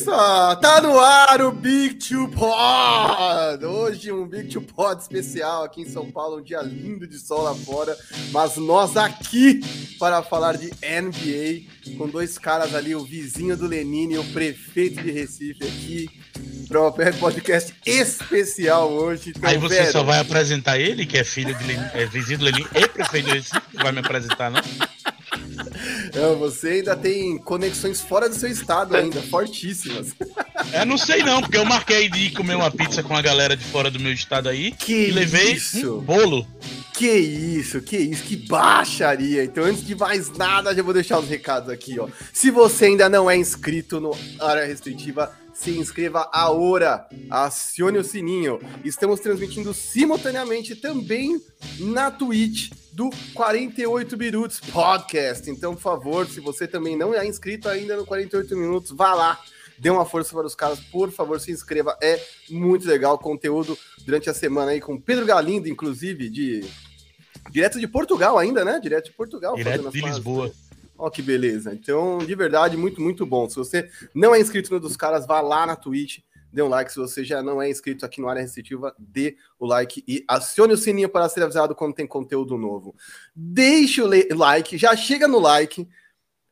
isso! Tá no ar o Big Two Pod! Hoje um Big Two Pod especial aqui em São Paulo, um dia lindo de sol lá fora, mas nós aqui para falar de NBA com dois caras ali, o vizinho do Lenine e o prefeito de Recife aqui, para um podcast especial hoje. Então, Aí você velho... só vai apresentar ele, que é filho de Lenin, é vizinho do Lenine e prefeito de Recife, não vai me apresentar, não? Não, você ainda tem conexões fora do seu estado ainda, fortíssimas. Eu não sei não, porque eu marquei de ir comer uma pizza com a galera de fora do meu estado aí que e levei isso? um bolo. Que isso, que isso, que baixaria. Então, antes de mais nada, já vou deixar os recados aqui, ó. Se você ainda não é inscrito no Área Restritiva, se inscreva agora, acione o sininho. Estamos transmitindo simultaneamente também na Twitch do 48 Minutos Podcast. Então, por favor, se você também não é inscrito ainda no 48 Minutos, vá lá, dê uma força para os caras, por favor, se inscreva. É muito legal conteúdo durante a semana aí com Pedro Galindo, inclusive, de direto de Portugal ainda, né? Direto de Portugal. Direto de Lisboa. Ó, que beleza. Então, de verdade, muito, muito bom. Se você não é inscrito no dos caras, vá lá na Twitch dê um like. Se você já não é inscrito aqui no Área Restritiva, dê o like e acione o sininho para ser avisado quando tem conteúdo novo. Deixe o like, já chega no like,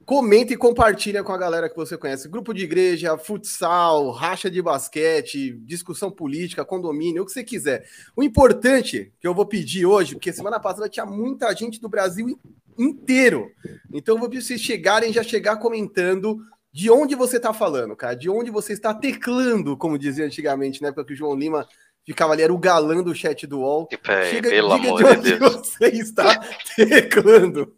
comenta e compartilha com a galera que você conhece. Grupo de igreja, futsal, racha de basquete, discussão política, condomínio, o que você quiser. O importante que eu vou pedir hoje, porque semana passada tinha muita gente do Brasil inteiro. Então eu vou pedir vocês chegarem, já chegar comentando de onde você está falando, cara, de onde você está teclando, como dizia antigamente, né? Porque o João Lima ficava ali, era o galã do chat do UOL. Chega, pelo amor de, onde Deus. você está teclando.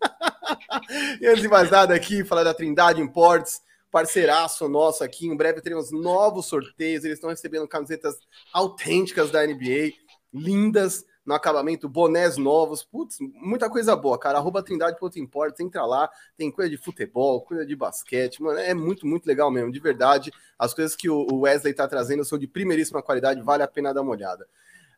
e antes de mais nada aqui, falar da Trindade Imports, parceiraço nosso aqui. Em breve teremos novos sorteios. Eles estão recebendo camisetas autênticas da NBA, lindas no acabamento, bonés novos, putz, muita coisa boa, cara. Arroba Trindade.imports, entra lá, tem coisa de futebol, coisa de basquete, mano, é muito, muito legal mesmo, de verdade. As coisas que o Wesley tá trazendo são de primeiríssima qualidade, vale a pena dar uma olhada.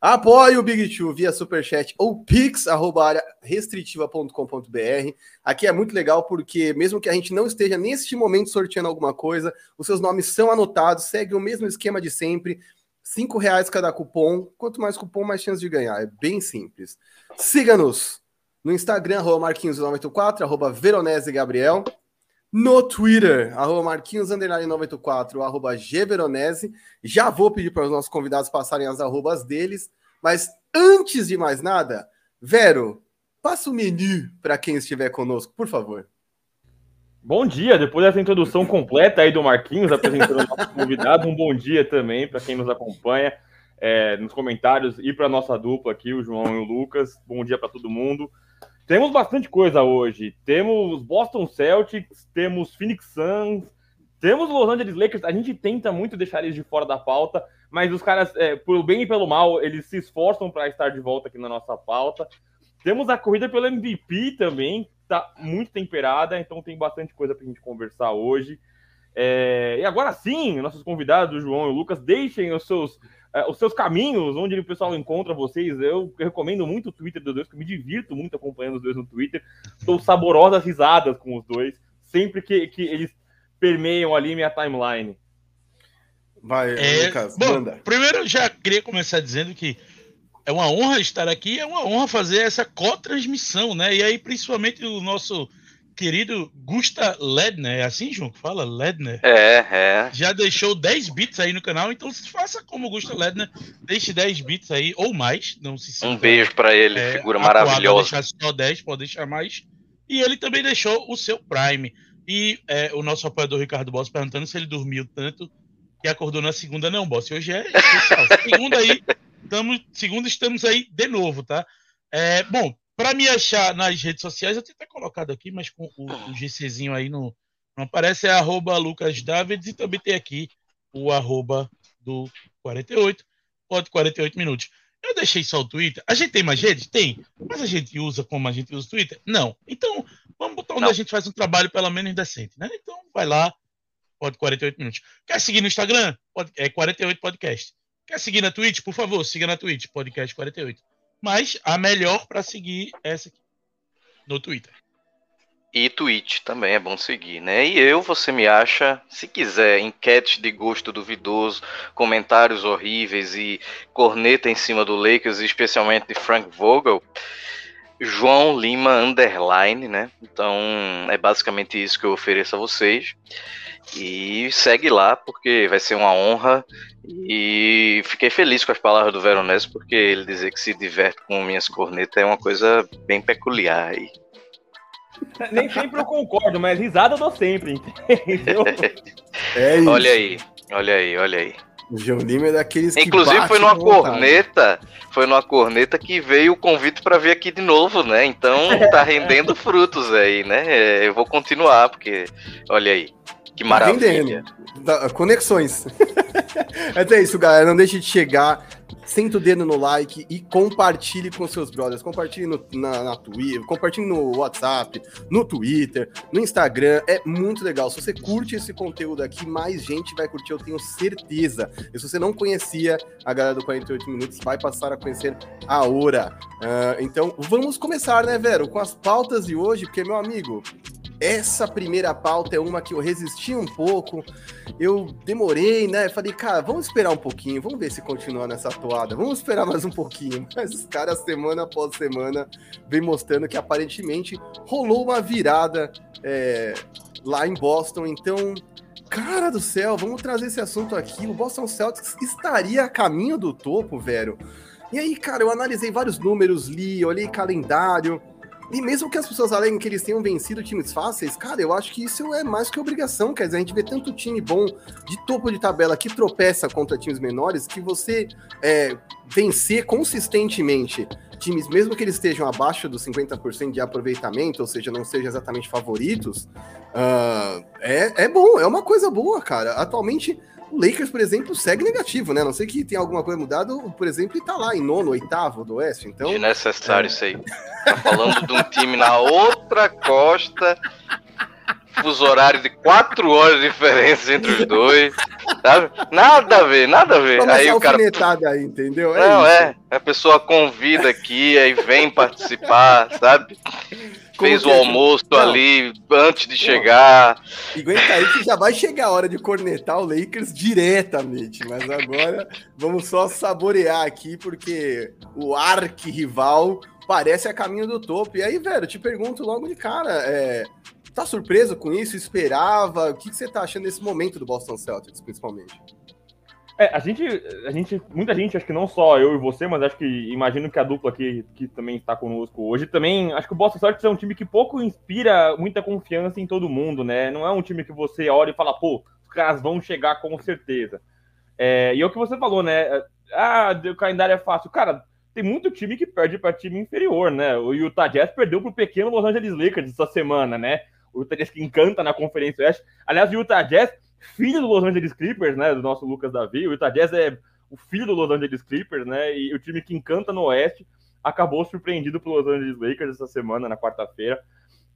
Apoie o Big Two via Superchat ou pix, arroba restritiva.com.br. Aqui é muito legal porque, mesmo que a gente não esteja neste momento sorteando alguma coisa, os seus nomes são anotados, segue o mesmo esquema de sempre. Cinco reais cada cupom. Quanto mais cupom, mais chance de ganhar. É bem simples. Siga-nos no Instagram, arroba Marquinhos984, arroba Veronese Gabriel. No Twitter, arroba Marquinhos 984, arroba Gveronese. Já vou pedir para os nossos convidados passarem as arrobas deles. Mas antes de mais nada, Vero, passa o menu para quem estiver conosco, por favor. Bom dia, depois dessa introdução completa aí do Marquinhos apresentando o nosso convidado, um bom dia também para quem nos acompanha é, nos comentários e para nossa dupla aqui, o João e o Lucas. Bom dia para todo mundo. Temos bastante coisa hoje. Temos Boston Celtics, temos Phoenix Suns, temos Los Angeles Lakers. A gente tenta muito deixar eles de fora da pauta, mas os caras, é, pelo bem e pelo mal, eles se esforçam para estar de volta aqui na nossa pauta. Temos a corrida pelo MVP também, tá muito temperada, então tem bastante coisa para a gente conversar hoje. É, e agora sim, nossos convidados, o João e o Lucas, deixem os seus, uh, os seus caminhos, onde o pessoal encontra vocês. Eu, recomendo muito o Twitter dos dois, que eu me divirto muito acompanhando os dois no Twitter. Dou saborosas risadas com os dois, sempre que, que eles permeiam ali minha timeline. Vai, é, Lucas, bom, manda. Primeiro, eu já queria começar dizendo que é uma honra estar aqui, é uma honra fazer essa co-transmissão, né? E aí, principalmente o nosso querido Gusta Ledner, é assim, João, que fala? Ledner? É, é. Já deixou 10 bits aí no canal, então faça como Gusta Ledner, deixe 10 bits aí, ou mais, não se sinta, Um beijo para ele, é, figura maravilhosa. deixar só 10, pode deixar mais. E ele também deixou o seu Prime. E é, o nosso apoiador Ricardo Boss perguntando se ele dormiu tanto que acordou na segunda, não, Boss. Hoje é especial. Segunda aí, Estamos, segundo, estamos aí de novo, tá? É, bom, para me achar nas redes sociais, eu tenho até colocado aqui, mas com o, o GCzinho aí no, não aparece, é arroba Lucas Davids e também tem aqui o arroba do 48, pode 48 minutos. Eu deixei só o Twitter. A gente tem mais redes? Tem. Mas a gente usa como a gente usa o Twitter? Não. Então, vamos botar onde Não. a gente faz um trabalho pelo menos decente, né? Então, vai lá, pode 48 minutos. Quer seguir no Instagram? Pode, é 48 podcast. Quer seguir na Twitch? Por favor, siga na Twitch, Podcast 48. Mas a melhor para seguir é essa aqui, no Twitter. E Twitch também é bom seguir, né? E eu, você me acha, se quiser, enquete de gosto duvidoso, comentários horríveis e corneta em cima do Lakers, especialmente de Frank Vogel, João Lima Underline, né? Então é basicamente isso que eu ofereço a vocês. E segue lá, porque vai ser uma honra. E fiquei feliz com as palavras do Veronese, porque ele dizer que se diverte com minhas cornetas é uma coisa bem peculiar aí. Nem sempre eu concordo, mas risada eu dou sempre, entendeu? É isso. Olha aí, olha aí, olha aí. O João Lima é daqueles Inclusive que foi numa corneta, foi numa corneta que veio o convite para vir aqui de novo, né? Então tá rendendo frutos aí, né? É, eu vou continuar porque olha aí. Que tá maravilha. Tá Conexões. Mas é isso, galera. Não deixe de chegar. Senta o dedo no like e compartilhe com seus brothers. Compartilhe no, na, na Twitter, compartilhe no WhatsApp, no Twitter, no Instagram. É muito legal. Se você curte esse conteúdo aqui, mais gente vai curtir, eu tenho certeza. E se você não conhecia a galera do 48 Minutos, vai passar a conhecer a hora. Uh, então, vamos começar, né, Vero, com as pautas de hoje, porque, meu amigo, essa primeira pauta é uma que eu resisti um pouco. Eu demorei, né? Falei, cara, vamos esperar um pouquinho, vamos ver se continua nessa toada. Vamos esperar mais um pouquinho. Mas os caras, semana após semana, vem mostrando que aparentemente rolou uma virada é, lá em Boston. Então, cara do céu, vamos trazer esse assunto aqui. O Boston Celtics estaria a caminho do topo, velho. E aí, cara, eu analisei vários números, li, olhei calendário. E mesmo que as pessoas aleguem que eles tenham vencido times fáceis, cara, eu acho que isso é mais que obrigação. Quer dizer, a gente vê tanto time bom de topo de tabela que tropeça contra times menores que você é, vencer consistentemente times, mesmo que eles estejam abaixo dos 50% de aproveitamento, ou seja, não sejam exatamente favoritos, uh, é, é bom, é uma coisa boa, cara. Atualmente, o Lakers, por exemplo, segue negativo, né? A não sei que tem alguma coisa mudada, por exemplo, e tá lá em nono, oitavo do Oeste. Então, Desnecessário é... isso aí. Tá falando de um time na outra costa, fuso horário de quatro horas de diferença entre os dois. Sabe? Nada a ver, nada a ver. aí o cara. Aí, entendeu? É não, isso. é. A pessoa convida aqui, aí vem participar, sabe? Fez o é almoço não. ali antes de chegar. E aguenta aí que já vai chegar a hora de cornetar o Lakers diretamente. Mas agora vamos só saborear aqui, porque o arqui-rival parece a caminho do topo. E aí, velho, te pergunto logo de cara, é, tá surpreso com isso? Esperava? O que, que você tá achando nesse momento do Boston Celtics, principalmente? É, a gente, a gente, muita gente, acho que não só eu e você, mas acho que imagino que a dupla aqui que também está conosco hoje, também acho que o Boston Celtics é um time que pouco inspira muita confiança em todo mundo, né? Não é um time que você olha e fala, pô, os caras vão chegar com certeza. É, e é o que você falou, né? Ah, o calendário é fácil. Cara, tem muito time que perde para time inferior, né? O Utah Jazz perdeu para o pequeno Los Angeles Lakers essa semana, né? O Utah Jazz que encanta na Conferência Oeste. Aliás, o Utah Jazz filho do Los Angeles Clippers, né? Do nosso Lucas Davi. O Utah Jazz é o filho do Los Angeles Clippers, né? E o time que encanta no Oeste acabou surpreendido pelo Los Angeles Lakers essa semana, na quarta-feira.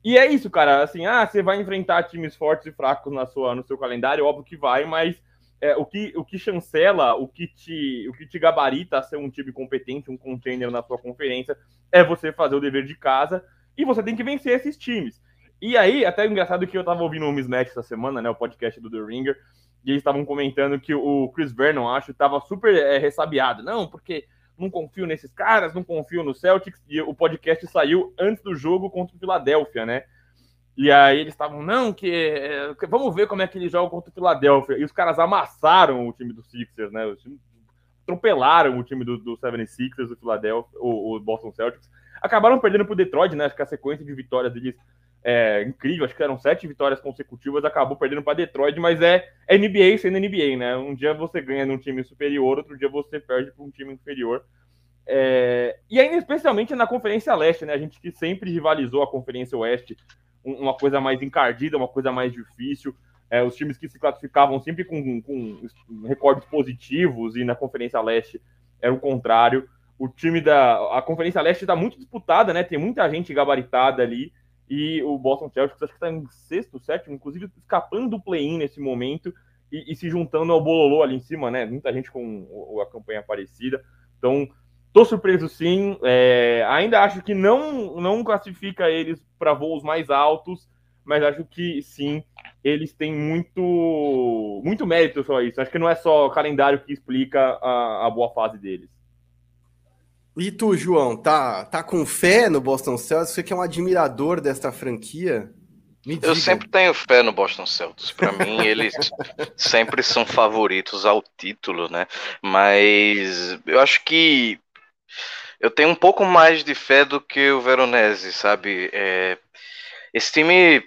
E é isso, cara. Assim, ah, você vai enfrentar times fortes e fracos na sua, no seu calendário, óbvio que vai, mas é, o, que, o que chancela, o que, te, o que te gabarita a ser um time competente, um contender na sua conferência, é você fazer o dever de casa e você tem que vencer esses times. E aí, até engraçado que eu tava ouvindo o Mismatch essa semana, né? O podcast do The Ringer, e eles estavam comentando que o Chris Vernon, acho, tava super é, ressabiado. Não, porque não confio nesses caras, não confio no Celtics. E o podcast saiu antes do jogo contra o Philadelphia, né? E aí eles estavam, não, que é, vamos ver como é que eles jogam contra o Philadelphia. E os caras amassaram o time do Sixers, né? Atropelaram o time do, do 76ers, do Philadelphia, o, o Boston Celtics. Acabaram perdendo pro Detroit, né? Acho que a sequência de vitórias deles é, incrível, acho que eram sete vitórias consecutivas, acabou perdendo para Detroit, mas é, é NBA sendo NBA, né? Um dia você ganha num time superior, outro dia você perde para um time inferior. É, e ainda especialmente na Conferência Leste, né? A gente que sempre rivalizou a Conferência Oeste, uma coisa mais encardida, uma coisa mais difícil. É, os times que se classificavam sempre com, com recordes positivos e na Conferência Leste era o contrário. O time da a Conferência Leste está muito disputada, né? Tem muita gente gabaritada ali. E o Boston Celtics acho que está em sexto, sétimo, inclusive escapando do play-in nesse momento e, e, se juntando ao Bololô ali em cima, né? Muita gente com a campanha parecida. Então, tô surpreso sim. É, ainda acho que não, não classifica eles para voos mais altos, mas acho que sim, eles têm muito, muito mérito só isso. Acho que não é só o calendário que explica a, a boa fase deles. E tu, João, tá, tá com fé no Boston Celtics? Você que é um admirador desta franquia? Eu sempre tenho fé no Boston Celtics. Para mim, eles sempre são favoritos ao título, né? Mas eu acho que eu tenho um pouco mais de fé do que o Veronese, sabe? É, esse time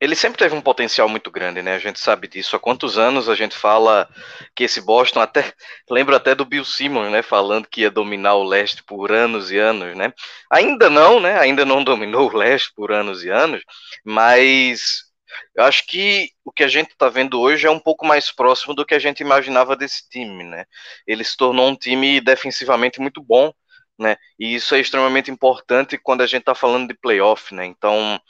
ele sempre teve um potencial muito grande, né? A gente sabe disso. Há quantos anos a gente fala que esse Boston até lembro até do Bill Simmons, né? Falando que ia dominar o leste por anos e anos, né? Ainda não, né? Ainda não dominou o leste por anos e anos, mas eu acho que o que a gente está vendo hoje é um pouco mais próximo do que a gente imaginava desse time, né? Ele se tornou um time defensivamente muito bom né? E isso é extremamente importante quando a gente está falando de playoff, né? Então,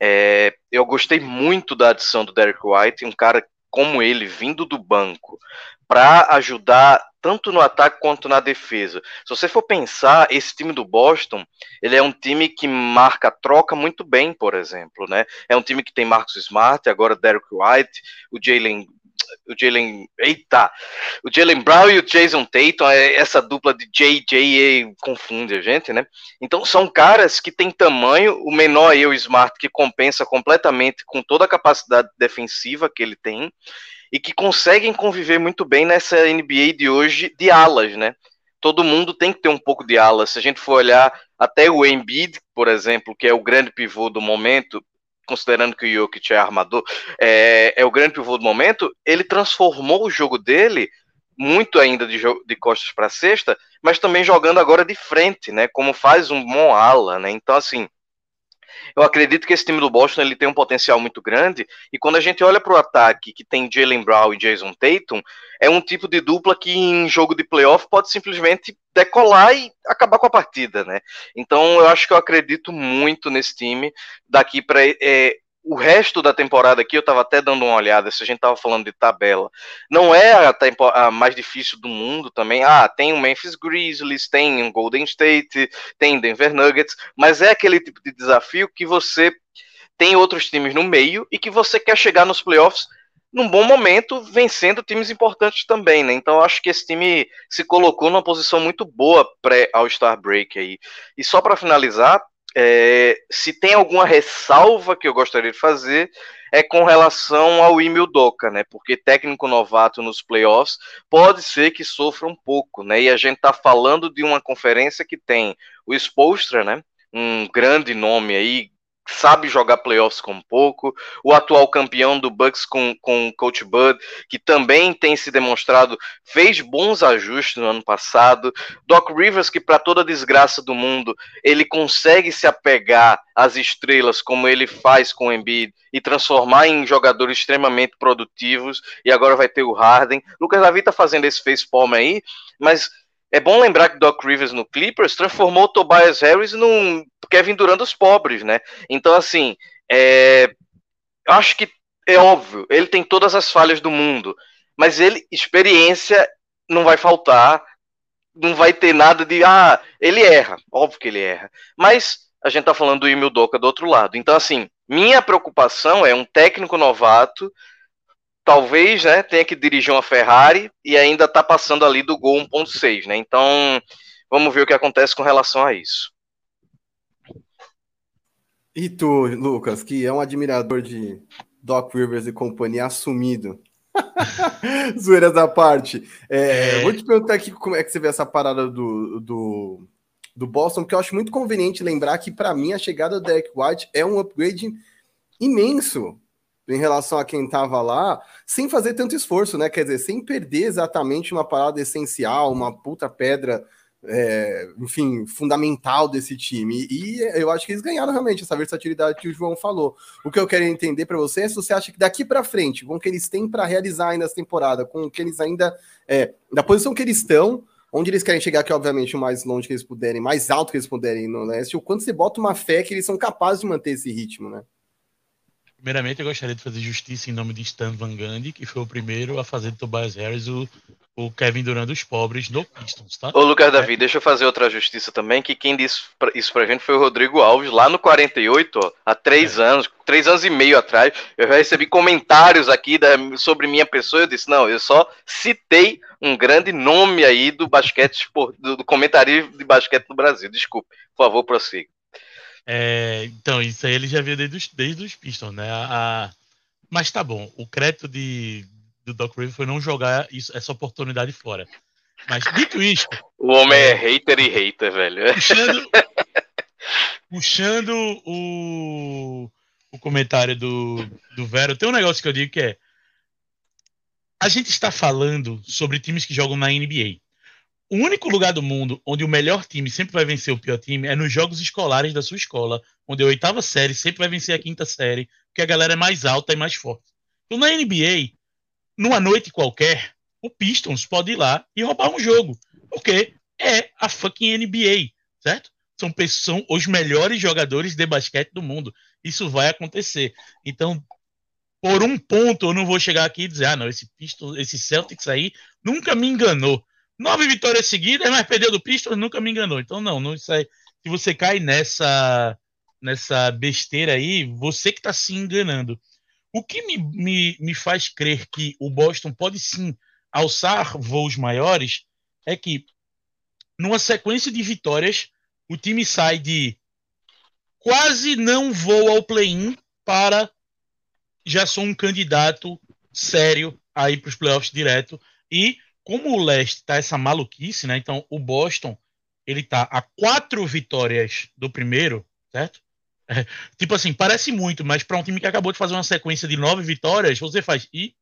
é, eu gostei muito da adição do Derek White, um cara como ele vindo do banco para ajudar tanto no ataque quanto na defesa. Se você for pensar, esse time do Boston, ele é um time que marca troca muito bem, por exemplo, né? É um time que tem Marcus Smart, agora Derek White, o Jalen o Jalen. Eita! O Jalen Brown e o Jason Tatum, é essa dupla de JJ confunde a gente, né? Então são caras que têm tamanho, o menor e o Smart, que compensa completamente com toda a capacidade defensiva que ele tem, e que conseguem conviver muito bem nessa NBA de hoje de alas, né? Todo mundo tem que ter um pouco de alas. Se a gente for olhar até o Embiid, por exemplo, que é o grande pivô do momento, considerando que o Jokic é armador, é, é o grande pivô do momento, ele transformou o jogo dele muito ainda de, de costas para cesta, mas também jogando agora de frente, né? Como faz um bom ala, né? Então, assim, eu acredito que esse time do Boston ele tem um potencial muito grande. E quando a gente olha para o ataque que tem Jalen Brown e Jason Tatum, é um tipo de dupla que em jogo de playoff pode simplesmente decolar e acabar com a partida, né? Então eu acho que eu acredito muito nesse time daqui para é, o resto da temporada aqui, eu estava até dando uma olhada, se a gente estava falando de tabela, não é a, a, mais difícil do mundo também. Ah, tem o Memphis Grizzlies, tem o Golden State, tem Denver Nuggets, mas é aquele tipo de desafio que você tem outros times no meio e que você quer chegar nos playoffs num bom momento, vencendo times importantes também, né? Então acho que esse time se colocou numa posição muito boa pré-All-Star Break aí. E só para finalizar, é, se tem alguma ressalva que eu gostaria de fazer é com relação ao Emil Doca, né? Porque técnico novato nos playoffs pode ser que sofra um pouco, né? E a gente tá falando de uma conferência que tem o Spolstra, né? Um grande nome aí, sabe jogar playoffs com pouco, o atual campeão do Bucks com, com o Coach Bud, que também tem se demonstrado, fez bons ajustes no ano passado, Doc Rivers, que para toda desgraça do mundo, ele consegue se apegar às estrelas como ele faz com o Embiid e transformar em jogadores extremamente produtivos, e agora vai ter o Harden. Lucas Davi tá fazendo esse face palm aí, mas é bom lembrar que Doc Rivers no Clippers transformou o Tobias Harris num Kevin Durant dos pobres, né? Então, assim, é... eu acho que é óbvio, ele tem todas as falhas do mundo, mas ele, experiência não vai faltar, não vai ter nada de, ah, ele erra, óbvio que ele erra, mas a gente tá falando do Emil Doca do outro lado. Então, assim, minha preocupação é um técnico novato talvez né, tenha que dirigir uma Ferrari e ainda está passando ali do gol 1.6, né? Então, vamos ver o que acontece com relação a isso. E tu, Lucas, que é um admirador de Doc Rivers e companhia assumido. Zoeiras da parte. É, é. Vou te perguntar aqui como é que você vê essa parada do, do, do Boston, porque eu acho muito conveniente lembrar que, para mim, a chegada do Derek White é um upgrade imenso em relação a quem estava lá, sem fazer tanto esforço, né? Quer dizer, sem perder exatamente uma parada essencial, uma puta pedra, é, enfim, fundamental desse time. E, eu acho que eles ganharam realmente essa versatilidade que o João falou. O que eu quero entender para você é se você acha que daqui para frente, com o que eles têm para realizar ainda essa temporada, com o que eles ainda. É, da posição que eles estão, onde eles querem chegar, que obviamente o mais longe que eles puderem, mais alto que eles puderem no leste, o quanto você bota uma fé que eles são capazes de manter esse ritmo, né? Primeiramente, eu gostaria de fazer justiça em nome de Stan Van Gundy, que foi o primeiro a fazer de Tobias Harris o, o Kevin Durant dos pobres no Pistons, tá? Ô, Lucas Davi, é. deixa eu fazer outra justiça também, que quem disse isso pra gente foi o Rodrigo Alves, lá no 48, ó, há três é. anos, três anos e meio atrás. Eu já recebi comentários aqui da, sobre minha pessoa, eu disse, não, eu só citei um grande nome aí do basquete, do, do comentário de basquete no Brasil. Desculpe, por favor, prossiga. É, então, isso aí ele já viu desde os, desde os Pistons, né? A, a... Mas tá bom, o crédito de, do Doc Rivers foi não jogar isso, essa oportunidade fora. Mas dito isso. O homem é, é hater e hater, velho. Puxando, puxando o, o comentário do, do Vero, tem um negócio que eu digo que é. A gente está falando sobre times que jogam na NBA. O único lugar do mundo onde o melhor time sempre vai vencer o pior time é nos jogos escolares da sua escola, onde a oitava série sempre vai vencer a quinta série, porque a galera é mais alta e mais forte. Então na NBA, numa noite qualquer, o Pistons pode ir lá e roubar um jogo, porque é a fucking NBA, certo? São, são os melhores jogadores de basquete do mundo. Isso vai acontecer. Então, por um ponto, eu não vou chegar aqui e dizer, ah, não, esse Pistons, esse Celtics aí nunca me enganou. Nove vitórias seguidas, mas perdeu do Pistons, nunca me enganou. Então, não, não aí, se você cai nessa nessa besteira aí, você que está se enganando. O que me, me, me faz crer que o Boston pode sim alçar voos maiores é que, numa sequência de vitórias, o time sai de quase não vou ao play-in para já sou um candidato sério aí para os playoffs direto. E como o leste tá essa maluquice, né? Então o Boston ele tá a quatro vitórias do primeiro, certo? É, tipo assim, parece muito, mas para um time que acabou de fazer uma sequência de nove vitórias, você faz e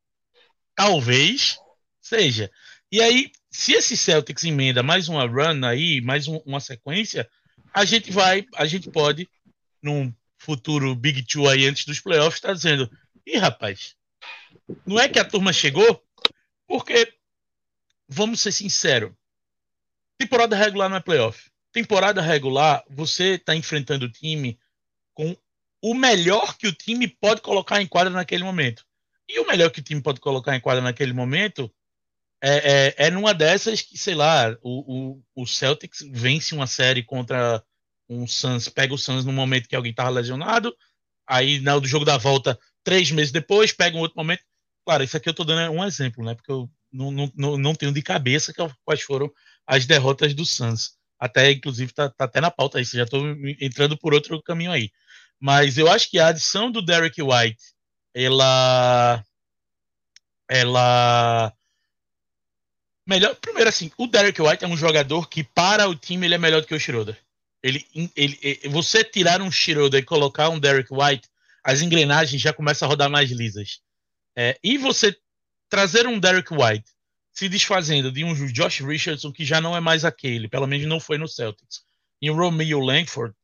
talvez seja. E aí, se esse Celtics emenda mais uma run aí, mais um, uma sequência, a gente vai, a gente pode num futuro Big Two aí antes dos playoffs tá dizendo, ih, rapaz, não é que a turma chegou? Porque vamos ser sinceros. Temporada regular não é playoff. Temporada regular, você está enfrentando o time com o melhor que o time pode colocar em quadra naquele momento. E o melhor que o time pode colocar em quadra naquele momento é, é, é numa dessas que, sei lá, o, o, o, Celtics vence uma série contra um Suns, pega o Suns no momento que alguém estava lesionado, aí no jogo da volta, três meses depois, pega um outro momento. Claro, isso aqui eu estou dando um exemplo, né? Porque eu não, não, não tenho de cabeça quais foram as derrotas do Suns. Até, inclusive, tá, tá até na pauta aí, já estou entrando por outro caminho aí. Mas eu acho que a adição do Derek White, ela. Ela. Melhor, primeiro assim, o Derek White é um jogador que para o time ele é melhor do que o Schroeder. Ele, ele, ele, você tirar um Schroeder e colocar um Derek White, as engrenagens já começam a rodar mais lisas. É, e você trazer um Derek White se desfazendo de um Josh Richardson que já não é mais aquele, pelo menos não foi no Celtics, e Romeo Langford,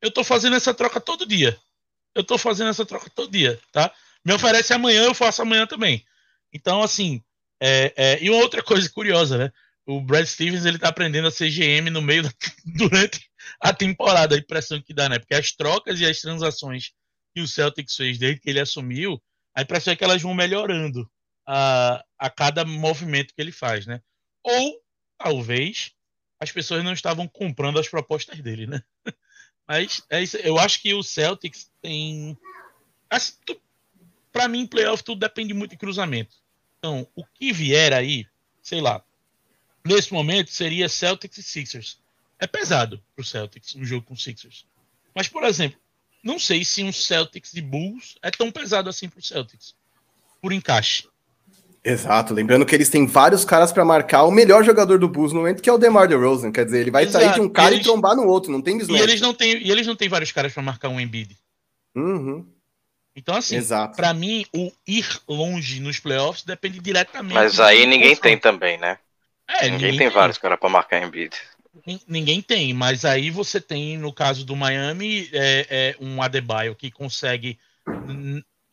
eu tô fazendo essa troca todo dia. Eu tô fazendo essa troca todo dia, tá? Me oferece amanhã, eu faço amanhã também. Então, assim, é, é, e uma outra coisa curiosa, né? O Brad Stevens ele tá aprendendo a ser GM no meio da, durante a temporada, a impressão que dá, né? Porque as trocas e as transações que o Celtics fez desde que ele assumiu a impressão é que elas vão melhorando a, a cada movimento que ele faz, né? Ou, talvez, as pessoas não estavam comprando as propostas dele, né? Mas é isso, eu acho que o Celtics tem. Assim, para mim, playoff tudo depende muito de cruzamento. Então, o que vier aí, sei lá, nesse momento seria Celtics e Sixers. É pesado pro Celtics um jogo com Sixers. Mas, por exemplo, não sei se um Celtics de Bulls é tão pesado assim pro Celtics. Por encaixe. Exato, lembrando que eles têm vários caras para marcar o melhor jogador do Bulls no momento, que é o DeMar DeRozan, quer dizer, ele vai Exato. sair de um cara e, eles... e trombar no outro, não tem E eles não têm, e eles não têm vários caras para marcar um Embiid. Uhum. Então assim, para mim o ir longe nos playoffs depende diretamente. Mas aí ninguém tem também, né? É, ninguém, ninguém tem, tem vários caras para marcar Embiid. Ninguém tem, mas aí você tem, no caso do Miami, é, é um Adebayo que consegue.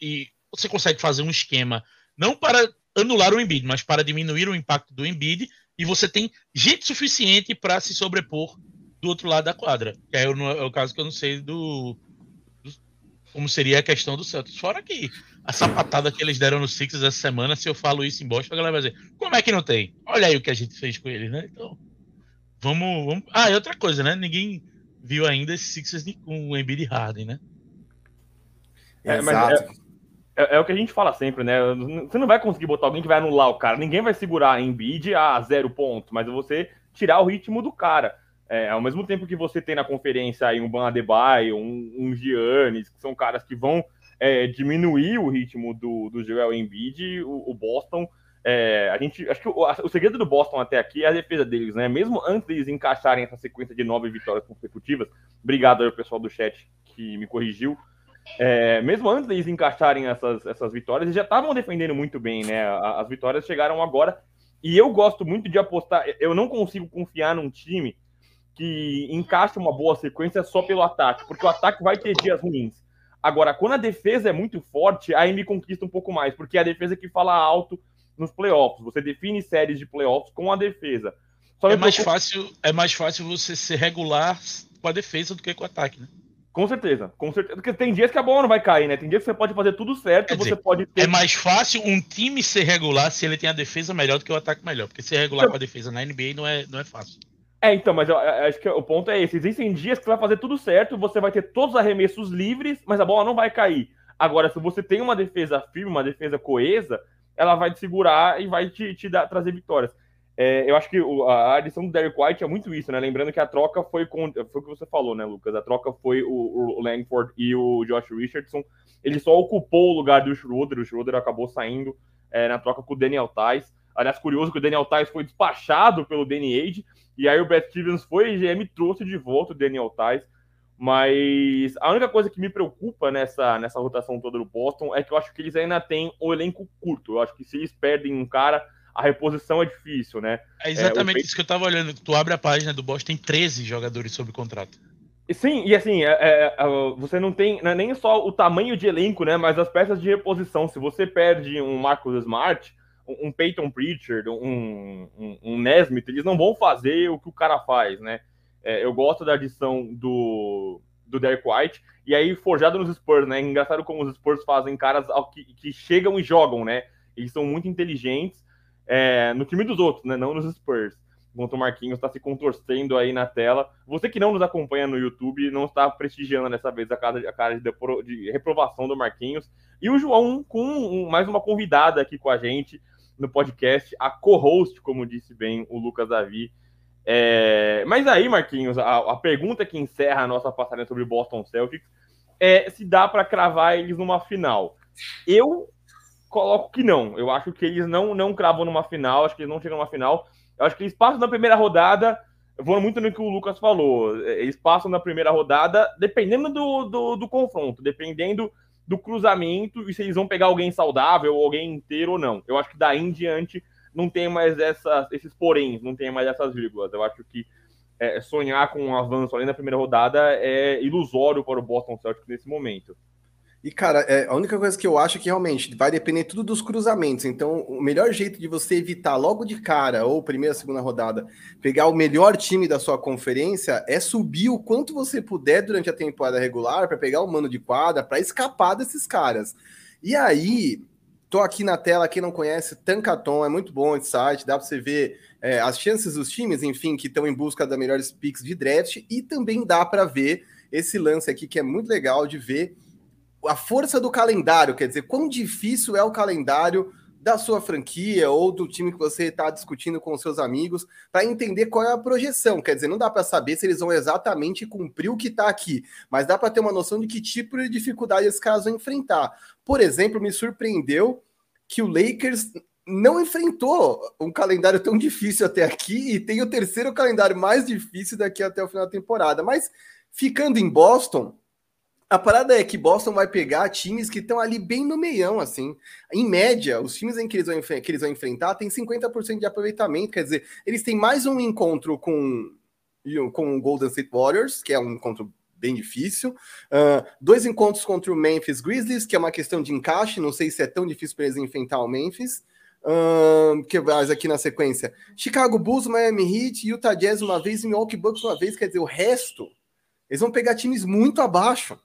E você consegue fazer um esquema, não para anular o Embiid, mas para diminuir o impacto do Embiid, e você tem gente suficiente para se sobrepor do outro lado da quadra. Que é o, é o caso que eu não sei do, do como seria a questão do Celtics. Fora que a sapatada que eles deram no Sixers essa semana, se eu falo isso em Boston, a galera vai dizer, como é que não tem? Olha aí o que a gente fez com eles, né? Então, vamos... vamos... Ah, e outra coisa, né? Ninguém viu ainda esse Sixers com o Embiid Harden, né? É, mas é, é, é, o que a gente fala sempre, né? Você não vai conseguir botar alguém que vai anular o cara. Ninguém vai segurar Embiid a zero ponto, mas você tirar o ritmo do cara. É, ao mesmo tempo que você tem na conferência aí um Ban Adebayo, um, um Giannis, que são caras que vão é, diminuir o ritmo do, do Joel Embiid, o, o Boston, é, a gente, acho que o, o, segredo do Boston até aqui é a defesa deles, né? Mesmo antes deles encaixarem essa sequência de nove vitórias consecutivas, obrigado ao pessoal do chat que me corrigiu. É, mesmo antes deles encaixarem essas, essas vitórias, eles já estavam defendendo muito bem, né? As vitórias chegaram agora. E eu gosto muito de apostar. Eu não consigo confiar num time que encaixa uma boa sequência só pelo ataque, porque o ataque vai ter dias ruins. Agora, quando a defesa é muito forte, aí me conquista um pouco mais, porque é a defesa que fala alto nos playoffs. Você define séries de playoffs com a defesa. é mais, fácil, é mais fácil você ser regular com a defesa do que com o ataque, né? Com certeza, com certeza. Porque tem dias que a bola não vai cair, né? Tem dias que você pode fazer tudo certo, você pode ter... É mais fácil um time ser regular se ele tem a defesa melhor do que o ataque melhor. Porque ser regular com a defesa na NBA não é, não é fácil. É, então, mas eu, eu acho que o ponto é esse. Existem dias que você vai fazer tudo certo, você vai ter todos os arremessos livres, mas a bola não vai cair. Agora, se você tem uma defesa firme, uma defesa coesa, ela vai te segurar e vai te, te dar, trazer vitórias. É, eu acho que a adição do Derek White é muito isso, né? Lembrando que a troca foi com. Foi o que você falou, né, Lucas? A troca foi o, o Langford e o Josh Richardson. Ele só ocupou o lugar do Schroeder, o Schroeder acabou saindo é, na troca com o Daniel Tais. Aliás, curioso que o Daniel Tais foi despachado pelo Danny Age, e aí o Brad Stevens foi e GM trouxe de volta o Daniel Tais. Mas a única coisa que me preocupa nessa, nessa rotação toda do Boston é que eu acho que eles ainda têm um elenco curto. Eu acho que se eles perdem um cara, a reposição é difícil, né? É exatamente é, isso que eu tava olhando. Tu abre a página do Boston, tem 13 jogadores sob contrato. Sim, e assim, é, é, é você não tem não é nem só o tamanho de elenco, né? Mas as peças de reposição. Se você perde um Marcus Smart, um Peyton Pritchard, um, um, um Nesmith, eles não vão fazer o que o cara faz, né? É, eu gosto da adição do, do Derek White, e aí forjado nos Spurs, né? Engraçado como os Spurs fazem caras que, que chegam e jogam, né? Eles são muito inteligentes é, no time dos outros, né? Não nos Spurs. Enquanto o Marquinhos está se contorcendo aí na tela. Você que não nos acompanha no YouTube, não está prestigiando dessa vez a cara, a cara de, de reprovação do Marquinhos. E o João com um, mais uma convidada aqui com a gente no podcast, a co-host, como disse bem o Lucas Davi. É... Mas aí, Marquinhos, a, a, pergunta que encerra a nossa passagem sobre Boston Celtics é se dá para cravar eles numa final. Eu coloco que não. Eu acho que eles não, não cravam numa final, acho que eles não chegam numa final. Eu acho que eles passam na primeira rodada. Vou muito no que o Lucas falou. Eles passam na primeira rodada, dependendo do, do, do confronto, dependendo do cruzamento e se eles vão pegar alguém saudável, alguém inteiro ou não. Eu acho que daí em diante não tem mais essas, esses poréns, não tem mais essas vírgulas. Eu acho que é, sonhar com um avanço além da primeira rodada é ilusório para o Boston Celtics nesse momento. E, cara, é, a única coisa que eu acho é que realmente vai depender tudo dos cruzamentos. Então, o melhor jeito de você evitar logo de cara, ou primeira, segunda rodada, pegar o melhor time da sua conferência é subir o quanto você puder durante a temporada regular para pegar o mano de quadra, para escapar desses caras. E aí, tô aqui na tela, quem não conhece, Tankaton, é muito bom esse site, dá para você ver é, as chances dos times, enfim, que estão em busca das melhores picks de draft, e também dá para ver esse lance aqui que é muito legal de ver a força do calendário, quer dizer, quão difícil é o calendário da sua franquia ou do time que você está discutindo com seus amigos para entender qual é a projeção. Quer dizer, não dá para saber se eles vão exatamente cumprir o que está aqui, mas dá para ter uma noção de que tipo de dificuldade esses caras vão enfrentar. Por exemplo, me surpreendeu que o Lakers não enfrentou um calendário tão difícil até aqui e tem o terceiro calendário mais difícil daqui até o final da temporada. Mas ficando em Boston, a parada é que Boston vai pegar times que estão ali bem no meião, assim. Em média, os times em que eles vão, que eles vão enfrentar têm 50% de aproveitamento, quer dizer, eles têm mais um encontro com, com o Golden State Warriors, que é um encontro bem difícil. Uh, dois encontros contra o Memphis Grizzlies, que é uma questão de encaixe, não sei se é tão difícil para eles enfrentar o Memphis. Uh, que mais aqui na sequência? Chicago Bulls, Miami Heat, Utah Jazz uma vez Milwaukee Bucks uma vez, quer dizer, o resto, eles vão pegar times muito abaixo.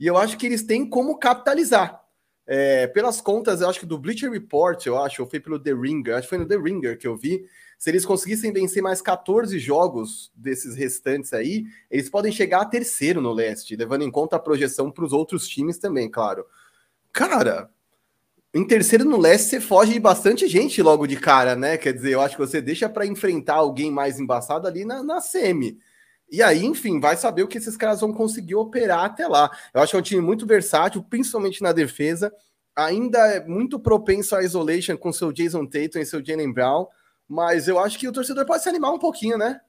E eu acho que eles têm como capitalizar. É, pelas contas, eu acho que do Bleacher Report, eu acho, ou foi pelo The Ringer, acho que foi no The Ringer que eu vi. Se eles conseguissem vencer mais 14 jogos desses restantes aí, eles podem chegar a terceiro no leste, levando em conta a projeção para os outros times também, claro. Cara, em terceiro no leste você foge de bastante gente logo de cara, né? Quer dizer, eu acho que você deixa para enfrentar alguém mais embaçado ali na, na semi. E aí, enfim, vai saber o que esses caras vão conseguir operar até lá. Eu acho que é um time muito versátil, principalmente na defesa. Ainda é muito propenso à isolation com seu Jason Tatum e seu Jalen Brown. Mas eu acho que o torcedor pode se animar um pouquinho, né?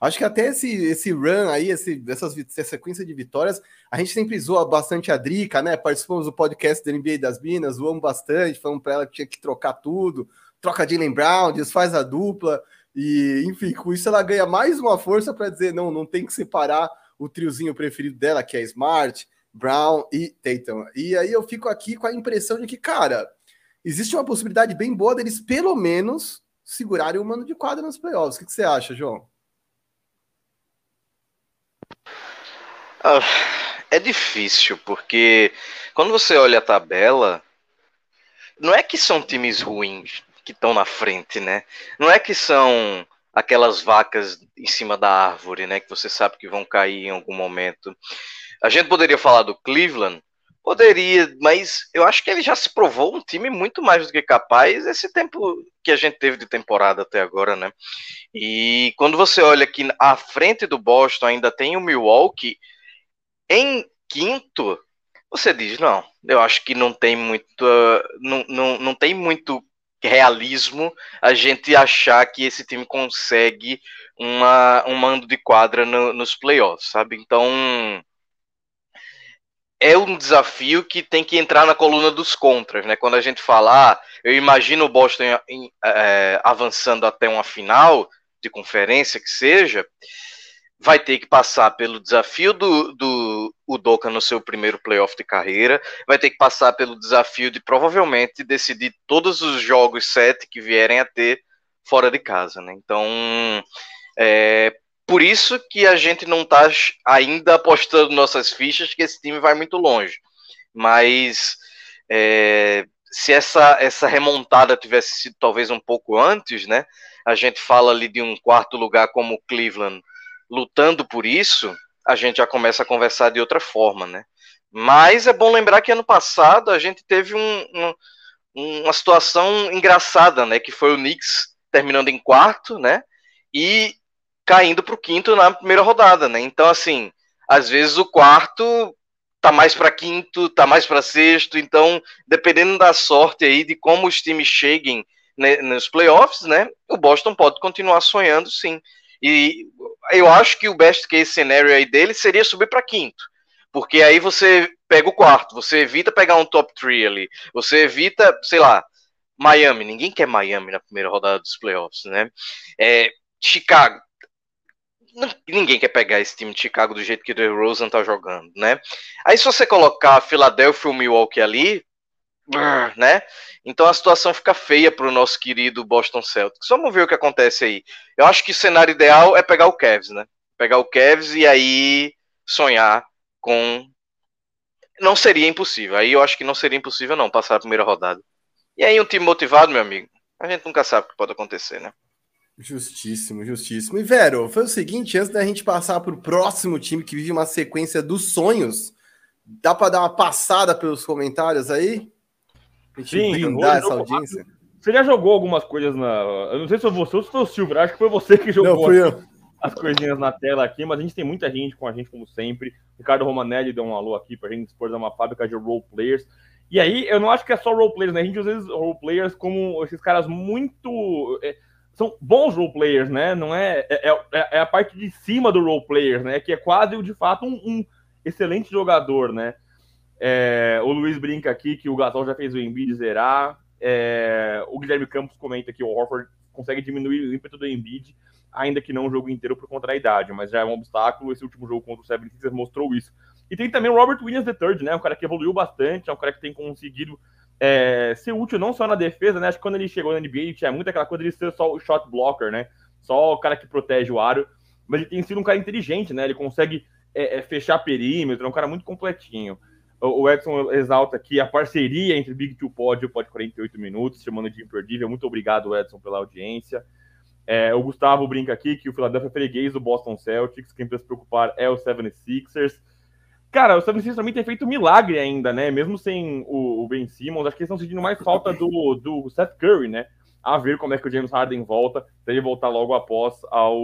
Acho que até esse, esse run aí, esse, essas, essa sequência de vitórias, a gente sempre zoa bastante a Drica, né? Participamos do podcast da NBA das Minas, zoamos bastante, falamos para ela que tinha que trocar tudo, troca Jalen Brown, desfaz a dupla. E, enfim, com isso ela ganha mais uma força para dizer: não, não tem que separar o triozinho preferido dela, que é Smart, Brown e Tatum. E aí eu fico aqui com a impressão de que, cara, existe uma possibilidade bem boa deles, pelo menos, segurarem o mano de quadra nos playoffs. O que, que você acha, João? Ah, é difícil, porque quando você olha a tabela, não é que são times ruins, que estão na frente, né? Não é que são aquelas vacas em cima da árvore, né? Que você sabe que vão cair em algum momento. A gente poderia falar do Cleveland, poderia, mas eu acho que ele já se provou um time muito mais do que capaz esse tempo que a gente teve de temporada até agora, né? E quando você olha que à frente do Boston ainda tem o Milwaukee em quinto, você diz, não, eu acho que não tem muito, não, não, não tem muito realismo a gente achar que esse time consegue uma, um mando de quadra no, nos playoffs, sabe? Então é um desafio que tem que entrar na coluna dos contras, né? Quando a gente falar, ah, eu imagino o Boston é, avançando até uma final de conferência que seja, vai ter que passar pelo desafio do, do Udoka no seu primeiro playoff de carreira, vai ter que passar pelo desafio de provavelmente decidir todos os jogos sete que vierem a ter fora de casa, né? Então, é por isso que a gente não está ainda apostando nossas fichas que esse time vai muito longe. Mas é, se essa, essa remontada tivesse sido talvez um pouco antes, né? A gente fala ali de um quarto lugar como o Cleveland lutando por isso, a gente já começa a conversar de outra forma, né? Mas é bom lembrar que ano passado a gente teve um, um, uma situação engraçada, né? Que foi o Knicks terminando em quarto, né? E caindo para o quinto na primeira rodada, né? Então, assim, às vezes o quarto tá mais para quinto, tá mais para sexto. Então, dependendo da sorte aí de como os times cheguem né, nos playoffs, né? O Boston pode continuar sonhando, sim. E eu acho que o best case scenario aí dele seria subir para quinto. Porque aí você pega o quarto, você evita pegar um top 3 ali, você evita, sei lá, Miami. Ninguém quer Miami na primeira rodada dos playoffs, né? É, Chicago. Ninguém quer pegar esse time de Chicago do jeito que o DeRozan tá jogando, né? Aí se você colocar Philadelphia e Milwaukee ali, né? Então a situação fica feia para o nosso querido Boston Celtics. Vamos ver o que acontece aí. Eu acho que o cenário ideal é pegar o Cavs, né? Pegar o Cavs e aí sonhar com. Não seria impossível. Aí eu acho que não seria impossível não passar a primeira rodada. E aí um time motivado, meu amigo. A gente nunca sabe o que pode acontecer, né? Justíssimo, justíssimo. E Vero, foi o seguinte, antes da gente passar para o próximo time que vive uma sequência dos sonhos, dá para dar uma passada pelos comentários aí? Sim, brindar essa audiência. Você já jogou algumas coisas na. Eu não sei se foi você ou se foi o Silvio, acho que foi você que jogou não, fui eu. as coisinhas na tela aqui, mas a gente tem muita gente com a gente, como sempre. Ricardo Romanelli deu um alô aqui pra gente expor uma fábrica de role players. E aí, eu não acho que é só role players, né? A gente usa esses role players como esses caras muito. É, são bons role players, né? Não é, é, é, é, a parte de cima do role players, né? Que é quase, de fato, um, um excelente jogador, né? É, o Luiz brinca aqui que o Gasol já fez o Embiid zerar. É, o Guilherme Campos comenta que o Horford consegue diminuir o ímpeto do Embiid, ainda que não o jogo inteiro por conta da idade, mas já é um obstáculo. Esse último jogo contra o 76 mostrou isso. E tem também o Robert Williams III, né? Um cara que evoluiu bastante, é um cara que tem conseguido é, ser útil não só na defesa, né? Acho que quando ele chegou na NBA, tinha muito aquela coisa de ser só o shot blocker, né? Só o cara que protege o aro. Mas ele tem sido um cara inteligente, né? Ele consegue é, é, fechar perímetro, é um cara muito completinho. O Edson exalta aqui a parceria entre Big Two Pod e o Pod 48 Minutos, chamando de imperdível. Muito obrigado, Edson, pela audiência. É, o Gustavo brinca aqui que o Philadelphia é freguês do Boston Celtics. Quem precisa se preocupar é o 76ers. Cara, o 76ers também tem feito milagre ainda, né? Mesmo sem o, o Ben Simmons, acho que eles estão sentindo mais falta do, do Seth Curry, né? A ver como é que o James Harden volta. Deve voltar logo após ao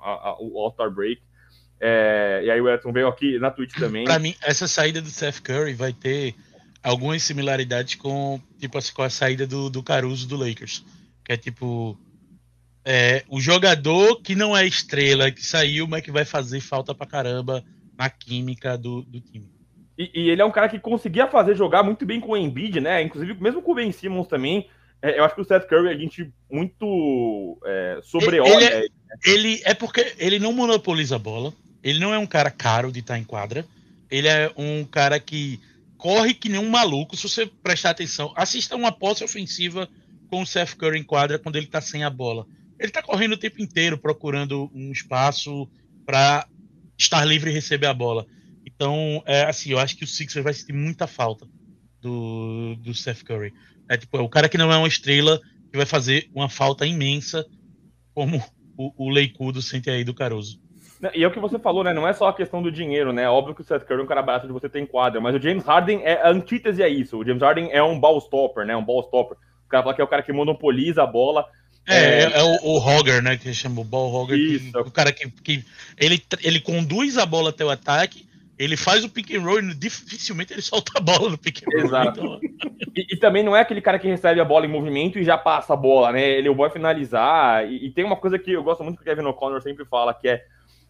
All-Star Break. É, e aí o Edson veio aqui na Twitch também. Para mim, essa saída do Seth Curry vai ter algumas similaridades com, tipo, assim, com a saída do, do Caruso do Lakers. Que é tipo. É, o jogador que não é estrela, que saiu, mas que vai fazer falta pra caramba na química do, do time. E, e, ele é um cara que conseguia fazer jogar muito bem com o Embiid, né? Inclusive, mesmo com o Ben Simmons também. É, eu acho que o Seth Curry a gente muito é, sobreolha. Ele, ele, é, ele é porque ele não monopoliza a bola. Ele não é um cara caro de estar em quadra. Ele é um cara que corre que nem um maluco. Se você prestar atenção, assista uma posse ofensiva com o Seth Curry em quadra quando ele está sem a bola. Ele está correndo o tempo inteiro procurando um espaço para estar livre e receber a bola. Então, é assim, eu acho que o Sixers vai sentir muita falta do, do Seth Curry. É tipo, é o cara que não é uma estrela que vai fazer uma falta imensa, como o, o Leicudo sente aí do Caruso. E é o que você falou, né? Não é só a questão do dinheiro, né? Óbvio que o Seth Curry é um cara barato de você ter em quadra, mas o James Harden é a antítese a isso. O James Harden é um ball stopper, né? Um ball stopper. O cara fala que é o cara que monopoliza a bola. É, é, é o, o Hogger, né? Que chama o ball Hogger. Isso. Que, o cara que, que ele, ele conduz a bola até o ataque, ele faz o pick and roll e dificilmente ele solta a bola no pick and roll. Exato. Então... E, e, também não é aquele cara que recebe a bola em movimento e já passa a bola, né? Ele vai finalizar. E, e tem uma coisa que eu gosto muito que o Kevin O'Connor sempre fala, que é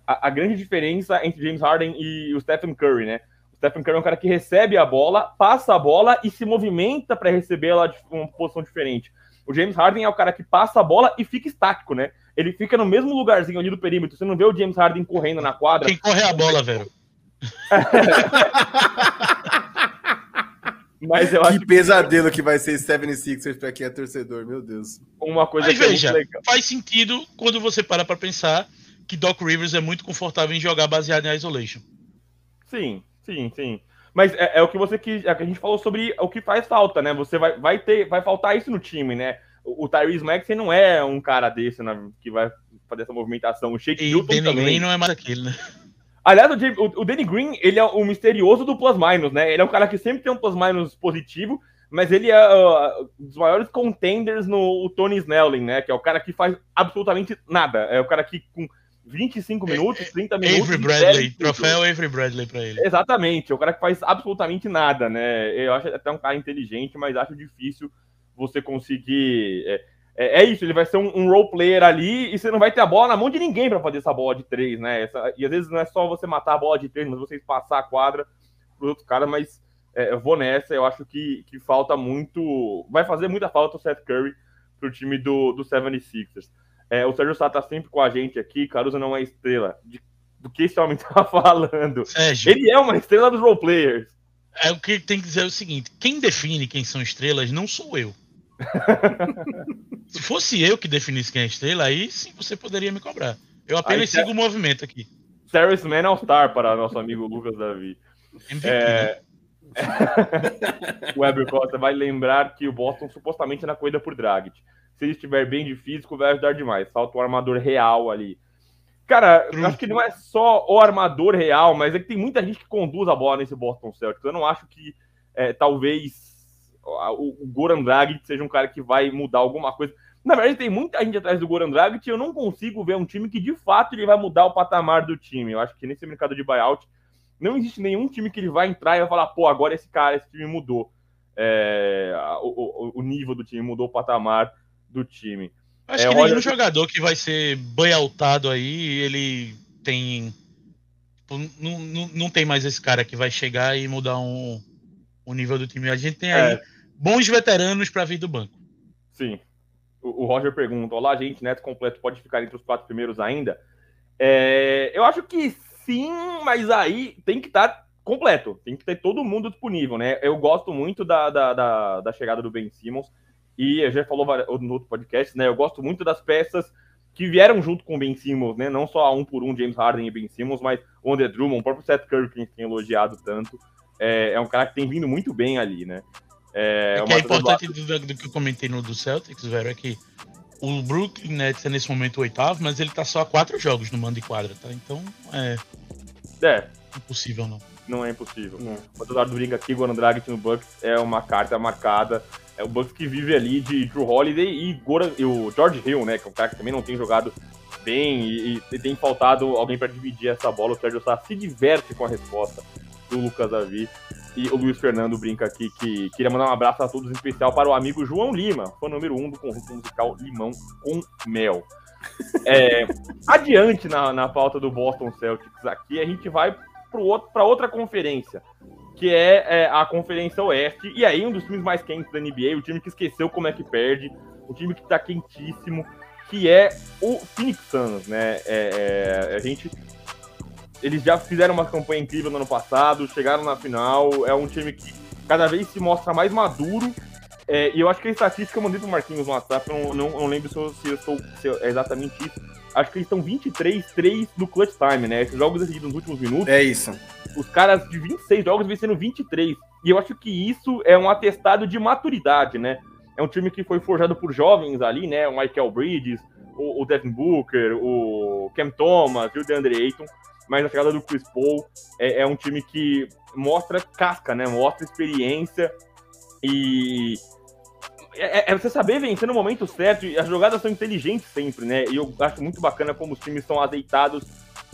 a, a, grande diferença entre James Harden e o Stephen Curry, né? O Stephen Curry é um cara que recebe a bola, passa a bola e se movimenta para receber ela de uma posição diferente. O James Harden é o cara que passa a bola e fica estático, né? Ele fica no mesmo lugarzinho ali do perímetro. Você não vê o James Harden correndo na quadra. Quem corre a bola, velho. Mas eu que pesadelo que... que vai ser 76ers para quem é torcedor, meu Deus. Uma coisa Mas que veja, é faz sentido quando você para para pensar que Doc Rivers é muito confortável em jogar baseado em isolation. Sim, sim, sim. Mas é, é o que você quis, é a gente falou sobre o que faz falta, né? Você vai, vai ter, vai faltar isso no time, né? O, o Tyrese Maxey não é um cara desse né, que vai fazer essa movimentação. O Shake o Danny também. Green não é mais aquele, né? Aliás, o, o, o Danny Green, ele é o misterioso do plus-minus, né? Ele é um cara que sempre tem um plus-minus positivo, mas ele é uh, um dos maiores contenders no Tony Snelling, né? Que é o cara que faz absolutamente nada. É o cara que com 25 minutos, 30 minutos. Avery Bradley, troféu Avery Bradley para ele. Exatamente, é o cara que faz absolutamente nada, né? Eu acho até um cara inteligente, mas acho difícil você conseguir. É, é, é isso, ele vai ser um, um, role player ali e você não vai ter a bola na mão de ninguém para fazer essa bola de três, né? Essa, e às vezes não é só você matar a bola de três, mas você passar a quadra para outros caras, mas é, eu vou nessa, eu acho que, que falta muito. Vai fazer muita falta o Seth Curry pro time do, do 76ers. É, o Sérgio Sá tá sempre com a gente aqui. Caruso não é estrela. De, do que esse homem tá falando? Sérgio, ele é uma estrela dos roleplayers. É o que tem que dizer é o seguinte: quem define quem são estrelas não sou eu. Se fosse eu que definisse quem é estrela, aí sim você poderia me cobrar. Eu apenas aí, sigo o movimento aqui. Service Man All-Star para nosso amigo Lucas Davi. MVP, é... né? o Weber Costa vai lembrar que o Boston supostamente é na corrida por Dragic se ele estiver bem de físico, vai ajudar demais. Falta um armador real ali. Cara, acho que não é só o armador real, mas é que tem muita gente que conduz a bola nesse Boston Celtics. Eu não acho que é, talvez o, o Goran Dragic seja um cara que vai mudar alguma coisa. Na verdade, tem muita gente atrás do Goran Dragic e eu não consigo ver um time que de fato ele vai mudar o patamar do time. Eu acho que nesse mercado de buyout não existe nenhum time que ele vai entrar e vai falar, pô, agora esse cara, esse time mudou. É, o, o, o nível do time mudou o patamar do time. Acho é, que nenhum jogador que vai ser banhaltado aí, ele tem. Tipo, não, não, não tem mais esse cara que vai chegar e mudar um, o nível do time. A gente tem aí é. bons veteranos para vir do banco. Sim. O, o, Roger pergunta: Olá, gente, neto completo pode ficar entre os quatro primeiros ainda? É, eu acho que sim, mas aí tem que estar tá completo, tem que ter todo mundo disponível, né? Eu gosto muito da, da, da, da chegada do Ben Simmons. E a gente falou no outro podcast, né? Eu gosto muito das peças que vieram junto com o Ben Simmons, né? Não só um por um, James Harden e Ben Simmons, mas o Andre Drummond, o próprio Seth Curry, que a gente tem elogiado tanto. é, é um cara que tem vindo muito bem ali, né? É, é, que é importante do, do, que eu comentei no do Celtics, velho, é que o Brooklyn Nets é nesse momento o oitavo, mas ele tá só a quatro jogos no mando de quadra, tá? Então é. É. Impossível, não. Não é impossível. Não. O Eduardo brinca aqui, Goran Dragic no Bucks é uma carta marcada. É o Bucks que vive ali de Drew Holiday e, Goran, e o George Hill, né? Que é um cara que também não tem jogado bem e, e tem faltado alguém para dividir essa bola. O Sérgio Sá se diverte com a resposta do Lucas Davi. E o Luiz Fernando brinca aqui que queria mandar um abraço a todos, em especial para o amigo João Lima, fã número um do conjunto musical Limão com Mel. É, adiante na, na pauta do Boston Celtics aqui, a gente vai para outra conferência, que é, é, a Conferência Oeste. E aí, um dos times mais quentes da NBA, o time que esqueceu como é que perde, o time que está quentíssimo, que é o Phoenix Suns, né? É, é, a gente eles já fizeram uma campanha incrível no ano passado, chegaram na final. É um time que cada vez se mostra mais maduro. É, e eu acho que a estatística eu mandei pro Marquinhos no WhatsApp, eu não, não, não lembro se, eu, se, eu estou, se é exatamente isso. Acho que eles estão 23-3 no clutch time, né? Esses jogos decididos nos últimos minutos. É isso. Os caras de 26 jogos vencendo 23. E eu acho que isso é um atestado de maturidade, né? É um time que foi forjado por jovens ali, né? O Michael Bridges, o, o Devin Booker, o Cam Thomas e o DeAndre Ayton mas a chegada do Chris Paul é, é um time que mostra casca, né? Mostra experiência e é, é, você saber vencer no momento certo e as jogadas são inteligentes sempre, né? E eu acho muito bacana como os times são azeitados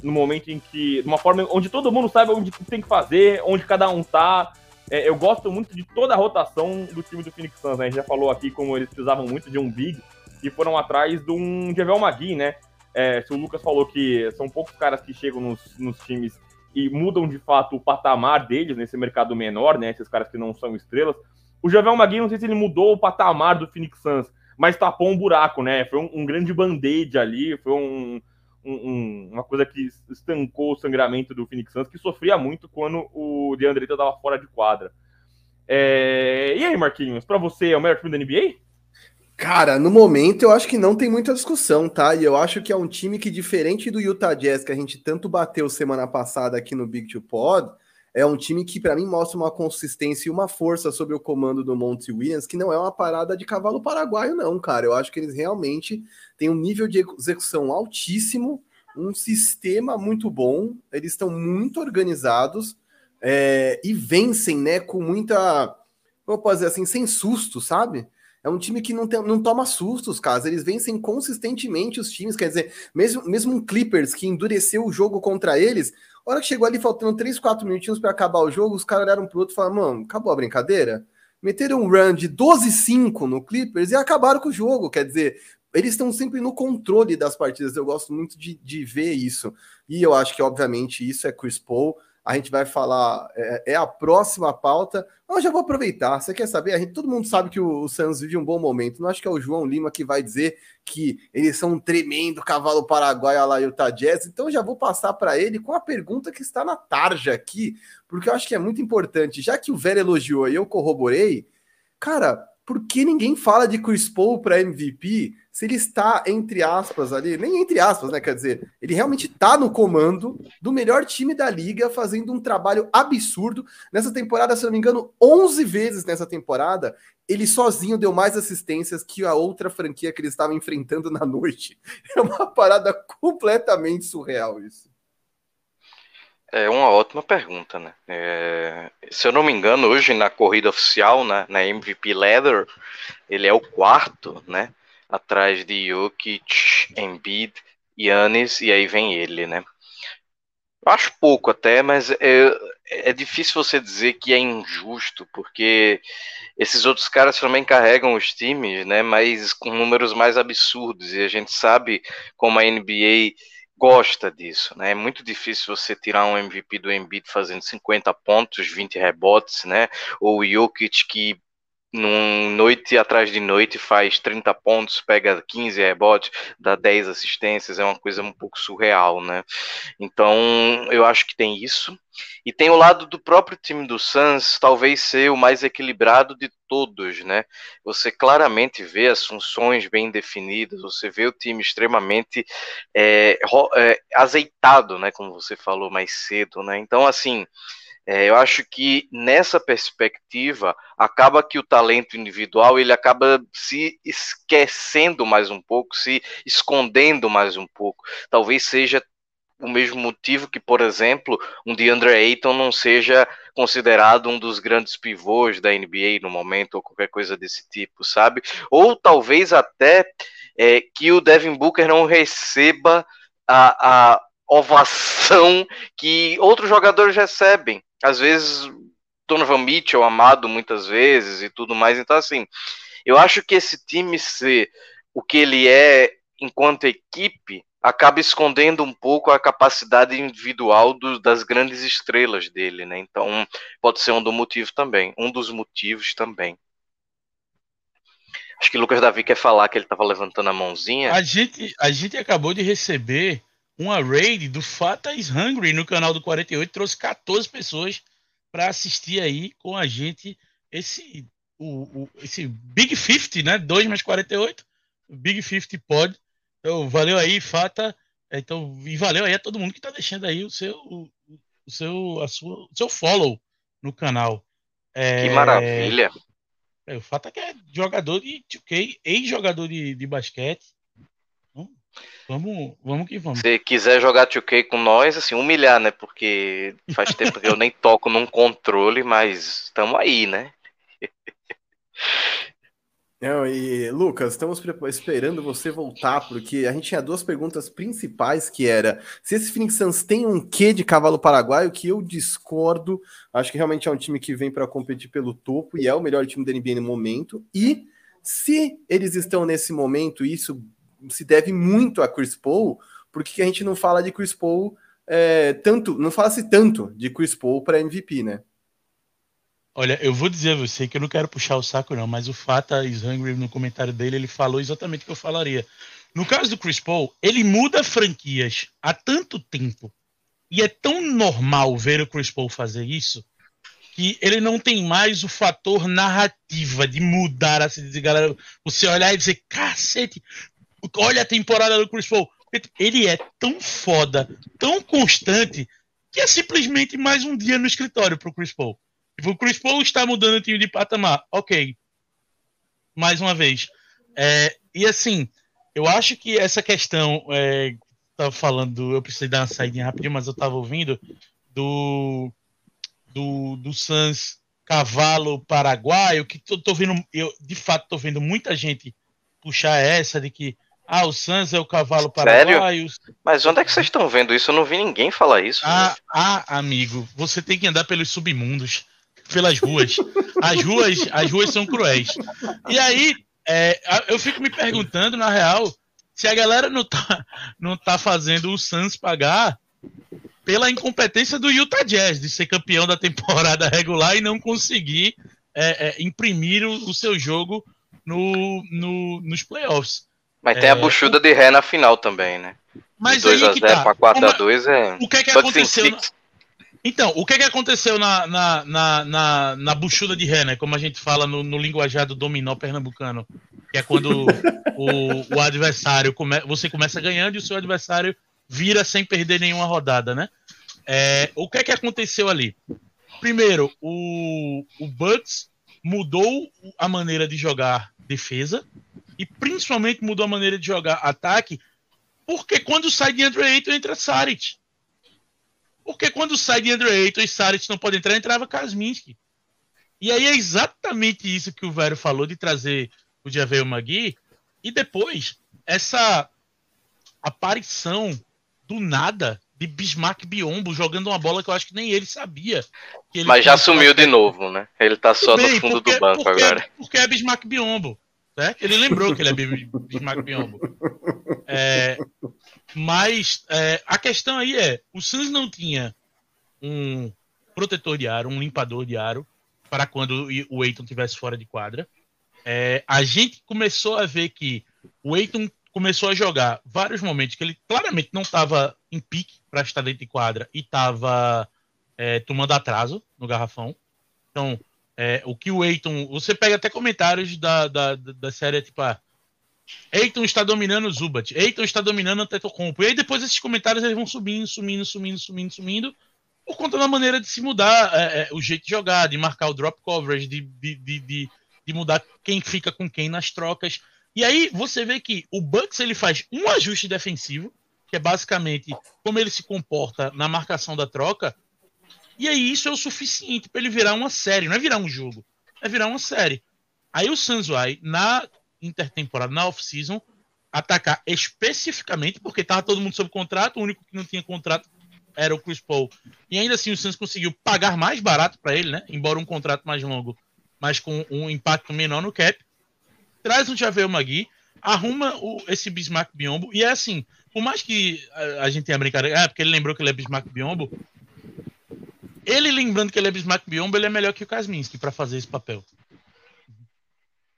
no momento em que, de uma forma onde todo mundo sabe onde tem que fazer, onde cada um tá. É, eu gosto muito de toda a rotação do time do Phoenix Suns, né? A gente já falou aqui como eles precisavam muito de um big e foram atrás de um Javel Magui, né? É, se o Lucas falou que são poucos caras que chegam nos, nos times e mudam de fato o patamar deles nesse mercado menor, né? Esses caras que não são estrelas. O Javel Magui, não sei se ele mudou o patamar do Phoenix Suns, mas tapou um buraco, né? Foi um, um grande band-aid ali, foi um, um, uma coisa que estancou o sangramento do Phoenix Suns, que sofria muito quando o DeAndre estava fora de quadra. É... E aí, Marquinhos, para você é o melhor time da NBA? Cara, no momento eu acho que não tem muita discussão, tá? E eu acho que é um time que, diferente do Utah Jazz, que a gente tanto bateu semana passada aqui no Big Two Pod, é um time que, para mim, mostra uma consistência e uma força sobre o comando do Monty Williams, que não é uma parada de cavalo paraguaio, não, cara. Eu acho que eles realmente têm um nível de execução altíssimo, um sistema muito bom, eles estão muito organizados é, e vencem, né, com muita. Como eu posso dizer assim, sem susto, sabe? É um time que não, tem, não toma sustos, caras. Eles vencem consistentemente os times. Quer dizer, mesmo, mesmo um Clippers que endureceu o jogo contra eles, a hora que chegou ali faltando 3, 4 minutinhos para acabar o jogo, os caras olharam pro outro e falaram: mano, acabou a brincadeira? Meteram um run de 12-5 no Clippers e acabaram com o jogo. Quer dizer, eles estão sempre no controle das partidas. Eu gosto muito de, de ver isso. E eu acho que, obviamente, isso é Chris Paul a gente vai falar, é, é, a próxima pauta. Eu já vou aproveitar. Você quer saber? A gente, todo mundo sabe que o, o Santos vive um bom momento. Não acho que é o João Lima que vai dizer que eles são um tremendo cavalo paraguaio lá Utah Jazz. Então já vou passar para ele com a pergunta que está na tarja aqui, porque eu acho que é muito importante. Já que o Vera elogiou e eu corroborei, cara, por que ninguém fala de Chris Paul para MVP se ele está, entre aspas, ali, nem entre aspas, né? Quer dizer, ele realmente está no comando do melhor time da liga, fazendo um trabalho absurdo. Nessa temporada, se não me engano, 11 vezes nessa temporada, ele sozinho deu mais assistências que a outra franquia que ele estava enfrentando na noite. É uma parada completamente surreal isso. É uma ótima pergunta, né? É, se eu não me engano, hoje na corrida oficial, né, na MVP Leather, ele é o quarto, né? Atrás de Jokic, Embiid, Yannis, e aí vem ele, né? Eu acho pouco até, mas é, é difícil você dizer que é injusto, porque esses outros caras também carregam os times, né? Mas com números mais absurdos, e a gente sabe como a NBA gosta disso, né? É muito difícil você tirar um MVP do Embiid fazendo 50 pontos, 20 rebotes, né? Ou o Jokic que num noite atrás de noite faz 30 pontos, pega 15 rebotes, dá 10 assistências, é uma coisa um pouco surreal, né? Então, eu acho que tem isso. E tem o lado do próprio time do Suns, talvez ser o mais equilibrado de todos, né? Você claramente vê as funções bem definidas, você vê o time extremamente é, é, azeitado, né? Como você falou mais cedo, né? Então, assim, É, eu acho que nessa perspectiva acaba que o talento individual ele acaba se esquecendo mais um pouco, se escondendo mais um pouco. Talvez seja o mesmo motivo que, por exemplo, um DeAndre Ayton não seja considerado um dos grandes pivôs da NBA no momento, ou qualquer coisa desse tipo, sabe? Ou talvez até é, que o Devin Booker não receba a, a ovação que outros jogadores recebem. Às vezes, Donovan Mitchell amado muitas vezes e tudo mais. Então, assim, eu acho que esse time ser o que ele é enquanto equipe acaba escondendo um pouco a capacidade individual do, das grandes estrelas dele, né? Então pode ser um do motivo também, um dos motivos também. Acho que o Lucas Davi quer falar que ele estava levantando a mãozinha. A gente, a gente acabou de receber uma raid do Fata is Hungry no canal do 48, trouxe 14 pessoas para assistir aí com a gente esse o, o, esse Big 50, né? 2 mais 48, Big 50 Pod então, valeu aí, Fata. Então, e valeu aí a todo mundo que está deixando aí o seu, o seu, a sua, o seu follow no canal. É, que maravilha! É, o Fata que é jogador de 2K, ex-jogador de, de basquete. Então, vamos, vamos que vamos. Se quiser jogar 2K com nós, assim, humilhar, né? Porque faz tempo que eu nem toco num controle, mas estamos aí, né? Não, e Lucas, estamos esperando você voltar, porque a gente tinha duas perguntas principais, que era se esse Phoenix Suns tem um quê de cavalo paraguaio, que eu discordo, acho que realmente é um time que vem para competir pelo topo e é o melhor time da NBA no momento, e se eles estão nesse momento, isso se deve muito a Chris Paul, porque a gente não fala de Chris Paul é, tanto, não fala-se tanto de Chris Paul para MVP, né? Olha, eu vou dizer a você que eu não quero puxar o saco, não, mas o Fata Hungry no comentário dele, ele falou exatamente o que eu falaria. No caso do Chris Paul, ele muda franquias há tanto tempo e é tão normal ver o Chris Paul fazer isso que ele não tem mais o fator narrativa de mudar assim, de galera, você olhar e dizer, cacete, olha a temporada do Chris Paul. Ele é tão foda, tão constante, que é simplesmente mais um dia no escritório pro Chris Paul. Tipo, o Chris Paul está mudando o time de patamar. Ok. Mais uma vez. É, e assim, eu acho que essa questão. É, tava falando, eu precisei dar uma saída rapidinho, mas eu tava ouvindo do. Do, do Sans Cavalo Paraguaio, que tô, tô vendo. Eu, de fato, tô vendo muita gente puxar essa de que ah, o Sans é o cavalo paraguaio. Sério? Mas onde é que vocês estão vendo isso? Eu não vi ninguém falar isso. Ah, né? ah, amigo, você tem que andar pelos submundos pelas ruas. As ruas, as ruas são cruéis. E aí, é, eu fico me perguntando, na real, se a galera não tá, não tá fazendo o Suns pagar pela incompetência do Utah Jazz de ser campeão da temporada regular e não conseguir é, é, imprimir o, o, seu jogo no, no, nos playoffs. Mas tem a é, buchuda de ré na final também, né? Mas de 2 a 0 tá. para 4 a 2 é. O que é que aconteceu? Então, o que, que aconteceu na, na, na, na, na buchuda de ré, né? Como a gente fala no, no linguajar do dominó pernambucano, que é quando o, o adversário come, você começa ganhando e o seu adversário vira sem perder nenhuma rodada, né? É, o que é que aconteceu ali? Primeiro, o, o Bucks mudou a maneira de jogar defesa e principalmente mudou a maneira de jogar ataque, porque quando sai de Andrew Ayton entra Saric. Porque quando sai de Andrew Ayton e Saric não pode entrar, entrava Kasminski. E aí é exatamente isso que o Velho falou de trazer o Javel Magui. E depois, essa aparição do nada de Bismarck Biombo jogando uma bola que eu acho que nem ele sabia. Ele Mas já sumiu de novo, né? Ele tá só bem, no fundo porque, do banco porque, agora. Porque é Bismarck Biombo. Certo? Ele lembrou que ele é Bismarck Biombo. É, mas é, a questão aí é: o Suns não tinha um protetor de aro, um limpador de aro, para quando o Eiton tivesse fora de quadra. É, a gente começou a ver que o Eiton começou a jogar vários momentos que ele claramente não estava em pique para estar dentro de quadra e estava é, tomando atraso no garrafão. Então, é, o que o Eiton. Você pega até comentários da, da, da série, tipo, ah, Eiton está dominando Zubat. Eiton está dominando o Tetocompo. E aí depois esses comentários eles vão subindo, sumindo, sumindo, sumindo, sumindo. por conta da maneira de se mudar é, é, o jeito de jogar, de marcar o drop coverage, de, de, de, de, mudar quem fica com quem nas trocas. E aí você vê que o Bucks ele faz um ajuste defensivo, que é basicamente como ele se comporta na marcação da troca. E aí isso é o suficiente para ele virar uma série, não é virar um jogo, é virar uma série. Aí o Suns vai na intertemporada, na off-season, atacar especificamente, porque tava todo mundo sob contrato, o único que não tinha contrato era o Chris Paul. E ainda assim o Suns conseguiu pagar mais barato para ele, né? Embora um contrato mais longo, mas com um impacto menor no cap. Traz um Javel Magui, arruma o, esse Bismarck Biombo, e é assim, por mais que a, a gente tenha brincadeira, ah, porque ele lembrou que ele é Bismarck Biombo, ele lembrando que ele é Bismarck Biombo, ele é melhor que o Kazminski para fazer esse papel.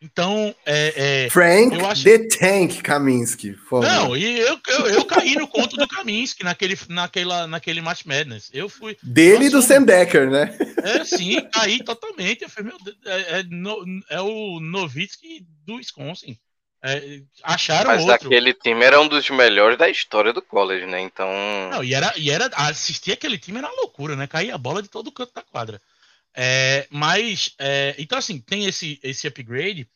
Então, é, é Frank acho... The Tank Kaminsky. Não, e eu, eu, eu, caí no conto do Kaminsky naquele, naquela, naquele Match Madness. Eu fui. Dele e do Sam Decker, né? É, sim, caí totalmente. Eu falei, meu Deus, é, é, no, é o Novitsky do Wisconsin. É, acharam Mas outro. aquele time era um dos melhores da história do college, né? Então. Não, e era, e era assistir aquele time era uma loucura, né? Caía a bola de todo canto da quadra. É, mas, é, então assim, tem esse, esse upgrade.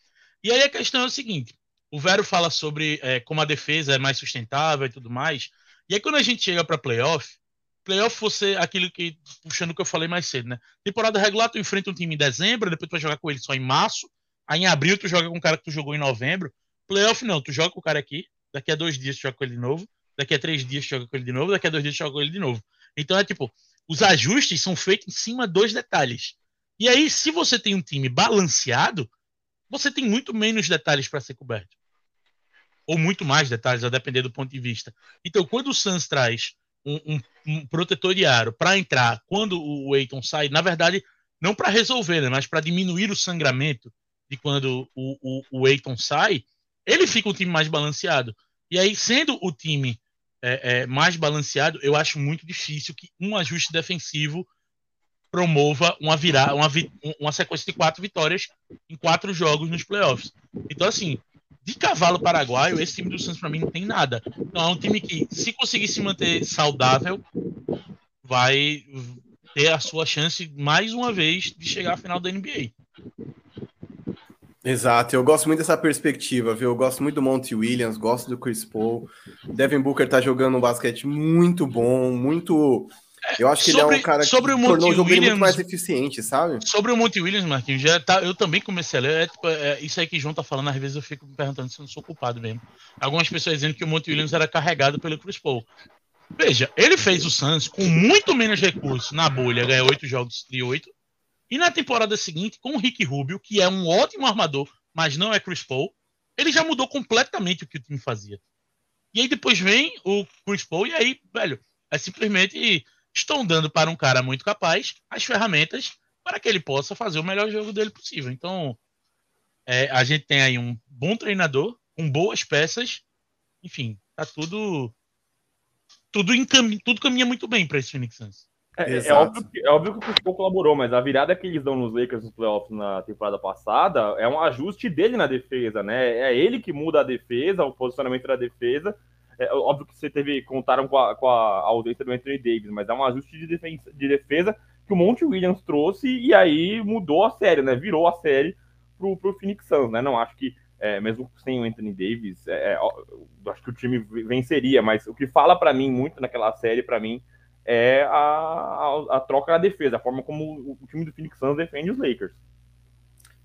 E aí a questão é o seguinte: o Vero fala sobre é, como a defesa é mais sustentável e tudo mais. E aí quando a gente chega para playoff, playoff você, aquilo que, puxando o que eu falei mais cedo, né? Temporada regular, tu enfrenta um time em dezembro, depois tu vai jogar com ele só em março. Aí em abril tu joga com um cara que tu jogou em novembro. Playoff não, tu joga com o cara aqui, daqui a dois dias tu joga com ele de novo, daqui a três dias tu joga com ele de novo, daqui a dois dias tu joga com ele de novo. Então é tipo, os ajustes são feitos em cima dos detalhes. E aí, se você tem um time balanceado, você tem muito menos detalhes para ser coberto. Ou muito mais detalhes, a depender do ponto de vista. Então, quando o Suns traz um, um, um protetor para entrar quando o Eiton sai, na verdade, não para resolver, né, mas para diminuir o sangramento de quando o, o, o Eiton sai, ele fica um time mais balanceado. E aí, sendo o time é, é, mais balanceado, eu acho muito difícil que um ajuste defensivo promova uma, virar, uma, uma sequência de quatro vitórias em quatro jogos nos playoffs. Então, assim, de cavalo paraguaio, esse time do Santos para mim não tem nada. Então, é um time que, se conseguir se manter saudável, vai ter a sua chance mais uma vez de chegar à final da NBA. Exato, eu gosto muito dessa perspectiva, viu? Eu gosto muito do Monty Williams, gosto do Chris Paul. Devin Booker tá jogando um basquete muito bom, muito. Eu acho que sobre, ele é um cara que sobre o tornou o jogo Williams, muito mais eficiente, sabe? Sobre o Monty Williams, Marquinhos, já tá, eu também comecei a ler. É, tipo, é, isso aí que o João tá falando, às vezes eu fico me perguntando se eu não sou culpado mesmo. Algumas pessoas dizendo que o Monty Williams era carregado pelo Chris Paul. Veja, ele fez o Suns com muito menos recursos na bolha, ganhou oito jogos de oito e na temporada seguinte, com o Rick Rubio, que é um ótimo armador, mas não é Chris Paul, ele já mudou completamente o que o time fazia. E aí depois vem o Chris Paul, e aí, velho, é simplesmente estão dando para um cara muito capaz as ferramentas para que ele possa fazer o melhor jogo dele possível. Então, é, a gente tem aí um bom treinador, com boas peças, enfim, tá tudo. Tudo, tudo caminha muito bem para esse Phoenix Suns. É, é, óbvio que, é óbvio que o Chris colaborou, mas a virada que eles dão nos Lakers nos playoffs na temporada passada é um ajuste dele na defesa, né? É ele que muda a defesa, o posicionamento da defesa. É, óbvio que você teve, contaram com a, com a ausência do Anthony Davis, mas é um ajuste de defesa, de defesa que o Monte Williams trouxe e aí mudou a série, né? Virou a série pro, pro Phoenix Suns, né? Não acho que, é, mesmo sem o Anthony Davis, é, é acho que o time venceria, mas o que fala para mim muito naquela série, para mim, é a, a, a, troca da defesa, a forma como o time do Phoenix Suns defende os Lakers.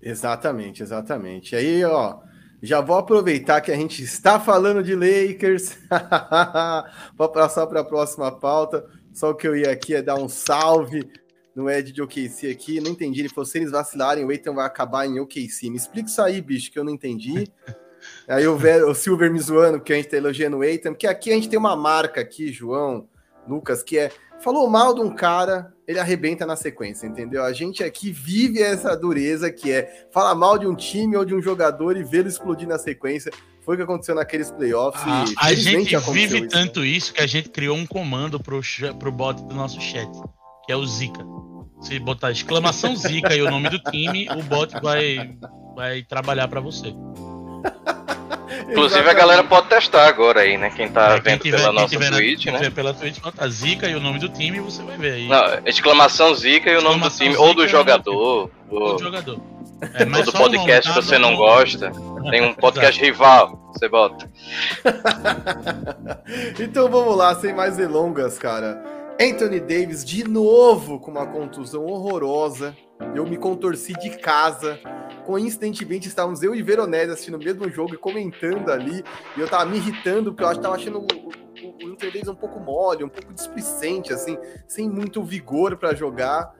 Exatamente, exatamente. Aí, ó, já vou aproveitar que a gente está falando de Lakers para passar para a próxima pauta. Só o que eu ia aqui é dar um salve no Ed de OKC aqui. Não entendi. Ele falou: se eles vacilarem, o Eitan vai acabar em OKC. Me explica isso aí, bicho, que eu não entendi. Aí o, o Silver me zoando, que a gente está elogiando o Eitan, porque aqui a gente tem uma marca aqui, João, Lucas, que é falou mal de um cara, ele arrebenta na sequência, entendeu? A gente aqui vive essa dureza que é falar mal de um time ou de um jogador e vê-lo explodir na sequência. Foi o que aconteceu naqueles playoffs. Ah, a gente vive isso, tanto isso que a gente criou um comando pro, pro bot do nosso chat, que é o Zika. Se botar exclamação Zika e o nome do time, o bot vai, vai trabalhar para você. Inclusive a galera pode testar agora aí, né? Quem tá É, quem vendo tiver- pela quem nossa tiver na- Twitch, quem né? tiver pela Twitch, bota Zica e o nome do time e você vai ver aí. Não, exclamação Zica e o nome do time, ou do Zica e o nome do jogador, ou, jogador. É, ou do nome, podcast tá? que você Não- gosta. Tem um podcast rival, você bota. então vamos lá, sem mais delongas, cara. Anthony Davis de novo com uma contusão horrorosa. Eu me contorci de casa. Coincidentemente, estávamos eu e Veronese assistindo o mesmo jogo e comentando ali. E eu tava me irritando, porque eu tava achando o, o, o Anthony Davis um pouco mole, um pouco displicente, assim, sem muito vigor para jogar.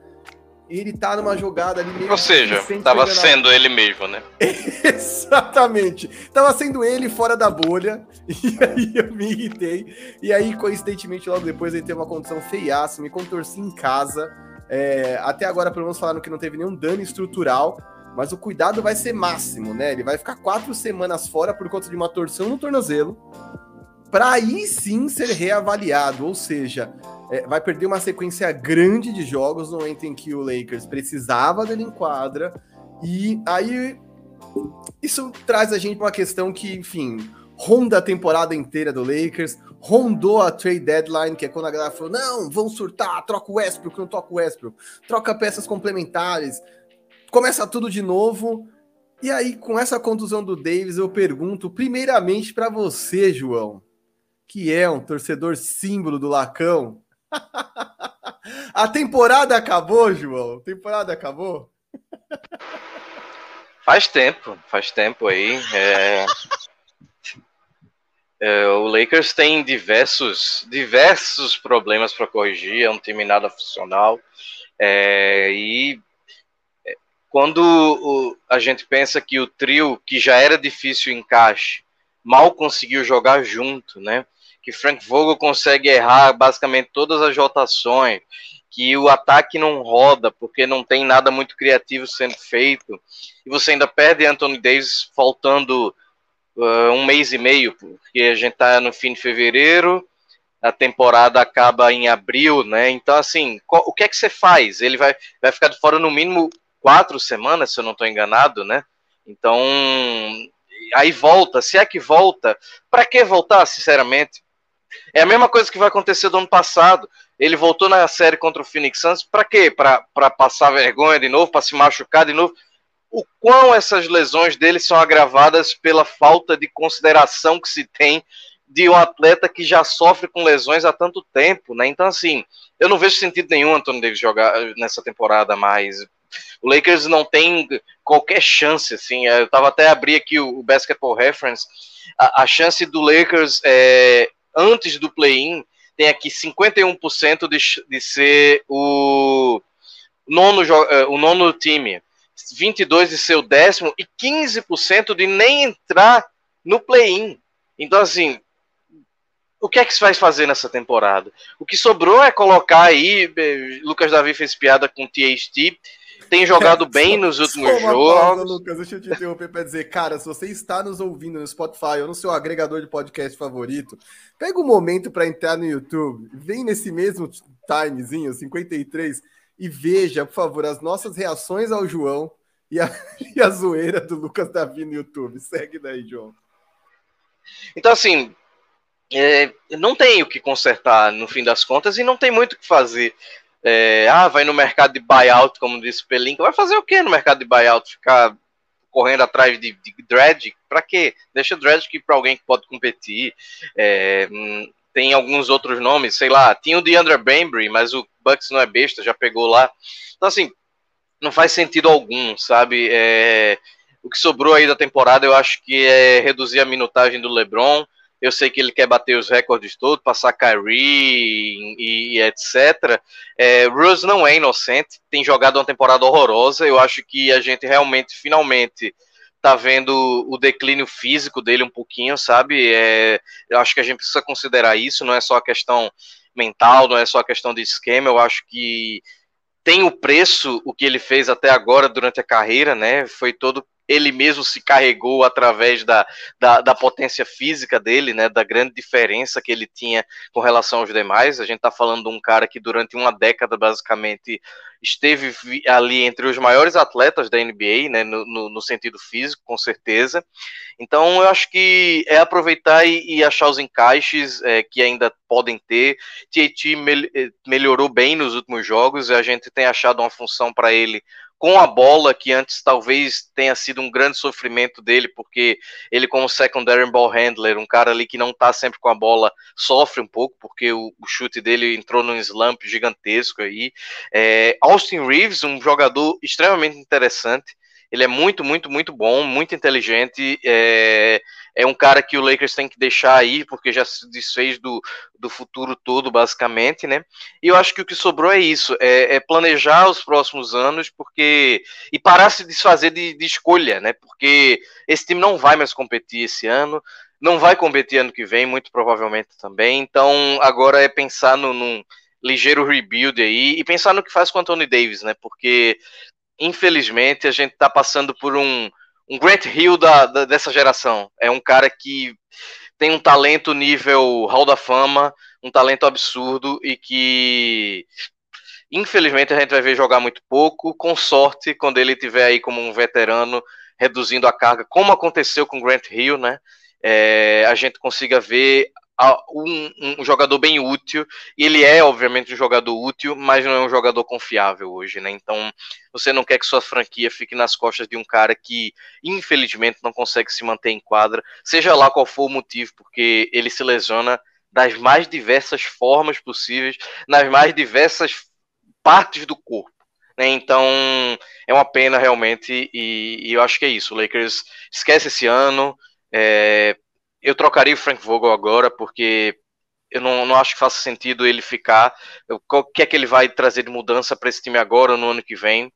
Ele tá numa jogada ali meio. Ou seja, tava a- sendo ele mesmo, né? Exatamente. Tava sendo ele fora da bolha. E aí eu me irritei. E aí, coincidentemente, logo depois ele teve uma condição feiaça, me contorci em casa. É, até agora, pelo menos, falaram que não teve nenhum dano estrutural. Mas o cuidado vai ser máximo, né? Ele vai ficar quatro semanas fora por conta de uma torção no tornozelo. Para aí sim ser reavaliado. Ou seja, é, vai perder uma sequência grande de jogos no momento em que o Lakers precisava dele em quadra. E aí isso traz a gente para uma questão que, enfim, ronda a temporada inteira do Lakers, rondou a trade deadline, que é quando a galera falou: não, vão surtar, troca o Westbrook, não troca o Westbrook, troca peças complementares, começa tudo de novo. E aí, com essa contusão do Davis, eu pergunto primeiramente para você, João, que é um torcedor símbolo do Lacão. a temporada acabou, João? A temporada acabou? Faz tempo, faz tempo aí. É... É, o Lakers tem diversos, diversos problemas para corrigir, é um time nada funcional. É, e é, quando o- a gente pensa que o trio, que já era difícil encaixe, mal conseguiu jogar junto, né? Que Frank Vogel consegue errar basicamente todas as rotações, que o ataque não roda porque não tem nada muito criativo sendo feito, e você ainda perde Anthony Davis faltando uh, um mês e meio, porque a gente tá no fim de fevereiro, a temporada acaba em abril, né? Então, assim, o que é que você faz? Ele vai, vai ficar de fora no mínimo quatro semanas, se eu não estou enganado, né? Então, aí volta, se é que volta, para que voltar, sinceramente? É a mesma coisa que vai acontecer do ano passado. Ele voltou na série contra o Phoenix Suns, para quê? Para passar vergonha de novo, para se machucar de novo? o quão essas lesões dele são agravadas pela falta de consideração que se tem de um atleta que já sofre com lesões há tanto tempo, né? Então, assim, eu não vejo sentido nenhum Antônio Davis jogar nessa temporada mais. O Lakers não tem qualquer chance, assim. Eu tava até abrir aqui o, o Basketball Reference. A, a chance do Lakers é, antes do play-in tem aqui 51% de, de ser o nono, o nono time. 22 de ser o décimo e 15% de nem entrar no play-in. Então, assim, o que é que se vai fazer nessa temporada? O que sobrou é colocar aí. Lucas Davi fez piada com THT, tem jogado bem nos últimos jogos. Pausa, Lucas, deixa eu te interromper para dizer, cara, se você está nos ouvindo no Spotify ou no seu agregador de podcast favorito, pega um momento para entrar no YouTube, vem nesse mesmo timezinho, 53, e veja, por favor, as nossas reações ao João e a, e a zoeira do Lucas Davi no YouTube. Segue daí, João. Então, assim, é, não tem o que consertar no fim das contas e não tem muito o que fazer. É, ah, vai no mercado de buyout, como disse o Pelinka. Vai fazer o que no mercado de buyout? Ficar correndo atrás de, de Dredd? Pra quê? Deixa o Dredd aqui para alguém que pode competir. É, tem alguns outros nomes, sei lá. Tinha o DeAndre Bembry, mas o Bucks não é besta, já pegou lá. Então, assim, não faz sentido algum, sabe? É, o que sobrou aí da temporada, eu acho que é reduzir a minutagem do LeBron. Eu sei que ele quer bater os recordes todos, passar Kyrie e, e etc. É, Rose não é inocente, tem jogado uma temporada horrorosa. Eu acho que a gente realmente, finalmente, tá vendo o declínio físico dele um pouquinho, sabe? É, eu acho que a gente precisa considerar isso, não é só a questão mental, não é só a questão de esquema. Eu acho que tem o preço o que ele fez até agora durante a carreira, né? Foi todo ele mesmo se carregou através da, da, da, potência física dele, né, da grande diferença que ele tinha com relação aos demais. A gente está falando de um cara que durante uma década, basicamente, esteve ali entre os maiores atletas da NBA, né, no, no, no sentido físico, com certeza. Então, eu acho que é aproveitar e, e achar os encaixes é, que ainda podem ter. TT eh, melhorou bem nos últimos jogos, a gente tem achado uma função para ele com a bola, que antes talvez tenha sido um grande sofrimento dele, porque ele, como secondary ball handler, um cara ali que não tá sempre com a bola, sofre um pouco, porque o, o chute dele entrou num slump gigantesco aí. É, Austin Reeves, um jogador extremamente interessante, ele é muito, muito, muito bom, muito inteligente. É, é um cara que o Lakers tem que deixar aí, porque já se desfez do, do futuro todo, basicamente, né? E eu acho que o que sobrou é isso: é, é planejar os próximos anos, porque. E parar se desfazer de, de escolha, né? Porque esse time não vai mais competir esse ano não vai competir ano que vem, muito provavelmente também. Então, agora é pensar no, num ligeiro rebuild aí e pensar no que faz com o Anthony Davis, né? Porque infelizmente, a gente está passando por um, um Grant Hill da, da, dessa geração. É um cara que tem um talento nível Hall da Fama, um talento absurdo e que infelizmente a gente vai ver jogar muito pouco, com sorte, quando ele tiver aí como um veterano reduzindo a carga, como aconteceu com Grant Hill, né? É, a gente consiga ver um, um, jogador bem útil, ele é, obviamente, um jogador útil, mas não é um jogador confiável hoje, né? Então, você não quer que sua franquia fique nas costas de um cara que, infelizmente, não consegue se manter em quadra, seja lá qual for o motivo, porque ele se lesiona das mais diversas formas possíveis, nas mais diversas partes do corpo. Né? Então, é uma pena realmente, e, e, eu acho que é isso. O Lakers esquece esse ano, é, eu trocaria o Frank Vogel agora, porque eu não, não acho que faça sentido ele ficar. O que é que ele vai trazer de mudança para esse time agora ou no ano que vem?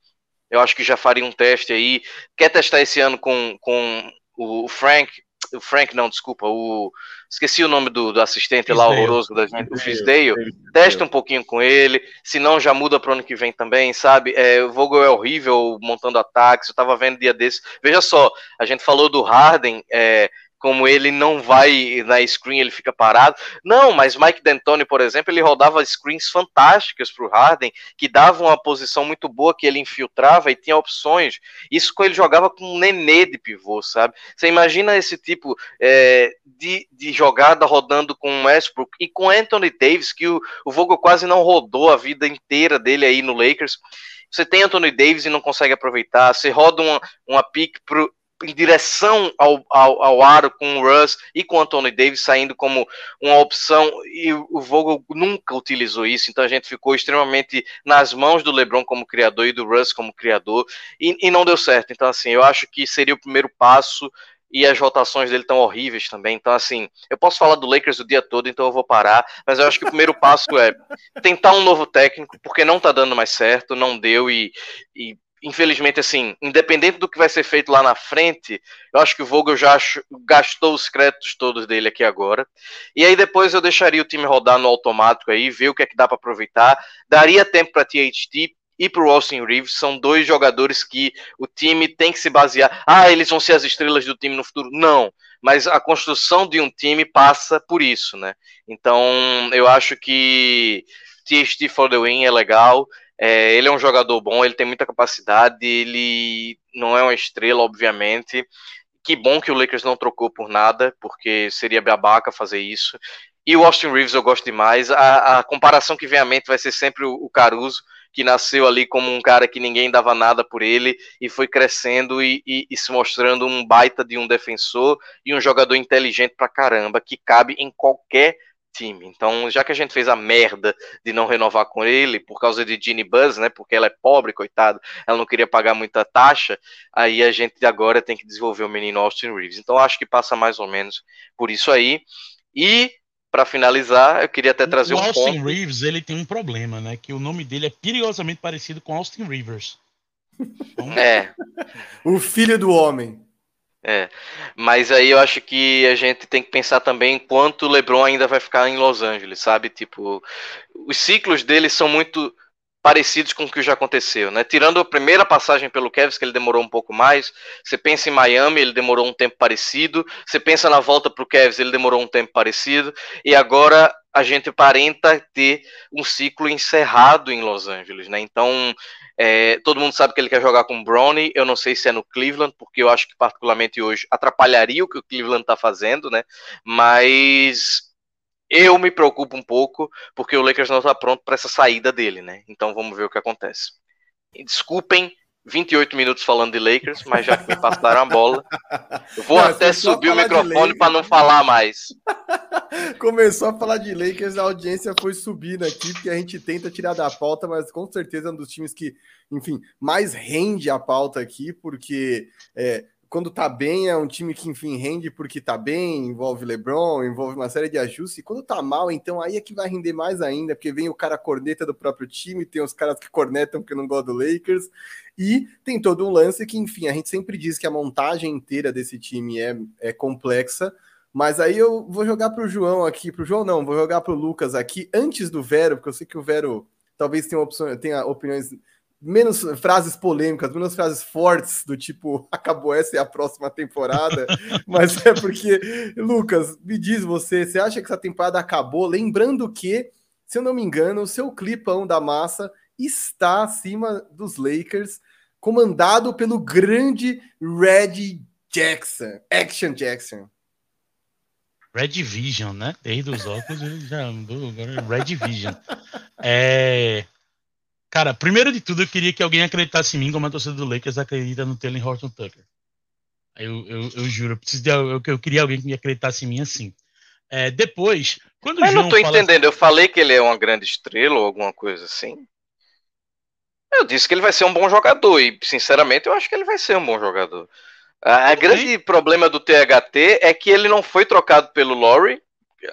Eu acho que já faria um teste aí. Quer testar esse ano com, com o Frank? O Frank, não, desculpa, o. Esqueci o nome do, do assistente lá, horroroso da gente, o Fisdale. Testa um pouquinho com ele, se não já muda para o ano que vem também, sabe? É, o Vogel é horrível montando ataques, eu tava vendo dia desse. Veja só, a gente falou do Harden, é, como ele não vai na screen, ele fica parado. Não, mas Mike D'Antoni, por exemplo, ele rodava screens fantásticas para o Harden, que davam uma posição muito boa que ele infiltrava e tinha opções. Isso ele jogava com um nenê de pivô, sabe? Você imagina esse tipo é, de, de jogada rodando com Westbrook e com Anthony Davis, que o, o Vogel quase não rodou a vida inteira dele aí no Lakers. Você tem Anthony Davis e não consegue aproveitar. Você roda uma, uma pick pro, em direção ao, ao, ao, aro com o Russ e com o Anthony Davis saindo como uma opção e o Vogel nunca utilizou isso, então a gente ficou extremamente nas mãos do LeBron como criador e do Russ como criador e, e não deu certo, então assim, eu acho que seria o primeiro passo e as rotações dele estão horríveis também. Então, assim, eu posso falar do Lakers o dia todo, então eu vou parar. Mas eu acho que o primeiro passo é tentar um novo técnico, porque não tá dando mais certo, não deu, e, e infelizmente, assim, independente do que vai ser feito lá na frente, eu acho que o Vogel já gastou os créditos todos dele aqui agora. E aí depois eu deixaria o time rodar no automático aí, ver o que é que dá para aproveitar. Daria tempo para THT e para o Austin Reeves, são dois jogadores que o time tem que se basear. Ah, eles vão ser as estrelas do time no futuro. Não, mas a construção de um time passa por isso, né? Então, eu acho que THT for the win é legal. É, ele é um jogador bom, ele tem muita capacidade, ele não é uma estrela, obviamente. Que bom que o Lakers não trocou por nada, porque seria babaca fazer isso. E o Austin Reeves eu gosto demais. A, a comparação que vem à mente vai ser sempre o, o, Caruso, que nasceu ali como um cara que ninguém dava nada por ele e foi crescendo e, e, e se mostrando um baita de um defensor e um jogador inteligente pra caramba, que cabe em qualquer time. Então, já que a gente fez a merda de não renovar com ele por causa de Ginny Buzz, né? Porque ela é pobre, coitado, ela não queria pagar muita taxa, aí a gente agora tem que desenvolver o menino Austin Reeves. Então, acho que passa mais ou menos por isso aí. E para finalizar, eu queria até trazer o um Austin ponto. Reeves, ele tem um problema, né? Que o nome dele é perigosamente parecido com Austin Rivers. Então... É. o filho do homem. É, mas aí eu acho que a gente tem que pensar também quanto o LeBron ainda vai ficar em Los Angeles, sabe? Tipo, os ciclos dele são muito parecidos com o que já aconteceu, né? Tirando a primeira passagem pelo Cavs, que ele demorou um pouco mais, você pensa em Miami, ele demorou um tempo parecido, você pensa na volta para o Cavs, ele demorou um tempo parecido, e agora a gente aparenta ter um ciclo encerrado em Los Angeles, né? Então, é, todo mundo sabe que ele quer jogar com o Brownie. Eu não sei se é no Cleveland, porque eu acho que particularmente hoje atrapalharia o que o Cleveland está fazendo, né? Mas eu me preocupo um pouco porque o Lakers não está pronto para essa saída dele, né? Então vamos ver o que acontece. Desculpem 28 minutos falando de Lakers, mas já que me passaram a bola, eu vou não, até subir o microfone para não falar mais. Começou a falar de Lakers, a audiência foi subindo aqui, porque a gente tenta tirar da pauta, mas com certeza é um dos times que, enfim, mais rende a pauta aqui, porque é, quando tá bem, é um time que, enfim, rende porque tá bem, envolve LeBron, envolve uma série de ajustes. E quando tá mal, então aí é que vai render mais ainda, porque vem o cara corneta do próprio time, tem os caras que cornetam porque não gostam do Lakers. E tem todo um lance que, enfim, a gente sempre diz que a montagem inteira desse time é, é complexa. Mas aí eu vou jogar pro João aqui, pro João não, vou jogar pro Lucas aqui, antes do Vero, porque eu sei que o Vero talvez tenha, opções, tenha opiniões menos frases polêmicas, menos frases fortes, do tipo, acabou essa e a próxima temporada, mas é porque, Lucas, me diz você, você acha que essa temporada acabou? Lembrando que, se eu não me engano, o seu clipão da massa está acima dos Lakers, comandado pelo grande Red Jackson, Action Jackson. Red Vision, né? Desde os óculos ele já andou agora é Red Vision. É, Cara, primeiro de tudo, eu queria que alguém acreditasse em mim como a torcida do Lakers acredita no Taylor Horton Tucker. Eu, eu, eu juro, eu, preciso de, eu, eu queria alguém que acreditasse em mim assim. É, depois, quando Mas o João não tô entendendo, assim, eu falei que ele é uma grande estrela ou alguma coisa assim. Eu disse que ele vai ser um bom jogador e, sinceramente, eu acho que ele vai ser um bom jogador. A, a grande problema do THT é que ele não foi trocado pelo Laurie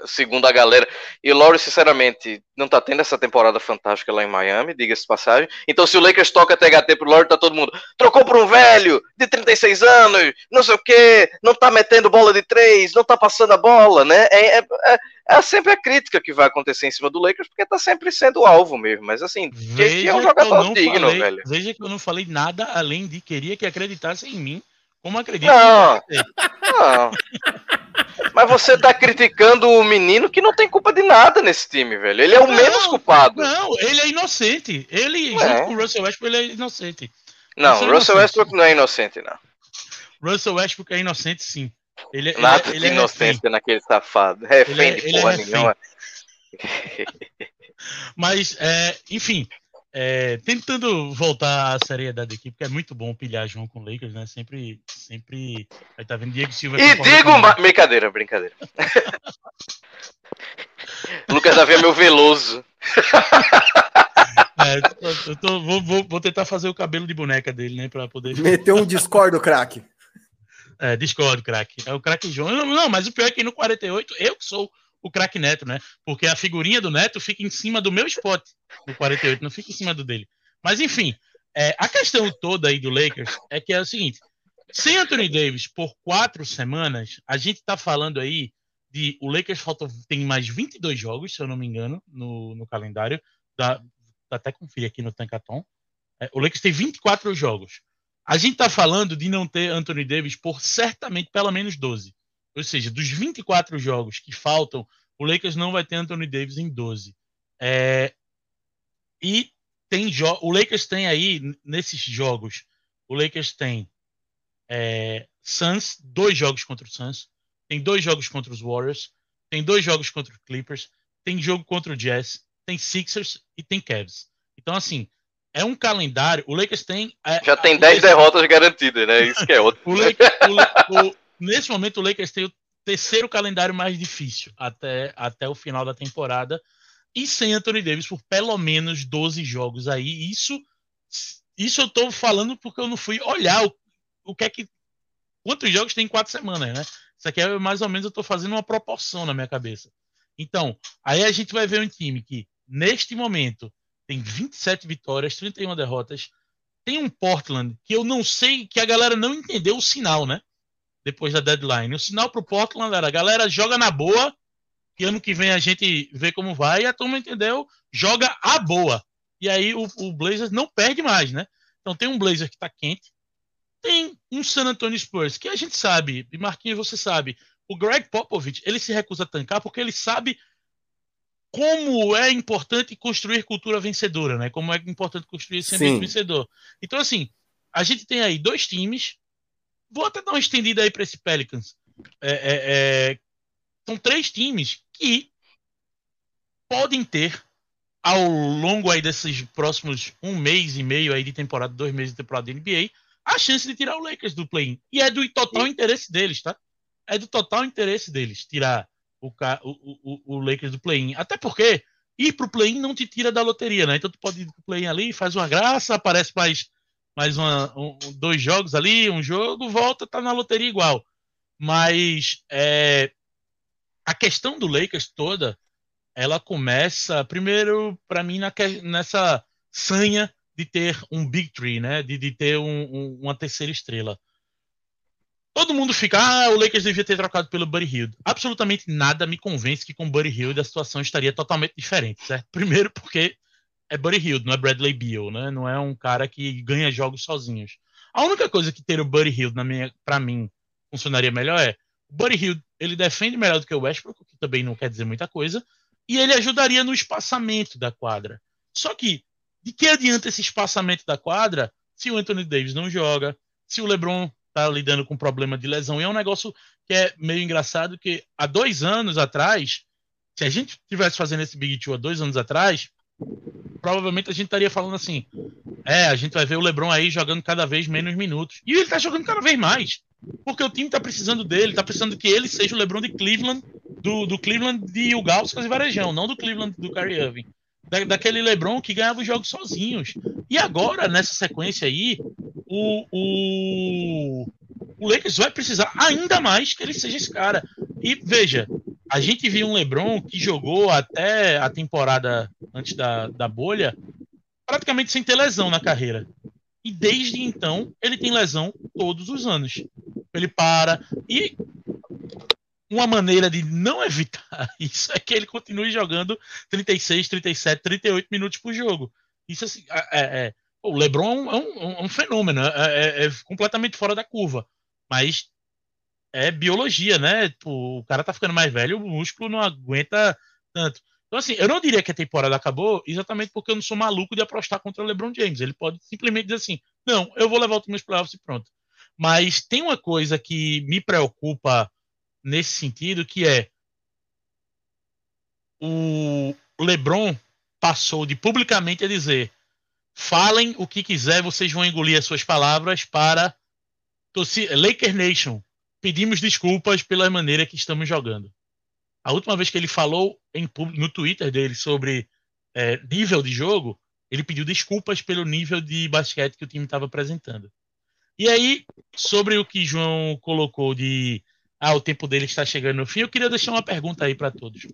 segundo a galera. E o Laurie, sinceramente, não tá tendo essa temporada fantástica lá em Miami, diga-se de passagem. Então, se o Lakers toca THT pro Laurie, tá todo mundo. Trocou por um velho de 36 anos, não sei o quê, não tá metendo bola de três, não tá passando a bola, né? É, é, é, é sempre a crítica que vai acontecer em cima do Lakers, porque tá sempre sendo alvo mesmo. Mas assim, é um jogador digno, falei, velho. Veja que eu não falei nada além de queria que acreditasse em mim, como acredita. Não, não. Mas você tá criticando o menino que não tem culpa de nada nesse time, velho. Ele é o não, menos culpado. Não, ele é inocente. Ele, é. junto com o Russell Westbrook, ele é inocente. Não, Russell, Russell Westbrook não é inocente, não. Russell Westbrook é inocente, sim. Ele, é, Nada ele, de ele inocente é naquele safado. Refém é, de porra nenhuma. Mas, é, enfim, é, tentando voltar à seriedade aqui, porque é muito bom pilhar João com Lakers, né? Sempre, sempre. Aí tá vendo Diego Silva. E digo uma... Brincadeira, brincadeira. Lucas Davi é meu veloso. É, eu tô, vou, vou, vou, tentar fazer o cabelo de boneca dele, né? Pra poder. Meteu um discordo, craque. É, discordo, craque. É o craque João. Não, não, mas o pior é que no 48, eu que sou o craque Neto, né? Porque a figurinha do Neto fica em cima do meu spot no 48, não fica em cima do dele. Mas enfim, é, a questão toda aí do Lakers é que é o seguinte: sem Anthony Davis por quatro semanas, a gente tá falando aí de o Lakers falta, tem mais 22 jogos, se eu não me engano, no, no calendário. Dá, dá até conferir aqui no Tankaton. É, o Lakers tem 24 jogos. A gente tá falando de não ter Anthony Davis por certamente pelo menos 12. Ou seja, dos 24 jogos que faltam, o Lakers não vai ter Anthony Davis em 12. É, e tem o Lakers tem aí, nesses jogos, o Lakers tem é, Suns, dois jogos contra o Suns, tem dois jogos contra os Warriors, tem dois jogos contra os Clippers, tem jogo contra o Jazz, tem Sixers e tem Cavs. Então, assim, é um calendário. O Lakers tem. É, Já tem 10 derrotas garantidas, né? Isso que é outro. o, Lakers, o, o, nesse momento, o Lakers tem o terceiro calendário mais difícil até, até o final da temporada. E sem Anthony Davis por pelo menos 12 jogos aí. Isso, isso eu tô falando porque eu não fui olhar o, o que é que. Quantos jogos tem em quatro semanas, né? Isso aqui é mais ou menos eu tô fazendo uma proporção na minha cabeça. Então, aí a gente vai ver um time que, neste momento, tem 27 vitórias, 31 derrotas. Tem um Portland que eu não sei, que a galera não entendeu o sinal, né? Depois da deadline. O sinal para o Portland era: galera joga na boa, que ano que vem a gente vê como vai, e a turma entendeu, joga a boa. E aí o, o Blazers não perde mais, né? Então tem um Blazer que tá quente, tem um San Antonio Spurs, que a gente sabe, e Marquinhos, você sabe, o Greg Popovich, ele se recusa a tancar porque ele sabe como é importante construir cultura vencedora, né? Como é importante construir esse ambiente Sim. vencedor. Então, assim, a gente tem aí dois times. Vou até dar uma estendida aí para esse Pelicans. É, é, é, são três times que podem ter ao longo aí desses próximos um mês e meio aí de temporada, dois meses de temporada da NBA, a chance de tirar o Lakers do play-in. E é do total interesse deles, tá? É do total interesse deles tirar o, o, o, o Lakers do play-in. Até porque ir pro play-in não te tira da loteria, né? Então tu pode ir pro play-in ali, faz uma graça, aparece mais, mais uma, um, dois jogos ali, um jogo, volta, tá na loteria igual. Mas é, a questão do Lakers toda, ela começa, primeiro, para mim, na, nessa sanha de ter um Big Tree, né? De, de ter um, um, uma terceira estrela. Todo mundo fica, ah, o Lakers devia ter trocado pelo Buddy Hield. Absolutamente nada me convence que com o Buddy Hield a situação estaria totalmente diferente, certo? Primeiro porque é Buddy Hield, não é Bradley Beal, né? Não é um cara que ganha jogos sozinhos. A única coisa que ter o Buddy Hield, na minha, pra mim, funcionaria melhor é o Buddy Hield, ele defende melhor do que o Westbrook, o que também não quer dizer muita coisa, e ele ajudaria no espaçamento da quadra. Só que, de que adianta esse espaçamento da quadra se o Anthony Davis não joga, se o LeBron tá lidando com problema de lesão. E é um negócio que é meio engraçado, que há dois anos atrás, se a gente tivesse fazendo esse Big Two há dois anos atrás, provavelmente a gente estaria falando assim: é, a gente vai ver o LeBron aí jogando cada vez menos minutos. E ele tá jogando cada vez mais. Porque o time tá precisando dele, tá precisando que ele seja o LeBron de Cleveland, do, do Cleveland de Ugauskas e Varejão, não do Cleveland do Kyrie Irving. Da, daquele LeBron que ganhava os jogos sozinhos. E agora, nessa sequência aí, o, o, o Lakers vai precisar ainda mais que ele seja esse cara. E veja, a gente viu um LeBron que jogou até a temporada antes da, da bolha praticamente sem ter lesão na carreira. E desde então ele tem lesão todos os anos. Ele para e uma maneira de não evitar isso é que ele continue jogando 36, 37, 38 minutos por jogo. Isso assim, é, é, o LeBron é um, é um fenômeno, é, é, é, completamente fora da curva. Mas é biologia, né? Tipo, o cara tá ficando mais velho, o músculo não aguenta tanto. Então, assim, eu não diria que a temporada acabou exatamente porque eu não sou maluco de apostar contra o LeBron James. Ele pode simplesmente dizer assim: não, eu vou levar o time nos playoffs e pronto. Mas tem uma coisa que me preocupa nesse sentido, que é o LeBron passou de publicamente a dizer Falem o que quiser, vocês vão engolir as suas palavras para Laker Nation. Pedimos desculpas pela maneira que estamos jogando. A última vez que ele falou em, no Twitter dele sobre é, nível de jogo, ele pediu desculpas pelo nível de basquete que o time estava apresentando. E aí, sobre o que João colocou de ah, o tempo dele está chegando no fim, eu queria deixar uma pergunta aí para todos.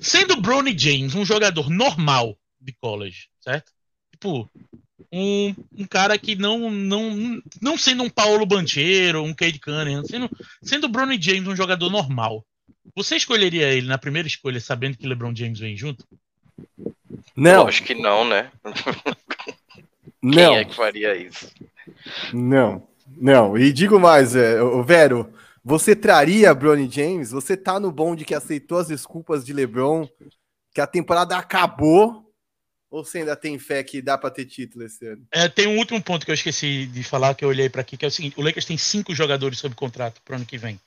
Sendo Bronny James um jogador normal de college, certo? tipo, um, um cara que não, não, não sendo um Paulo Banchero, um Cade Cunningham, sendo, sendo o Bronny James um jogador normal, você escolheria ele na primeira escolha sabendo que LeBron James vem junto? Não. acho que não, né? não. Quem é que faria isso? Não, não. E digo mais, é, o Vero, você traria Bronny James? Você tá no bonde que aceitou as desculpas de LeBron, que a temporada acabou ou você ainda tem fé que dá para ter título esse ano? É, tem um último ponto que eu esqueci de falar, que eu olhei para aqui, que é o seguinte: o Lakers tem cinco jogadores sob contrato para o ano que vem.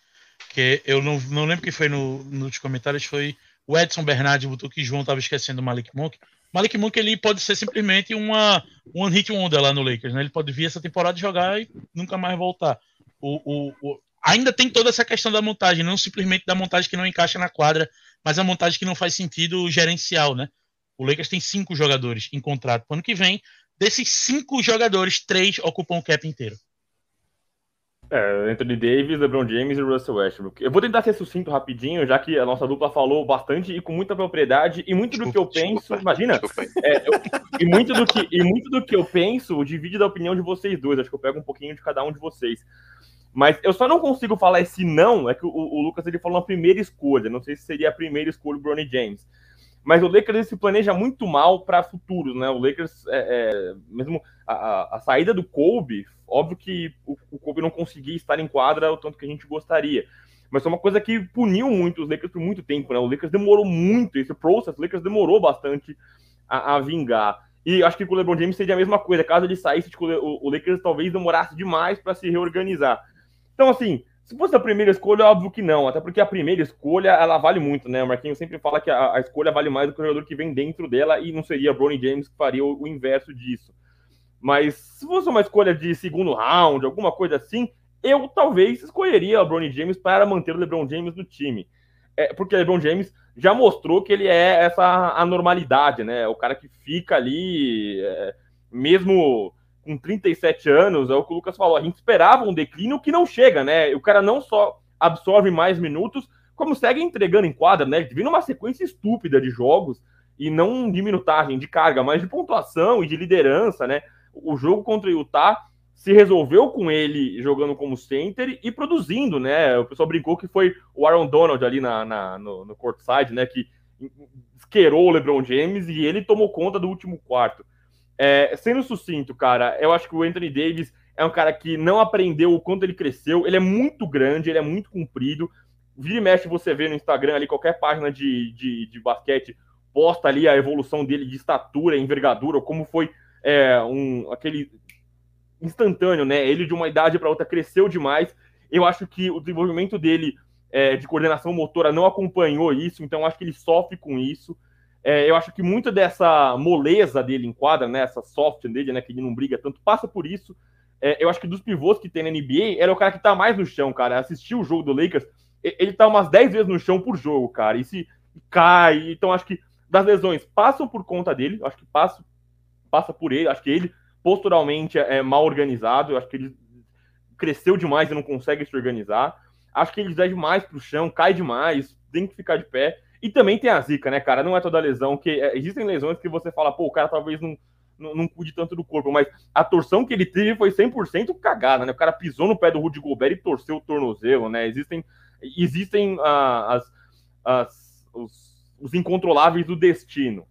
Que eu não, não lembro que foi no, nos comentários, foi o Edson Bernardi botou que João estava esquecendo o Malik Monk. Malik Monk ele pode ser simplesmente uma one hit wonder lá no Lakers, né? Ele pode vir essa temporada jogar e nunca mais voltar. O, o, o, ainda tem toda essa questão da montagem, não simplesmente da montagem que não encaixa na quadra, mas a montagem que não faz sentido gerencial, né? O Lakers tem cinco jogadores em contrato para o ano que vem. Desses cinco jogadores, três ocupam o cap inteiro. É, Anthony Davis, LeBron James e Russell Westbrook. Eu vou tentar ser sucinto rapidinho, já que a nossa dupla falou bastante e com muita propriedade e muito desculpa, do que eu penso, desculpa, imagina, é, eu, e muito do que e muito do que eu penso divide da opinião de vocês dois. Acho que eu pego um pouquinho de cada um de vocês. Mas eu só não consigo falar esse não, é que o, o Lucas ele falou na primeira escolha. Não sei se seria a primeira escolha o Bronny James. Mas o Lakers se planeja muito mal para futuros, né? O Lakers, é, é, mesmo a, a, saída do Kobe, óbvio que o, o Kobe não conseguia estar em quadra o tanto que a gente gostaria. Mas foi uma coisa que puniu muito os Lakers por muito tempo, né? O Lakers demorou muito, esse processo, o Lakers demorou bastante a, a vingar. E acho que com o LeBron James seria a mesma coisa. Caso ele saísse, tipo, o, o Lakers talvez demorasse demais para se reorganizar. Então, assim, se fosse a primeira escolha, óbvio que não, até porque a primeira escolha ela vale muito, né? O Marquinhos sempre fala que a, a escolha vale mais do que o jogador que vem dentro dela e não seria Bronny James que faria o, o, inverso disso. Mas se fosse uma escolha de segundo round, alguma coisa assim, eu talvez escolheria o Bronny James para manter o LeBron James no time. É, porque o LeBron James já mostrou que ele é essa anormalidade, né? O cara que fica ali, é, mesmo com 37 anos, é o que o Lucas falou, a gente esperava um declínio que não chega, né? O cara não só absorve mais minutos, como segue entregando em quadra, né? Ele numa sequência estúpida de jogos e não de minutagem, de carga, mas de pontuação e de liderança, né? O jogo contra o Utah se resolveu com ele jogando como center e produzindo, né? O pessoal brincou que foi o Aaron Donald ali na, na no, no courtside, né? Que esquerou o LeBron James e ele tomou conta do último quarto. É, sendo sucinto, cara, eu acho que o Anthony Davis é um cara que não aprendeu o quanto ele cresceu. Ele é muito grande, ele é muito comprido. Vira e mexe, você vê no Instagram ali, qualquer página de, de, de basquete posta ali a evolução dele de estatura, envergadura, como foi é, um, aquele instantâneo, né? Ele de uma idade para outra cresceu demais. Eu acho que o desenvolvimento dele é, de coordenação motora não acompanhou isso, então acho que ele sofre com isso. É, eu acho que muito dessa moleza dele em quadra, né, essa soft dele, né, que ele não briga tanto, passa por isso. É, eu acho que dos pivôs que tem na NBA, é o cara que tá mais no chão, cara. Assistiu o jogo do Lakers, ele tá umas 10 vezes no chão por jogo, cara. E se cai, então acho que das lesões passam por conta dele, acho que passa, passa por ele, acho que ele posturalmente é mal organizado, eu acho que ele cresceu demais e não consegue se organizar. Acho que ele dá demais pro chão, cai demais, tem que ficar de pé. E também tem a zica, né, cara? Não é toda lesão, que é, existem lesões que você fala, pô, o cara talvez não, não, não cuide tanto do corpo, mas a torção que ele teve foi 100% cagada, né? O cara pisou no pé do Rudy Gobert e torceu o tornozelo, né? Existem, existem ah, as, as, os, os incontroláveis do destino.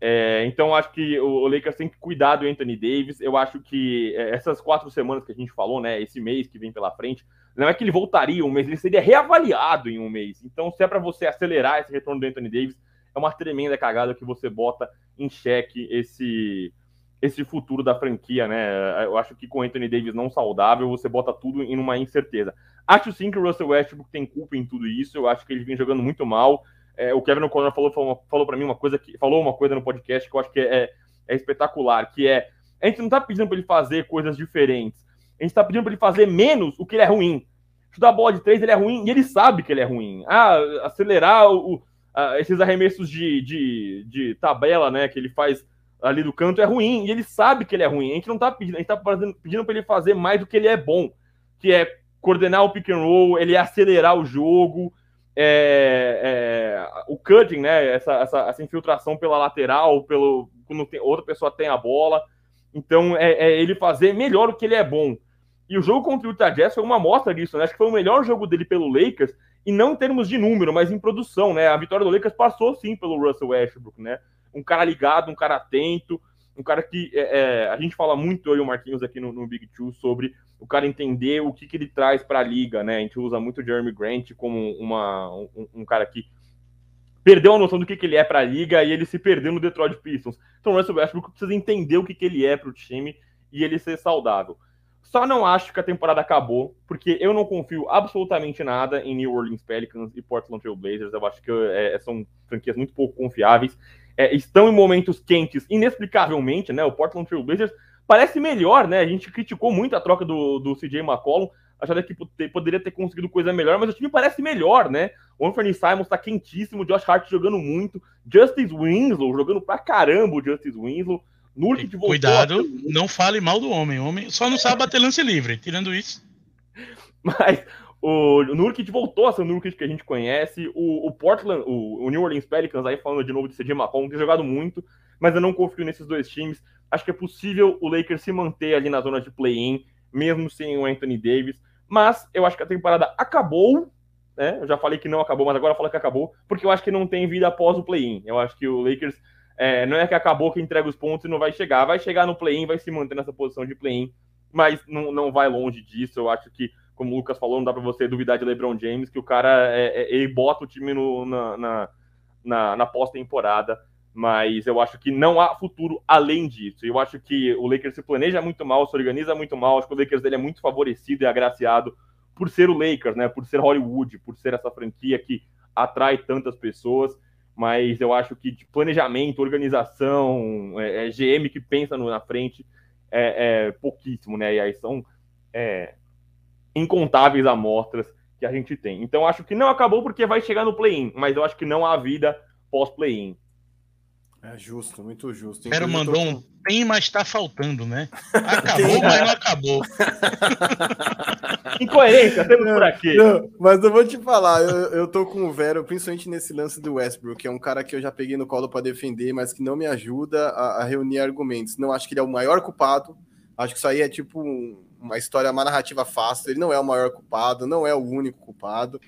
É, então, acho que o Lakers tem que cuidar do Anthony Davis. Eu acho que é, essas quatro semanas que a gente falou, né, esse mês que vem pela frente, não é que ele voltaria um mês, ele seria reavaliado em um mês. Então, se é para você acelerar esse retorno do Anthony Davis, é uma tremenda cagada que você bota em xeque esse esse futuro da franquia, né? Eu acho que com o Anthony Davis não saudável, você bota tudo em uma incerteza. Acho sim que o Russell Westbrook tem culpa em tudo isso. Eu acho que ele vem jogando muito mal. É, o Kevin O'Connor falou, falou, falou para mim uma coisa que falou uma coisa no podcast que eu acho que é, é espetacular, que é a gente não tá pedindo para ele fazer coisas diferentes. A gente tá pedindo para ele fazer menos o que ele é ruim. Chutar a bola de três, ele é ruim e ele sabe que ele é ruim. Ah, acelerar o, esses arremessos de, de, de, tabela, né, que ele faz ali do canto é ruim e ele sabe que ele é ruim. A gente não tá pedindo, a gente tá pedindo para ele fazer mais do que ele é bom, que é coordenar o pick and roll, ele acelerar o jogo, é, é, o cutting, né? Essa, essa, essa, infiltração pela lateral, pelo quando tem, outra pessoa tem a bola. Então é, é, ele fazer melhor o que ele é bom. E o jogo contra o Utah Jazz foi uma amostra disso, né? Acho que foi o melhor jogo dele pelo Lakers, e não em termos de número, mas em produção, né? A vitória do Lakers passou sim pelo Russell Westbrook, né? Um cara ligado, um cara atento, um cara que é, é, a gente fala muito, eu e o Marquinhos aqui no, no, Big Two, sobre o cara entender o que, que ele traz para a liga, né? A gente usa muito o Jeremy Grant como uma, um, um, cara que perdeu a noção do que, que ele é para a liga e ele se perdeu no Detroit Pistons. Então o Russell Westbrook precisa entender o que, que ele é para o time e ele ser saudável. Só não acho que a temporada acabou, porque eu não confio absolutamente nada em New Orleans Pelicans e Portland Trail Blazers. Eu acho que é, são franquias muito pouco confiáveis é, estão em momentos quentes, inexplicavelmente, né? O Portland Trail Blazers parece melhor, né? A gente criticou muito a troca do, do CJ McCollum, achando que poderia ter conseguido coisa melhor, mas o time parece melhor, né? O Anthony Simons tá quentíssimo, Josh Hart jogando muito, Justice Winslow jogando pra caramba o Justice Winslow. Nurkic voltou Cuidado, não fale mal do homem. O homem só não sabe bater lance livre, tirando isso. Mas o, Nurkic voltou a ser o Nurkic que a gente conhece. O, o Portland, o, o, New Orleans Pelicans, aí falando de novo de CJ McCollum, tem jogado muito, mas eu não confio nesses dois times. Acho que é possível o Lakers se manter ali na zona de play-in, mesmo sem o Anthony Davis. Mas eu acho que a temporada acabou né? Eu já falei que não acabou, mas agora eu falo que acabou, porque eu acho que não tem vida após o play-in. Eu acho que o Lakers é, não é que acabou que entrega os pontos e não vai chegar. Vai chegar no play-in, vai se manter nessa posição de play-in, mas não, não vai longe disso. Eu acho que, como o Lucas falou, não dá para você duvidar de LeBron James, que o cara é, é, ele bota o time no, na, na, na, na pós-temporada. Mas eu acho que não há futuro além disso. Eu acho que o Lakers se planeja muito mal, se organiza muito mal. Acho que o Lakers dele é muito favorecido e agraciado por ser o Lakers, né? Por ser Hollywood, por ser essa franquia que atrai tantas pessoas mas eu acho que de planejamento, organização, é, é GM que pensa no, na frente é, é, pouquíssimo, né? E aí são é, incontáveis amostras que a gente tem. Então acho que não acabou porque vai chegar no play-in, mas eu acho que não há vida pós-play-in. É justo, muito justo. Quero mandou tô... um tem, mas tá faltando, né? Acabou, mas não acabou. Incoerência, temos por aqui. Não, mas eu vou te falar, eu, eu tô com o Vero, principalmente nesse lance do Westbrook, que é um cara que eu já peguei no colo para defender, mas que não me ajuda a, a, reunir argumentos. Não acho que ele é o maior culpado. Acho que isso aí é tipo um, uma história, uma narrativa fácil. Ele não é o maior culpado, não é o único culpado.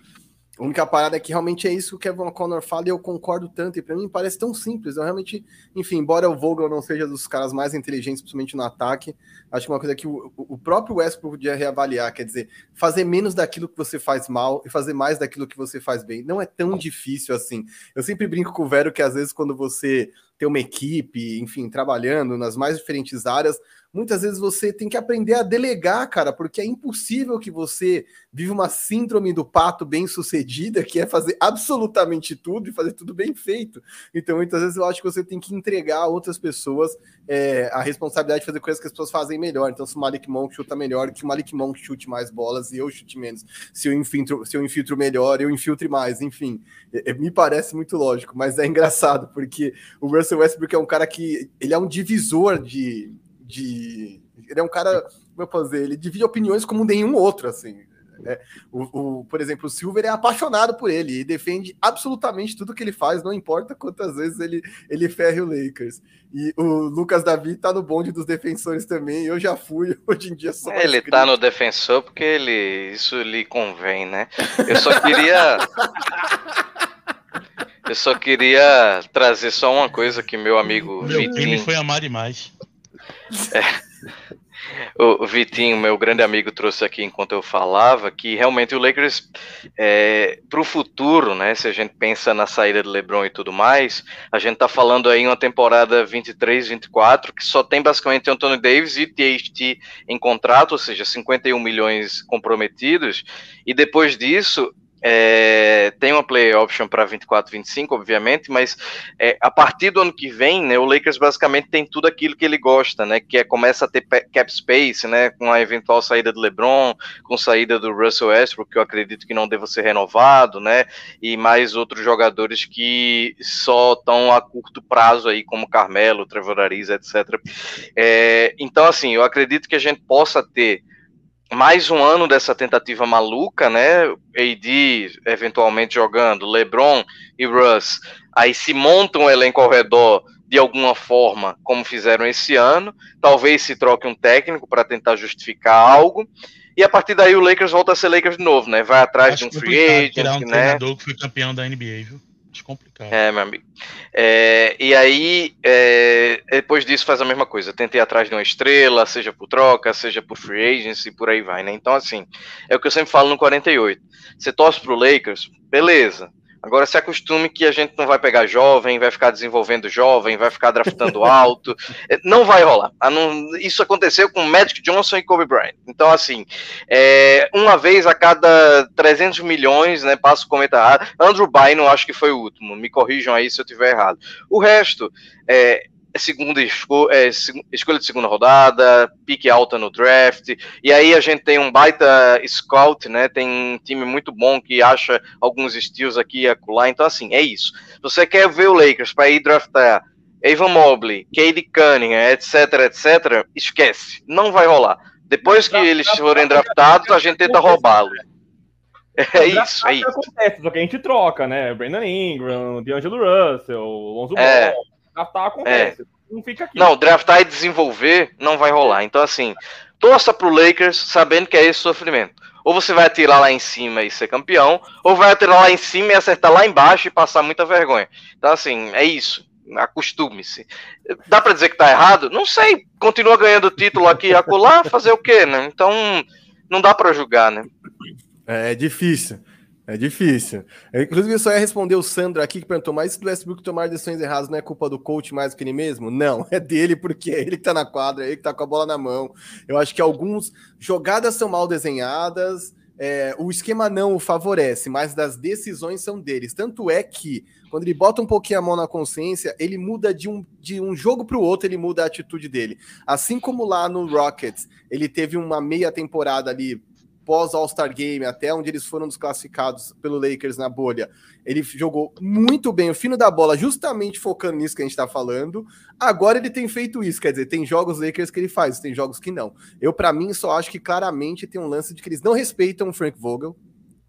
A única parada é que realmente é isso que o Kevin O'Connor fala e eu concordo tanto. E para mim parece tão simples. Eu realmente, enfim, embora o Vogel não seja dos caras mais inteligentes, principalmente no ataque, acho que uma coisa que o, o próprio Westbrook podia reavaliar, quer dizer, fazer menos daquilo que você faz mal e fazer mais daquilo que você faz bem. Não é tão difícil assim. Eu sempre brinco com o Vero que às vezes quando você tem uma equipe, enfim, trabalhando nas mais diferentes áreas, muitas vezes você tem que aprender a delegar, cara, porque é impossível que você viva uma síndrome do pato bem sucedida, que é fazer absolutamente tudo e fazer tudo bem feito. Então, muitas vezes eu acho que você tem que entregar a outras pessoas é, a responsabilidade de fazer coisas que as pessoas fazem melhor. Então, se o Malik Monk chuta melhor, que o Malik Monk chute mais bolas e eu chute menos. Se eu infiltro, se eu infiltro melhor, eu infiltre mais. Enfim, é, é, me parece muito lógico, mas é engraçado, porque o Russell Westbrook é um cara que ele é um divisor de de. Ele é um cara, como eu posso dizer, ele divide opiniões como nenhum outro, assim. É, o, o, por exemplo, o Silver é apaixonado por ele e defende absolutamente tudo que ele faz, não importa quantas vezes ele, ele ferre o Lakers. E o Lucas Davi tá no bonde dos defensores também. Eu já fui, hoje em dia só. É, ele tá no defensor porque ele isso lhe convém, né? Eu só queria. Eu só queria trazer só uma coisa que meu amigo meu Vitinho... time foi amar demais. É. O Vitinho, meu grande amigo, trouxe aqui enquanto eu falava que realmente o Lakers, é, para o futuro, né? Se a gente pensa na saída do LeBron e tudo mais, a gente tá falando aí uma temporada 23-24 que só tem basicamente Anthony Davis e THT em contrato, ou seja, 51 milhões comprometidos, e depois disso é, tem uma play option para 24, 25, obviamente, mas é, a partir do ano que vem, né, o Lakers basicamente tem tudo aquilo que ele gosta, né, que é começa a ter cap space, né, com a eventual saída do LeBron, com saída do Russell Westbrook, que eu acredito que não deva ser renovado, né, e mais outros jogadores que só estão a curto prazo aí, como Carmelo, Trevor Ariza, etc. É, então, assim, eu acredito que a gente possa ter mais um ano dessa tentativa maluca, né? AD eventualmente jogando, LeBron e Russ. Aí se monta um elenco ao redor de alguma forma, como fizeram esse ano. Talvez se troque um técnico para tentar justificar algo. E a partir daí o Lakers volta a ser Lakers de novo, né? Vai atrás Acho de um free agent, um né? treinador que foi campeão da NBA, viu? Complicado. É, meu amigo. É, e aí, é, depois disso, faz a mesma coisa. Tenta ir atrás de uma estrela, seja por troca, seja por free agency, por aí vai, né? Então, assim, é o que eu sempre falo no 48. Você torce pro Lakers, beleza. Agora se acostume que a gente não vai pegar jovem, vai ficar desenvolvendo jovem, vai ficar draftando alto. É, não vai rolar. Isso aconteceu com Magic Johnson e Kobe Bryant. Então, assim, é, uma vez a cada 300 milhões, né, passa o comentário. Andrew Bynum, acho que foi o último. Me corrijam aí se eu tiver errado. O resto, é segunda esco é, escolha de segunda rodada, pique alta no draft, e aí a gente tem um baita scout, né? Tem um time muito bom que acha alguns estilos aqui e acolá, então assim, é isso. Você quer ver o Lakers para ir draftar Evan Mobley, Cade Cunningham, etc, etc, esquece, não vai rolar. Depois que eles forem draftados, a gente tenta roubá-lo. É isso, é isso. Acontece, só que a gente troca, né? Brandon Ingram, D'Angelo Russell, Lonzo é. Ball. Draftar acontece. É. Não fica aqui. Não, draftar e desenvolver não vai rolar. Então, assim, torça pro Lakers sabendo que é esse sofrimento. Ou você vai atirar lá em cima e ser campeão, ou vai atirar lá em cima e acertar lá embaixo e passar muita vergonha. Então, assim, é isso. Acostume-se. Dá para dizer que tá errado? Não sei. Continua ganhando título aqui e acolá, fazer o quê, né? Então, não dá para julgar, né? É difícil. É difícil. Eu, inclusive, eu só ia responder o Sandro aqui que perguntou: mas se o Westbrook tomar decisões erradas não é culpa do coach mais que ele mesmo? Não, é dele, porque é ele que tá na quadra, é ele que tá com a bola na mão. Eu acho que alguns jogadas são mal desenhadas, é, o esquema não o favorece, mas das decisões são deles. Tanto é que, quando ele bota um pouquinho a mão na consciência, ele muda de um, de um jogo para o outro, ele muda a atitude dele. Assim como lá no Rockets, ele teve uma meia temporada ali pós All-Star Game, até onde eles foram desclassificados pelo Lakers na bolha, ele jogou muito bem o fino da bola, justamente focando nisso que a gente está falando. Agora ele tem feito isso, quer dizer, tem jogos Lakers que ele faz, tem jogos que não. Eu, para mim, só acho que claramente tem um lance de que eles não respeitam o Frank Vogel.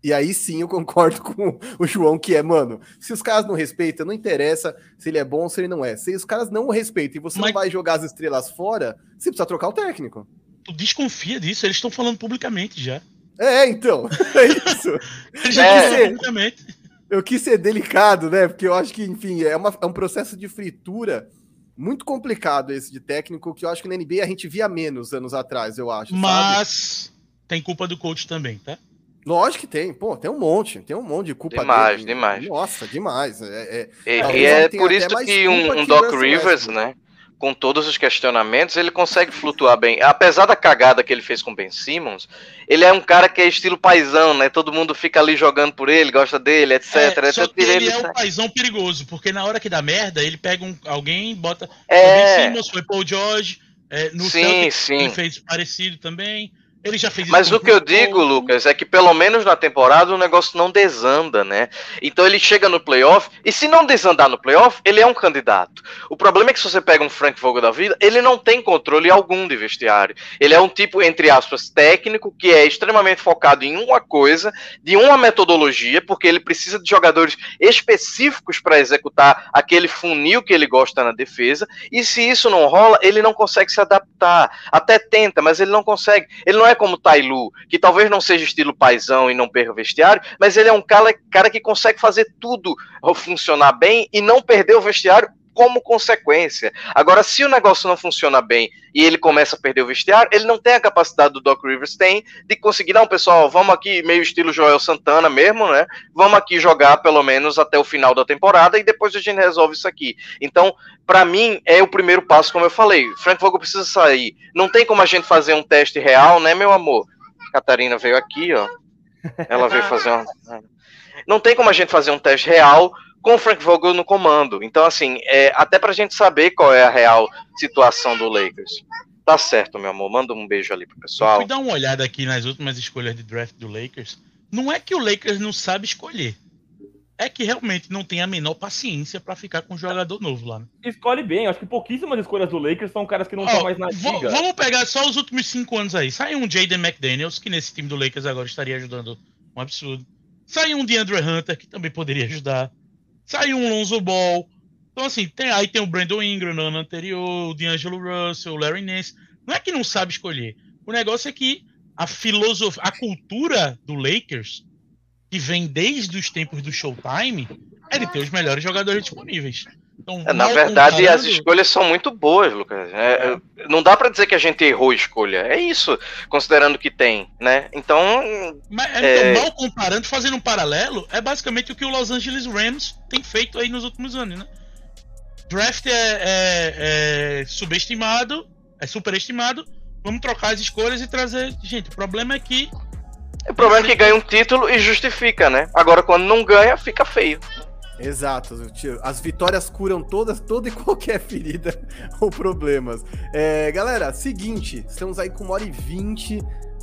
E aí sim eu concordo com o João, que é, mano, se os caras não respeitam, não interessa se ele é bom ou se ele não é. Se os caras não o respeitam e você Mas... não vai jogar as estrelas fora, você precisa trocar o técnico tu desconfia disso, eles estão falando publicamente já. É, então. É isso. já é. Ser, publicamente. Eu quis ser delicado, né? Porque eu acho que, enfim, é, uma, é um processo de fritura muito complicado esse de técnico, que eu acho que na NBA a gente via menos anos atrás, eu acho. Mas sabe? tem culpa do coach também, tá? Lógico que tem, pô, tem um monte, tem um monte de culpa demais, dele. Demais, Nossa, demais. É, é, e, e é por isso que um, um Doc Rivers, né? Com todos os questionamentos, ele consegue flutuar bem. Apesar da cagada que ele fez com Ben Simmons, ele é um cara que é estilo paisão, né? Todo mundo fica ali jogando por ele, gosta dele, etc. É, só que ele, ele é um paisão perigoso, porque na hora que dá merda, ele pega um, alguém, bota. É... Ben Simmons, foi Paul George. É, no sim, Celtic, sim. ele fez parecido também. Ele já fez Mas o que eu digo, Lucas, é que pelo menos na temporada o negócio não desanda, né? Então ele chega no playoff, e se não desandar no playoff, ele é um candidato. O problema é que se você pega um Frank Vogel da vida, ele não tem controle algum de vestiário. Ele é um tipo, entre aspas, técnico, que é extremamente focado em uma coisa, de uma metodologia, porque ele precisa de jogadores específicos para executar aquele funil que ele gosta na defesa, e se isso não rola, ele não consegue se adaptar. Até tenta, mas ele não consegue. Ele não é como Tailu, que talvez não seja estilo paisão e não perca o vestiário, mas ele é um cara, cara que consegue fazer tudo funcionar bem e não perder o vestiário como consequência. Agora, se o negócio não funciona bem e ele começa a perder o vestiário, ele não tem a capacidade do Doc Rivers tem de conseguir, não, pessoal, vamos aqui, meio estilo Joel Santana mesmo, né? Vamos aqui jogar pelo menos até o final da temporada e depois a gente resolve isso aqui. Então, para mim, é o primeiro passo, como eu falei. Frank Vogel precisa sair. Não tem como a gente fazer um teste real, né, meu amor? Catarina veio aqui, ó. Ela veio fazer uma. Não tem como a gente fazer um teste real com o Frank Vogel no comando. Então, assim, é, até pra gente saber qual é a real situação do Lakers. Tá certo, meu amor. Manda um beijo ali pro pessoal. Eu fui dar uma olhada aqui nas últimas escolhas de draft do Lakers. Não é que o Lakers não sabe escolher. É que realmente não tem a menor paciência para ficar com um jogador novo lá. Né? Escolhe bem. Acho que pouquíssimas escolhas do Lakers são caras que não estão mais na liga. Vamos pegar só os últimos cinco anos aí. Sai um Jaden McDaniels, que nesse time do Lakers agora estaria ajudando um absurdo. Sai um DeAndre Hunter, que também poderia ajudar. Saiu um Lonzo Ball. Então, assim, tem, aí tem o Brandon Ingram no ano anterior, o D'Angelo Russell, o Larry Nance. Não é que não sabe escolher. O negócio é que a filosofia, a cultura do Lakers, que vem desde os tempos do Showtime, é de ter os melhores jogadores disponíveis. Então, é, na verdade, as escolhas são muito boas, Lucas. É, é. Não dá para dizer que a gente errou a escolha. É isso, considerando que tem, né? Então. Mas, é... então, mal comparando, fazendo um paralelo, é basicamente o que o Los Angeles Rams tem feito aí nos últimos anos, né? Draft é, é, é subestimado, é superestimado. Vamos trocar as escolhas e trazer. Gente, o problema é que. O problema é que ganha um título e justifica, né? Agora, quando não ganha, fica feio. Exato, as vitórias curam todas, toda e qualquer ferida ou problemas. É, galera, seguinte, estamos aí com uma hora e vinte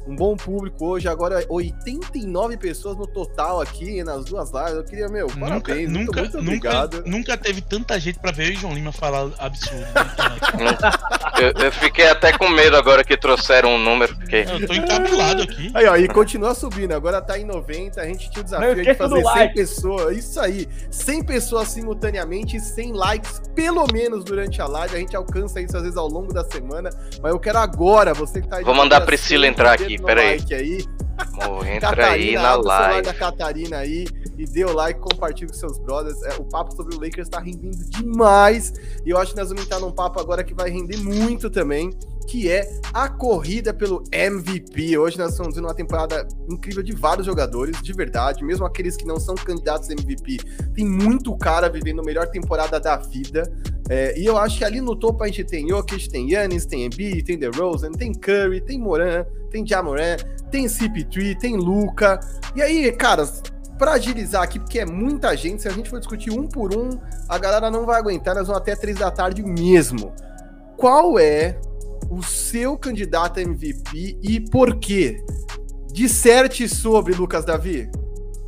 um bom público hoje. Agora, 89 pessoas no total aqui nas duas lives. Eu queria, meu, nunca, parabéns. Nunca, muito, muito nunca, nunca teve tanta gente pra ver o João Lima falar absurdo. eu, eu, fiquei até com medo agora que trouxeram um número. Porque... Eu tô encabulado aqui. Aí, ó, e continua subindo. Agora tá em 90. A gente tinha o desafio de fazer 100 like. pessoas. Isso aí. 100 pessoas simultaneamente, 100 likes, pelo menos durante a live. A gente alcança isso às vezes ao longo da semana. Mas eu quero agora, você que tá aí. Vou mandar a Priscila entrar aqui aqui, peraí. Like aí. entra Catarina, aí na live. da Catarina aí e dê o like, compartilhe com seus brothers. É, o papo sobre o Lakers tá rendendo demais. E eu acho que nós vamos entrar num papo agora que vai render muito também, que é a corrida pelo MVP. Hoje nós estamos vendo uma temporada incrível de vários jogadores, de verdade, mesmo aqueles que não são candidatos MVP. Tem muito cara vivendo a melhor temporada da vida. É, e eu acho que ali no topo a gente tem Jokic, tem Yannis, tem Embiid, tem DeRozan, tem Curry, tem Moran, tem Jamoran, tem CP3, tem Luca. E aí, cara, para agilizar aqui, porque é muita gente, se a gente for discutir um por um, a galera não vai aguentar, nós vamos até três da tarde mesmo. Qual é o seu candidato a MVP e por quê? Disserte sobre, Lucas Davi.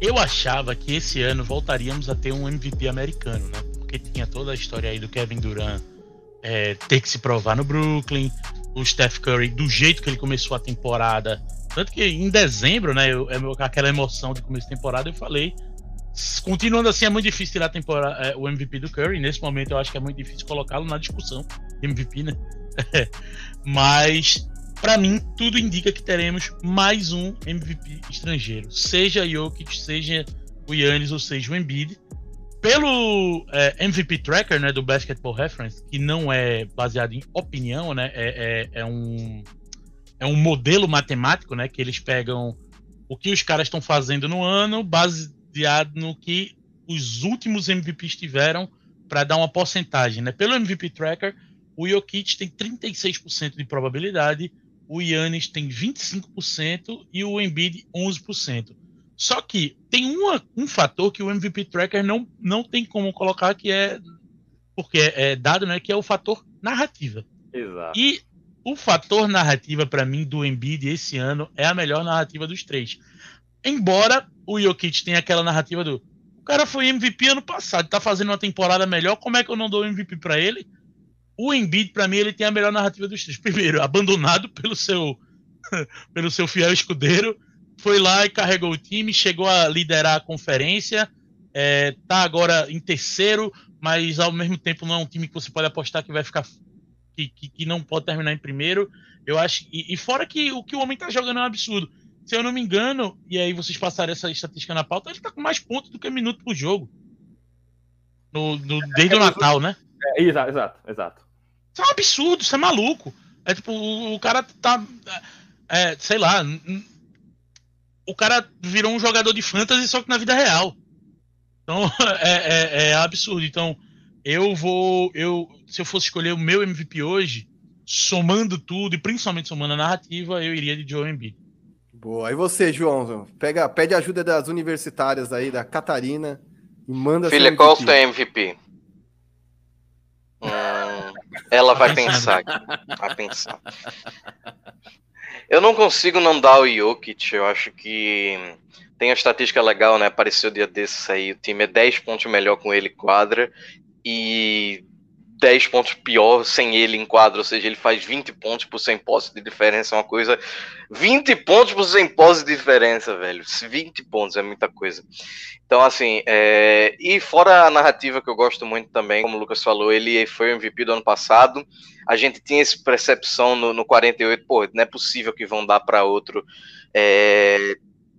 Eu achava que esse ano voltaríamos a ter um MVP americano, né? Porque tinha toda a história aí do Kevin Durant é, ter que se provar no Brooklyn, o Steph Curry, do jeito que ele começou a temporada. Tanto que em dezembro, né, eu, é aquela emoção de começo de temporada, eu falei. Continuando assim, é muito difícil tirar é, o MVP do Curry. Nesse momento, eu acho que é muito difícil colocá-lo na discussão de MVP, né? Mas, para mim, tudo indica que teremos mais um MVP estrangeiro. Seja Jokic, seja o Yannis ou seja o Embiid. Pelo é, MVP Tracker né, do Basketball Reference, que não é baseado em opinião, né, é, é, é um, é um modelo matemático, né, que eles pegam o que os caras estão fazendo no ano, baseado no que os últimos MVPs tiveram para dar uma porcentagem, né? Pelo MVP Tracker, o Jokic tem 36% de probabilidade, o Yannis tem 25% e o Embiid 11%. Só que tem uma, um fator que o MVP Tracker não, não tem como colocar, que é porque é, é dado, né, que é o fator narrativa. Exato. E o fator narrativa para mim do Embiid esse ano é a melhor narrativa dos três. Embora o Jokic tenha aquela narrativa do o cara foi MVP ano passado, tá fazendo uma temporada melhor, como é que eu não dou MVP para ele? O Embiid para mim ele tem a melhor narrativa dos três. Primeiro, abandonado pelo seu pelo seu fiel escudeiro, foi lá e carregou o time, chegou a liderar a conferência, é, tá agora em terceiro, mas ao mesmo tempo não é um time que você pode apostar que vai ficar que, que, que não pode terminar em primeiro. Eu acho e, e, fora que o que o homem tá jogando é um absurdo. Se eu não me engano, e aí vocês passaram essa estatística na pauta, ele tá com mais pontos do que minuto por jogo. No, no desde o Natal, né? É, exato, exato, exato. Isso é um absurdo, isso é maluco. É tipo, o, o cara tá. É, sei lá, o cara virou um jogador de fantasy só que na vida real. Então é, é, é, absurdo. Então eu vou, eu se eu fosse escolher o meu MVP hoje, somando tudo e principalmente somando a narrativa, eu iria de Joe Embiid. Boa. E você, João? Pega, pede ajuda das universitárias aí da Catarina e manda. Filha, qual o teu MVP? Ela vai pensar. Vai pensar. Eu não consigo não dar o Jokic, eu acho que tem a estatística legal, né? Apareceu dia desses aí, o time é 10 pontos melhor com ele quadra e 10 pontos pior sem ele em quadro, ou seja, ele faz 20 pontos por 100 posses de diferença, é uma coisa. 20 pontos por 100 posses de diferença, velho. 20 pontos é muita coisa. Então, assim, é... e fora a narrativa que eu gosto muito também, como o Lucas falou, ele foi o MVP do ano passado. A gente tinha essa percepção no, no 48, pô, não é possível que vão dar para outro. É,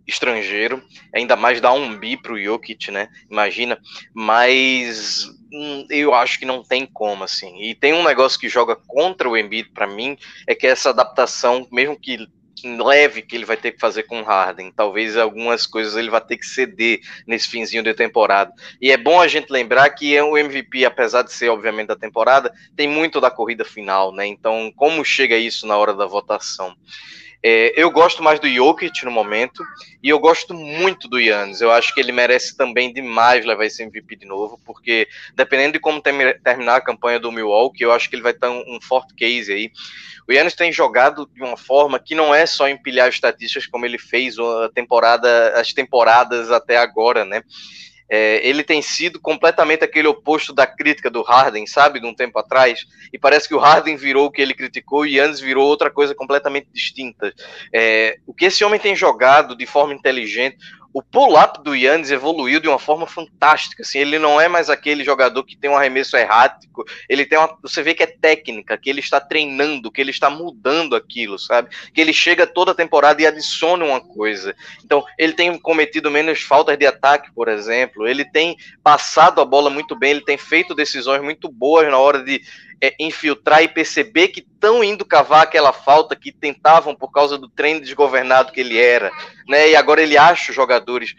estrangeiro, ainda mais dar um bi pro Jokic, né? Imagina, mas hum, eu acho que não tem como assim. E tem um negócio que joga contra o Embiid para mim, é que essa adaptação, mesmo que leve que ele vai ter que fazer com Harden. Talvez algumas coisas ele vai ter que ceder nesse finzinho de temporada. E é bom a gente lembrar que o MVP, apesar de ser obviamente da temporada, tem muito da corrida final, né? Então, como chega isso na hora da votação? É, eu gosto mais do Jokic no momento e eu gosto muito do Yannis. Eu acho que ele merece também demais levar esse MVP de novo, porque dependendo de como terminar a campanha do Milwaukee, eu acho que ele vai estar um, um forte case aí. O Yannis tem jogado de uma forma que não é só empilhar estatísticas como ele fez a temporada, as temporadas até agora, né? É, ele tem sido completamente aquele oposto da crítica do Harden, sabe, de um tempo atrás. E parece que o Harden virou o que ele criticou e antes virou outra coisa completamente distinta. É, o que esse homem tem jogado de forma inteligente, o pull-up do Yannis evoluiu de uma forma fantástica. Assim, ele não é mais aquele jogador que tem um arremesso errático. Ele tem uma, você vê que é técnica, que ele está treinando, que ele está mudando aquilo, sabe? Que ele chega toda temporada e adiciona uma coisa. Então, ele tem cometido menos faltas de ataque, por exemplo. Ele tem passado a bola muito bem. Ele tem feito decisões muito boas na hora de é, infiltrar e perceber que estão indo cavar aquela falta que tentavam por causa do treino desgovernado que ele era, né? E agora ele acha os jogadores,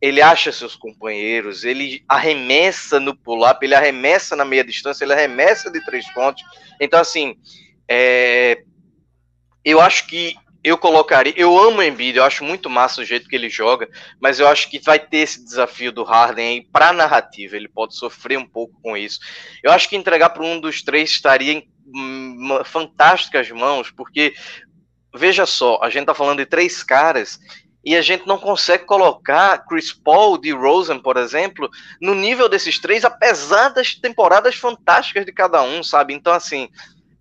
ele acha seus companheiros, ele arremessa no pull-up, ele arremessa na meia distância, ele arremessa de três pontos. Então, assim, é, eu acho que eu colocaria. Eu amo o Embiid, eu acho muito massa o jeito que ele joga, mas eu acho que vai ter esse desafio do Harden aí para narrativa. Ele pode sofrer um pouco com isso. Eu acho que entregar para um dos três estaria em hum, fantásticas mãos, porque veja só, a gente tá falando de três caras e a gente não consegue colocar Chris Paul, de Rosen, por exemplo, no nível desses três, apesar das temporadas fantásticas de cada um, sabe? Então, assim,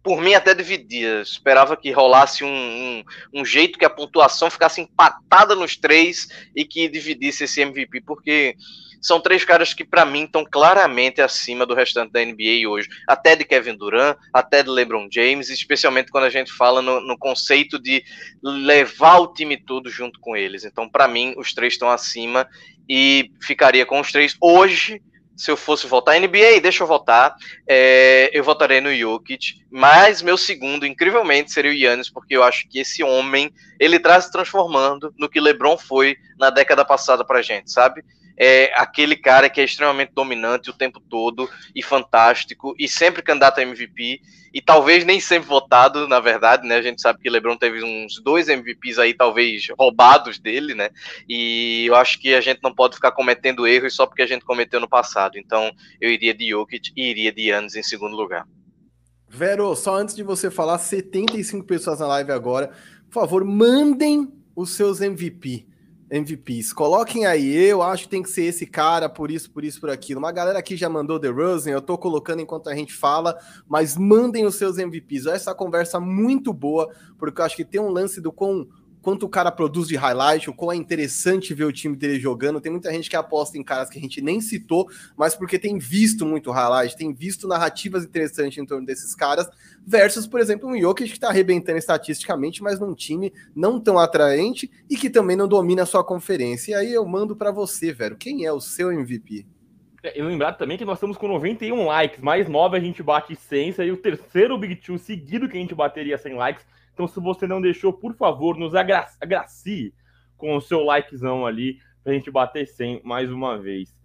por mim até dividia. Esperava que rolasse um, um, um, jeito que a pontuação ficasse empatada nos três e que dividisse esse MVP, porque são três caras que para mim estão claramente acima do restante da NBA hoje, até de Kevin Durant, até de LeBron James, especialmente quando a gente fala no, no conceito de levar o time todo junto com eles. Então, para mim, os três estão acima e ficaria com os três hoje se eu fosse votar NBA, deixa eu votar, é, eu votarei no Jokic, mas meu segundo, incrivelmente, seria o Yannis, porque eu acho que esse homem, ele traz se transformando no que LeBron foi na década passada pra gente, sabe? É aquele cara que é extremamente dominante o tempo todo e fantástico e sempre candidato a MVP e talvez nem sempre votado, na verdade, né? A gente sabe que LeBron teve uns dois MVPs aí talvez roubados dele, né? E eu acho que a gente não pode ficar cometendo erros só porque a gente cometeu no passado. Então, eu iria de Jokic e iria de Yannis em segundo lugar. Vero, só antes de você falar, 75 pessoas na live agora. Por favor, mandem os seus MVP. MVPs. Coloquem aí, eu acho que tem que ser esse cara, por isso, por isso, por aquilo. Uma galera aqui já mandou The Rosen, eu tô colocando enquanto a gente fala, mas mandem os seus MVPs. Essa conversa muito boa, porque eu acho que tem um lance do com quanto o cara produz de highlight, o quão é interessante ver o time dele jogando. Tem muita gente que aposta em caras que a gente nem citou, mas porque tem visto muito highlight, tem visto narrativas interessantes em torno desses caras, versus, por exemplo, um Jokic que está arrebentando estatisticamente, mas num time não tão atraente e que também não domina a sua conferência. E aí eu mando para você, velho, quem é o seu MVP? É, e lembrar também que nós estamos com 91 likes, mais 9 a gente bate 100, e o terceiro Big Two seguido que a gente bateria 100 likes. Então, se você não deixou, por favor, nos agra agracie com o seu likezão ali, pra gente bater 100 mais uma vez.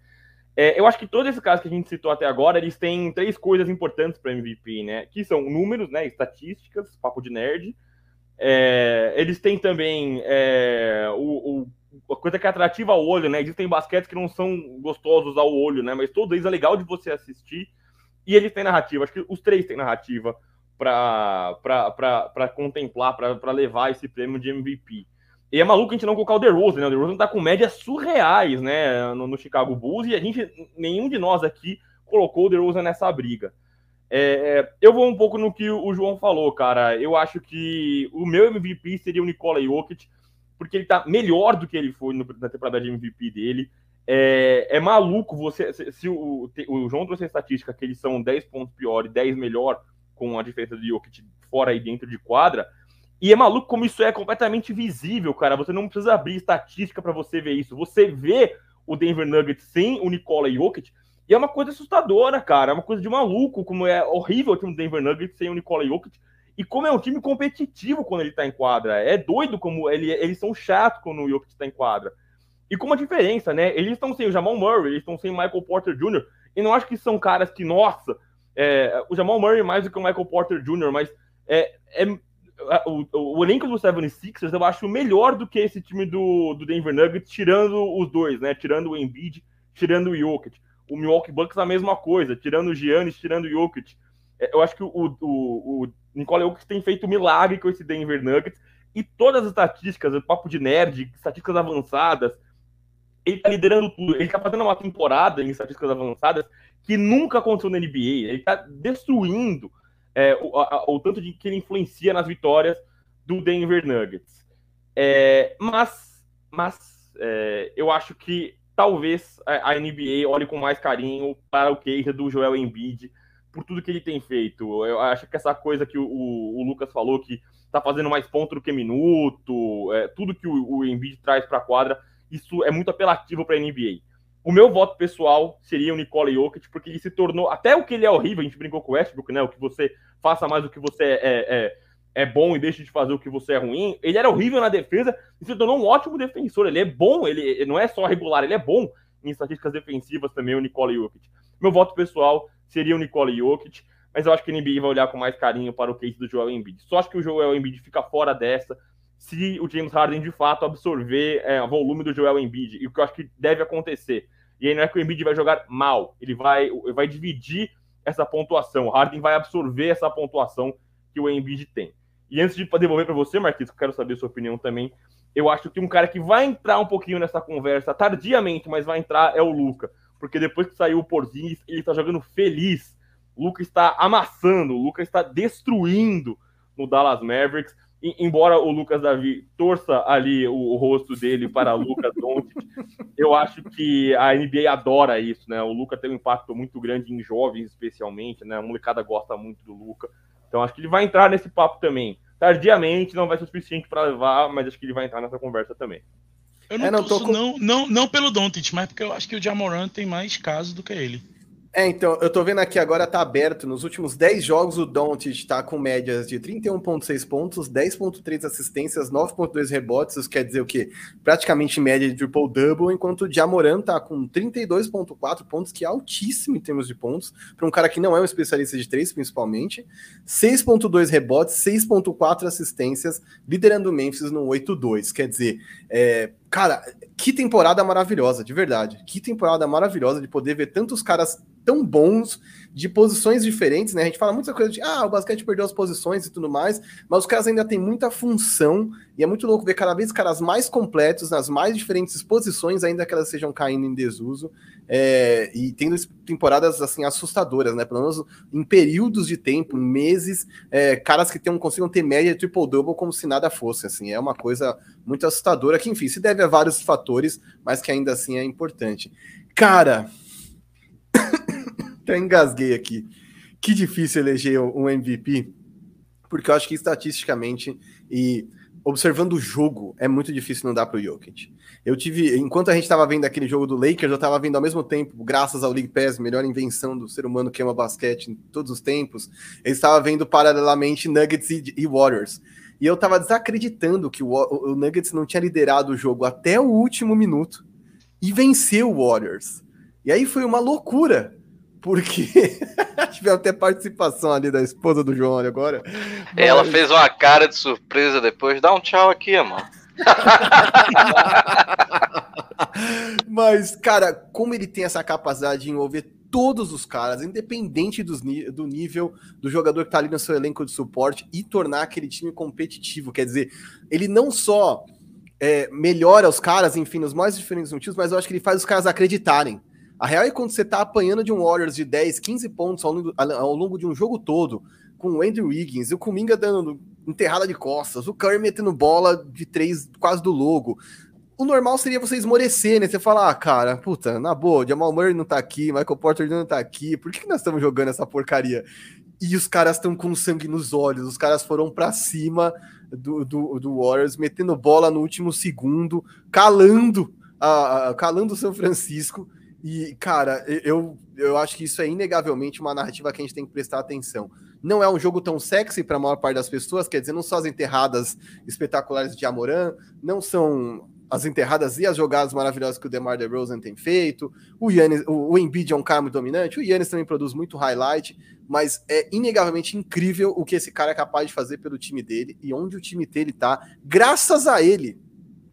É, eu acho que todos esses casos que a gente citou até agora, eles têm três coisas importantes para MVP, né? Que são números, né? Estatísticas, papo de nerd. É, eles têm também é, o, o, a coisa que é atrativa ao olho, né? Existem basquetes que não são gostosos ao olho, né? Mas todos eles é legal de você assistir. E eles têm narrativa. Acho que os três têm narrativa para contemplar, para levar esse prêmio de MVP. E é maluco a gente não colocar o DeRozan, né? O DeRozan tá com médias surreais, né, no, no, Chicago Bulls, e a gente, nenhum de nós aqui colocou o DeRozan nessa briga. É, é, eu vou um pouco no que o João falou, cara. Eu acho que o meu MVP seria o Nikola Jokic, porque ele tá melhor do que ele foi no, na temporada de MVP dele. É, é maluco você. Se, se o, o, João trouxe a estatística que eles são 10 pontos pior e 10 melhor com a diferença do Jokic fora e dentro de quadra. E é maluco como isso é completamente visível, cara. Você não precisa abrir estatística para você ver isso. Você vê o Denver Nuggets sem o Nikola Jokic e é uma coisa assustadora, cara. É uma coisa de maluco, como é horrível o time do Denver Nuggets sem o Nikola Jokic e como é um time competitivo quando ele tá em quadra. É doido como ele, eles são chatos quando o Jokic tá em quadra. E com uma diferença, né? Eles estão sem o Jamal Murray, eles estão sem o Michael Porter Jr. E não acho que são caras que, nossa, é, o Jamal Murray mais do que o Michael Porter Jr., mas é, é o, o, elenco do 76ers eu acho melhor do que esse time do, do Denver Nuggets, tirando os dois, né? Tirando o Embiid, tirando o Jokic. O Milwaukee Bucks a mesma coisa, tirando o Giannis, tirando o Jokic. É, eu acho que o, o, o Nicole Jokic tem feito um milagre com esse Denver Nuggets e todas as estatísticas, papo de nerd, estatísticas avançadas, ele tá liderando tudo. Ele tá fazendo uma temporada em estatísticas avançadas que nunca aconteceu na NBA. Ele está destruindo é, o, a, o, tanto de que ele influencia nas vitórias do Denver Nuggets. É, mas, mas é, eu acho que talvez a NBA olhe com mais carinho para o case do Joel Embiid por tudo que ele tem feito. Eu acho que essa coisa que o, o, o Lucas falou, que tá fazendo mais ponto do que minuto, é, tudo que o, o Embiid traz para a quadra, isso é muito apelativo para a NBA. O meu voto pessoal seria o Nikola Jokic, porque ele se tornou, até o que ele é horrível, a gente brincou com o Westbrook, né, o que você faça mais do que você é, é, é bom e deixa de fazer o que você é ruim, ele era horrível na defesa e se tornou um ótimo defensor, ele é bom, ele, não é só regular, ele é bom em estatísticas defensivas também, o Nikola Jokic. Meu voto pessoal seria o Nikola Jokic, mas eu acho que a NBA vai olhar com mais carinho para o case do Joel Embiid. Só acho que o Joel Embiid fica fora dessa se o James Harden de fato absorver é, o volume do Joel Embiid, e o que eu acho que deve acontecer. E aí não é que o Embiid vai jogar mal, ele vai, vai dividir essa pontuação. O Harden vai absorver essa pontuação que o Embiid tem. E antes de devolver para você, Marquinhos, eu quero saber a sua opinião também. Eu acho que um cara que vai entrar um pouquinho nessa conversa, tardiamente, mas vai entrar, é o Luca porque depois que saiu o Porzingis, ele está jogando feliz. O Luca está amassando, o Luca está destruindo no Dallas Mavericks. Embora o Lucas Davi torça ali o, o rosto dele para o Lucas Doncic, eu acho que a NBA adora isso, né? O Luca tem um impacto muito grande em jovens, especialmente, né? A molecada gosta muito do Luca. Então acho que ele vai entrar nesse papo também. Tardiamente, não vai ser o suficiente para levar, mas acho que ele vai entrar nessa conversa também. Eu não, é, não, com... não, não, não pelo Doncic, mas porque eu acho que o Jamoran tem mais casos do que ele. É, então, eu tô vendo aqui agora tá aberto. Nos últimos 10 jogos, o Doncic tá com médias de 31,6 pontos, 10,3 assistências, 9,2 rebotes. Isso quer dizer o quê? Praticamente média de triple-double, enquanto o Jamoran tá com 32,4 pontos, que é altíssimo em termos de pontos, para um cara que não é um especialista de três, principalmente. 6,2 rebotes, 6,4 assistências, liderando o Memphis no 8-2. Quer dizer, é, cara, que temporada maravilhosa, de verdade. Que temporada maravilhosa de poder ver tantos caras tão bons de posições diferentes, né? A gente fala muita coisa de ah, o basquete perdeu as posições e tudo mais, mas os caras ainda têm muita função e é muito louco ver cada vez caras mais completos nas mais diferentes posições, ainda que elas sejam caindo em desuso é, e tendo temporadas assim assustadoras, né? Pelo menos em períodos de tempo, meses, é, caras que tem, consigam ter média triple double como se nada fosse, assim, é uma coisa muito assustadora que enfim se deve a vários fatores, mas que ainda assim é importante. Cara, até engasguei aqui. Que difícil eleger um MVP, porque eu acho que estatisticamente e observando o jogo é muito difícil não dar para o Jokic. Eu tive, enquanto a gente estava vendo aquele jogo do Lakers, eu estava vendo ao mesmo tempo, graças ao League Pass, melhor invenção do ser humano que ama basquete em todos os tempos, eu estava vendo paralelamente Nuggets e, e Warriors. E eu estava desacreditando que o, o Nuggets não tinha liderado o jogo até o último minuto e venceu o Warriors. E aí foi uma loucura porque tivemos até participação ali da esposa do João agora. Mas... Ela fez uma cara de surpresa depois. Dá um tchau aqui, amor. Mas, cara, como ele tem essa capacidade de envolver todos os caras, independente dos, do nível do jogador que tá ali no seu elenco de suporte, e tornar aquele time competitivo. Quer dizer, ele não só é, melhora os caras, enfim, nos mais diferentes motivos, mas eu acho que ele faz os caras acreditarem. A real é quando você tá apanhando de um Warriors de 10, 15 pontos ao longo, ao longo de um jogo todo, com o Andrew Wiggins, o Kuminga dando enterrada de costas, o Curry metendo bola de três quase do logo. O normal seria você esmorecer, né? Você falar, ah, cara, puta, na boa, Jamal Murray não tá aqui, Michael Porter não tá aqui, por que nós estamos jogando essa porcaria? E os caras estão com sangue nos olhos, os caras foram para cima do, do, do Warriors, metendo bola no último segundo, calando, a, a calando o São Francisco e, cara, eu, eu acho que isso é inegavelmente uma narrativa que a gente tem que prestar atenção. Não é um jogo tão sexy para a maior parte das pessoas, quer dizer, não são as enterradas espetaculares de Amoran, não são as enterradas e as jogadas maravilhosas que o DeMar DeRozan tem feito. O, Yannis, o, o Embiid é um cara muito dominante, o Yannis também produz muito highlight, mas é inegavelmente incrível o que esse cara é capaz de fazer pelo time dele e onde o time dele tá, graças a ele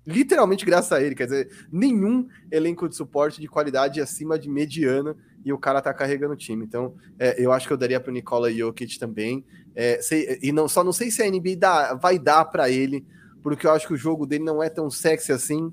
literalmente graças a ele, quer dizer, nenhum elenco de suporte de qualidade acima de mediana e o cara tá carregando o time. Então, é, eu acho que eu daria para o Nikola Jokic também. É, sei, e não só não sei se a NBA dá, vai dar para ele, porque eu acho que o jogo dele não é tão sexy assim.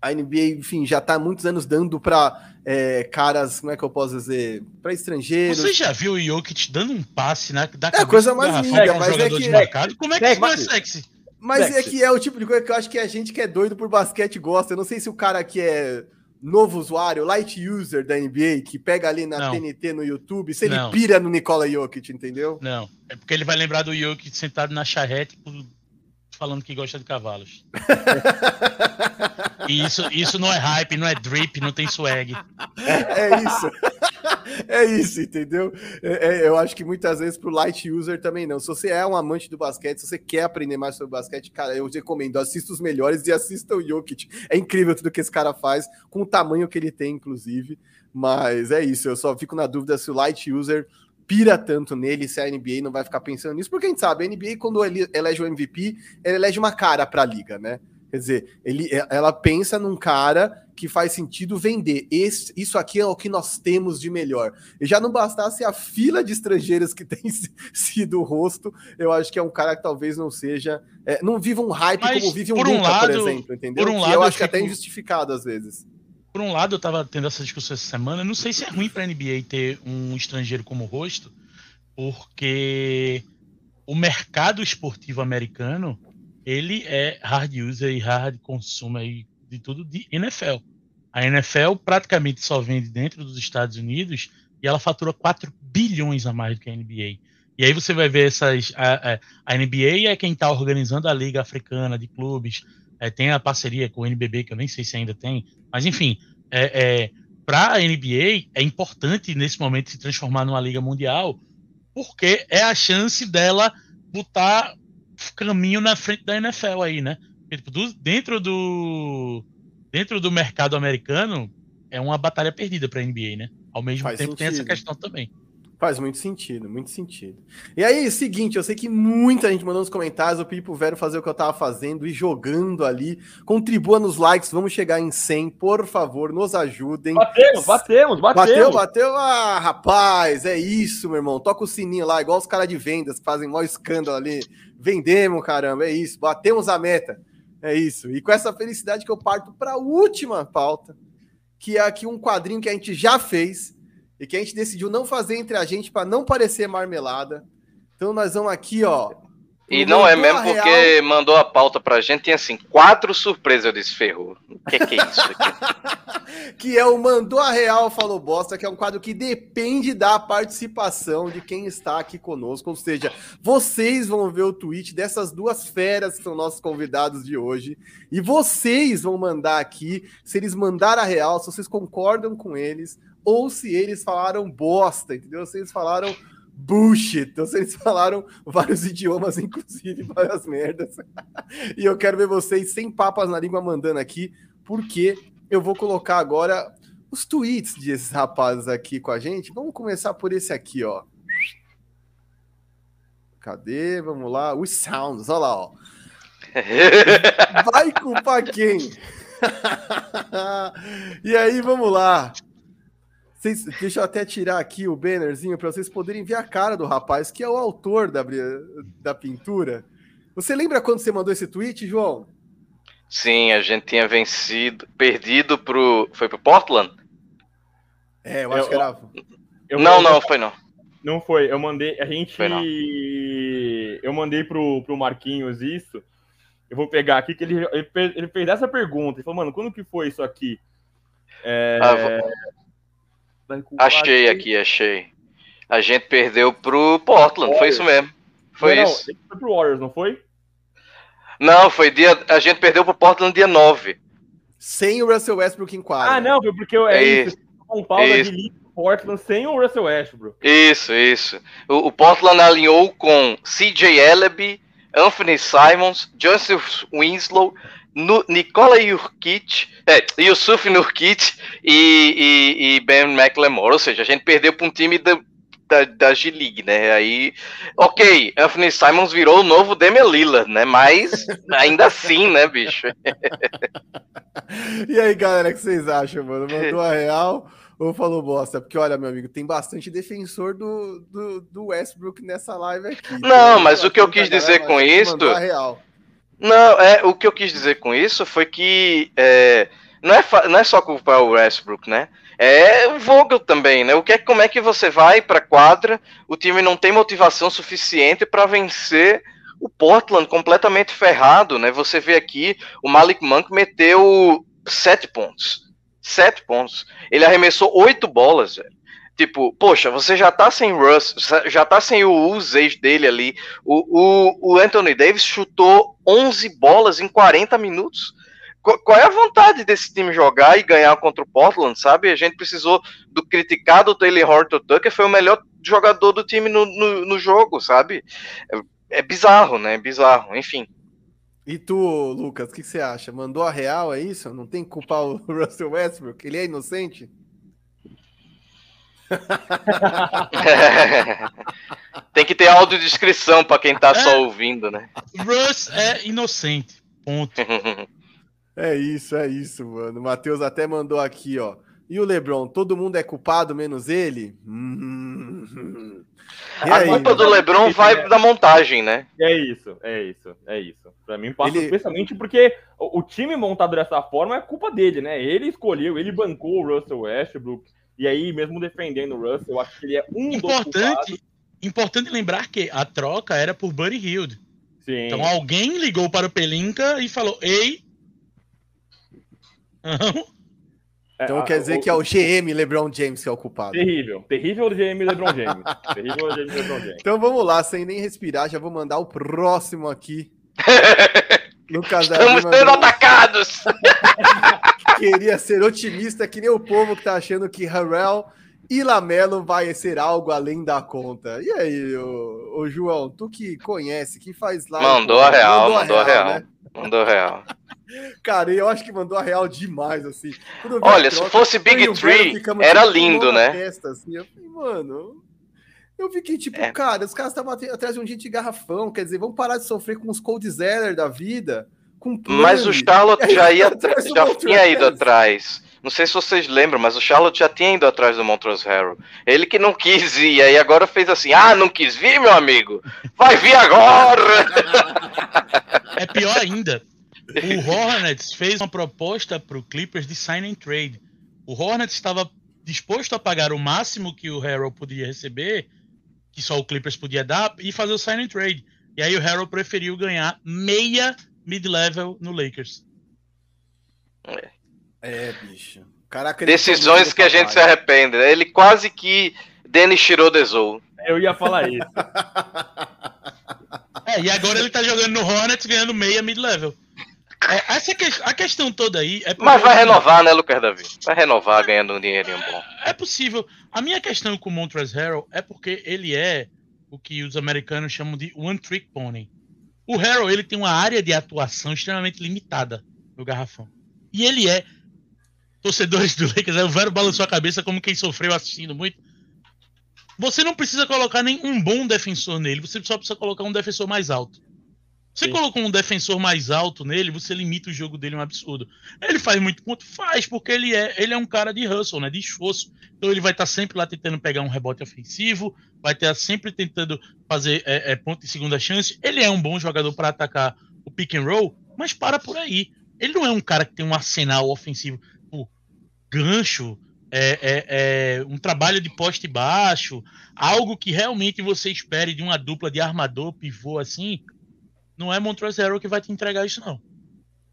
A NBA, enfim, já tá há muitos anos dando para é, caras, como é que eu posso dizer, para estrangeiros. Você já viu o Jokic dando um passe, né? Da é a coisa mais linda, mas é que mercado? Como é que isso não é sexy? Mas é que é o tipo de coisa que eu acho que a gente que é doido por basquete gosta. Eu não sei se o cara que é novo usuário, light user da NBA, que pega ali na não. TNT no YouTube, se ele não. pira no Nikola Jokic, entendeu? Não, é porque ele vai lembrar do Jokic sentado na charrete falando que gosta de cavalos. e isso, isso não é hype, não é drip, não tem swag. É isso. é isso, entendeu? É, é, eu acho que muitas vezes pro light user também não. Se você é um amante do basquete, se você quer aprender mais sobre basquete, cara, eu recomendo, assista os melhores e assista o Jokic. É incrível tudo que esse cara faz, com o tamanho que ele tem, inclusive. Mas é isso, eu só fico na dúvida se o light user pira tanto nele se a NBA não vai ficar pensando nisso, porque a gente sabe, a NBA, quando ele elege o MVP, ela elege uma cara para a liga, né? Quer dizer, ele, ela pensa num cara que faz sentido vender. Esse, isso aqui é o que nós temos de melhor. E já não bastasse a fila de estrangeiros que tem sido o rosto, eu acho que é um cara que talvez não seja. É, não viva um hype Mas, como vive um, por um Luca, lado, por exemplo, entendeu? Por um lado, eu acho que fico... até injustificado às vezes. Por um lado, eu tava tendo essa discussão essa semana. Não sei se é ruim pra NBA ter um estrangeiro como rosto, porque o mercado esportivo americano ele é hard user e hard consumer de tudo de NFL. A NFL praticamente só vende dentro dos Estados Unidos e ela fatura 4 bilhões a mais do que a NBA. E aí você vai ver essas. A, a, a NBA é quem está organizando a Liga Africana de Clubes, é, tem a parceria com o NBB, que eu nem sei se ainda tem, mas enfim, é, é, para a NBA é importante nesse momento se transformar numa Liga Mundial, porque é a chance dela botar caminho na frente da NFL aí, né? Tipo, do, dentro do dentro do mercado americano é uma batalha perdida para a NBA, né? Ao mesmo Faz tempo sentido. tem essa questão também. Faz muito sentido, muito sentido. E aí, seguinte, eu sei que muita gente mandou nos comentários, eu pedi pro Vero fazer o que eu tava fazendo e jogando ali. Contribua nos likes, vamos chegar em 100, por favor, nos ajudem. Batemos, batemos, batemos. Bateu, bateu. Ah, rapaz, é isso, meu irmão. Toca o sininho lá, igual os caras de vendas que fazem maior escândalo ali. Vendemos, caramba, é isso. Batemos a meta. É isso. E com essa felicidade que eu parto para a última pauta, que é aqui um quadrinho que a gente já fez e que a gente decidiu não fazer entre a gente para não parecer marmelada. Então nós vamos aqui, ó. E não é mesmo porque real... mandou a pauta pra gente, tem assim, quatro surpresas, eu disse, ferrou. O que, que é isso aqui? que é o Mandou a Real Falou Bosta, que é um quadro que depende da participação de quem está aqui conosco. Ou seja, vocês vão ver o tweet dessas duas feras que são nossos convidados de hoje. E vocês vão mandar aqui, se eles mandaram a real, se vocês concordam com eles, ou se eles falaram bosta, entendeu? Se eles falaram bullshit. Então, se eles falaram vários idiomas, inclusive várias merdas. e eu quero ver vocês sem papas na língua mandando aqui, porque eu vou colocar agora os tweets desses rapazes aqui com a gente. Vamos começar por esse aqui, ó. Cadê? Vamos lá. Os sounds, olha lá, ó. Vai culpar quem? e aí, vamos lá. Vocês, deixa eu até tirar aqui o bannerzinho para vocês poderem ver a cara do rapaz, que é o autor da, da pintura. Você lembra quando você mandou esse tweet, João? Sim, a gente tinha vencido, perdido pro. Foi pro Portland? É, eu acho eu, que era. Eu, não, não, foi não. Não foi. Eu mandei. A gente. Eu mandei pro, pro Marquinhos isso. Eu vou pegar aqui que ele, ele, fez, ele fez essa pergunta. Ele falou, mano, quando que foi isso aqui? É... Ah, vou... Achei aqui, achei. A gente perdeu pro Portland, Warriors. foi isso mesmo. Foi não, isso. Não, foi pro Warriors, não foi? Não, foi dia. A gente perdeu pro Portland dia 9. Sem o Russell Westbrook em quadra. Ah, não, porque é, é isso. São Paulo isso. de Portland sem o Russell Westbrook. Isso, isso. O, o Portland alinhou com CJ Ellaby, Anthony Simons, Joseph Winslow, no, Nikola Jurkic, é, Yusuf Nurkic e, e, e, Ben McLemore, ou seja, a gente perdeu para um time da, da, da G-League, né? Aí, ok, Anthony Simons virou o novo Damian Lillard, né? Mas ainda assim, né, bicho? e aí, galera, o que vocês acham, mano? Mandou a real ou falou bosta? Porque, olha, meu amigo, tem bastante defensor do, do, do Westbrook nessa live aqui. Não, mas o que eu quis dizer com isso... Real. Não, é, o que eu quis dizer com isso foi que é, não, é, não é só culpar o Westbrook, né? É o Vogel também, né? O que é, como é que você vai para quadra, o time não tem motivação suficiente para vencer o Portland completamente ferrado, né? Você vê aqui, o Malik Monk meteu sete pontos. Sete pontos. Ele arremessou oito bolas, velho. Tipo, poxa, você já tá sem Russ, já tá sem o usage dele ali. O, o, o Anthony Davis chutou 11 bolas em 40 minutos. Qual é a vontade desse time jogar e ganhar contra o Portland, sabe? A gente precisou do criticado Taylor Horton Tucker, foi o melhor jogador do time no, no, no jogo, sabe? É, é, bizarro, né? É bizarro, enfim. E tu, Lucas, o que, que, você acha? Mandou a real, é isso? Não tem que culpar o Russell Westbrook? Ele é inocente? Tem que ter audiodescrição para quem tá é, só ouvindo, né? Russ é inocente. Ponto. é isso, é isso, mano. O Matheus até mandou aqui, ó. E o LeBron, todo mundo é culpado menos ele? Hum. a aí, culpa do LeBron vai é. da montagem, né? É isso, é isso, é isso. Pra mim passa ele... especialmente porque o, o, time montado dessa forma é culpa dele, né? Ele escolheu, ele bancou o Russell Westbrook. E aí, mesmo defendendo o Russell, eu acho que ele é um importante, Importante lembrar que a troca era por Buddy Hield. Sim. Então alguém ligou para o Pelinka e falou: Ei. É, então quer dizer o, que é o GM LeBron James que é o culpado. Terrível, terrível GM LeBron James. terrível GM LeBron James. Então vamos lá, sem nem respirar, já vou mandar o próximo aqui. Lucas Estamos sendo atacados! Queria ser otimista que nem o povo que tá achando que Harrell e Lamelo vai ser algo além da conta. E aí, ô, ô João, tu que conhece, que faz lá. Mandou a real, mandou, mandou a real. real né? Mandou a real. Cara, eu acho que mandou a real demais, assim. Olha, troca, se fosse Big Tree, era tipo, lindo, né? Testa, assim. Eu falei, mano, eu fiquei tipo, é. cara, os caras estavam atrás de um gente de garrafão, quer dizer, vamos parar de sofrer com os cold zeller da vida, com Mas o Charlotte já ia, já tinha ido atrás. Não sei se vocês lembram, mas o Charlotte já tinha ido atrás do Montrose Harrell. Ele que não quis ir, e aí agora fez assim: ah, não quis vir, meu amigo? Vai vir agora! É pior ainda. O Hornets fez uma proposta para o Clippers de sign and trade. O Hornets estava disposto a pagar o máximo que o Harrell podia receber, que só o Clippers podia dar, e fazer o sign and trade. E aí o Harrell preferiu ganhar meia mid-level no Lakers. É. É, bicho. Caraca, Decisões que a gente se arrepende. Né? Ele quase que Denis Shirodezou. Eu ia falar isso. é, e agora ele tá jogando no Hornets ganhando meia mid-level. É, essa que, a questão toda aí. É Mas vai renovar, né, Lucas Davi? Vai renovar ganhando um dinheirinho bom. É possível. A minha questão com o Montrezl Harrell é porque ele é o que os americanos chamam de one trick pony. O Harrell ele tem uma área de atuação extremamente limitada no garrafão. E ele é torcedores do Lakers, o Vero balançou a cabeça como quem sofreu assistindo muito. Você não precisa colocar nenhum bom defensor nele, você só precisa colocar um defensor mais alto. Você Sim. colocou um defensor mais alto nele, você limita o jogo dele um absurdo. Ele faz muito ponto? Faz, porque ele é, ele é um cara de hustle, né? De esforço. Então ele vai estar tá sempre lá tentando pegar um rebote ofensivo, vai estar sempre tentando fazer é, é, ponto de segunda chance. Ele é um bom jogador para atacar o pick and roll, mas para por aí. Ele não é um cara que tem um arsenal ofensivo gancho, é, é, é, um trabalho de poste baixo, algo que realmente você espere de uma dupla de armador, pivô assim, não é Montrezl Harrell que vai te entregar isso não.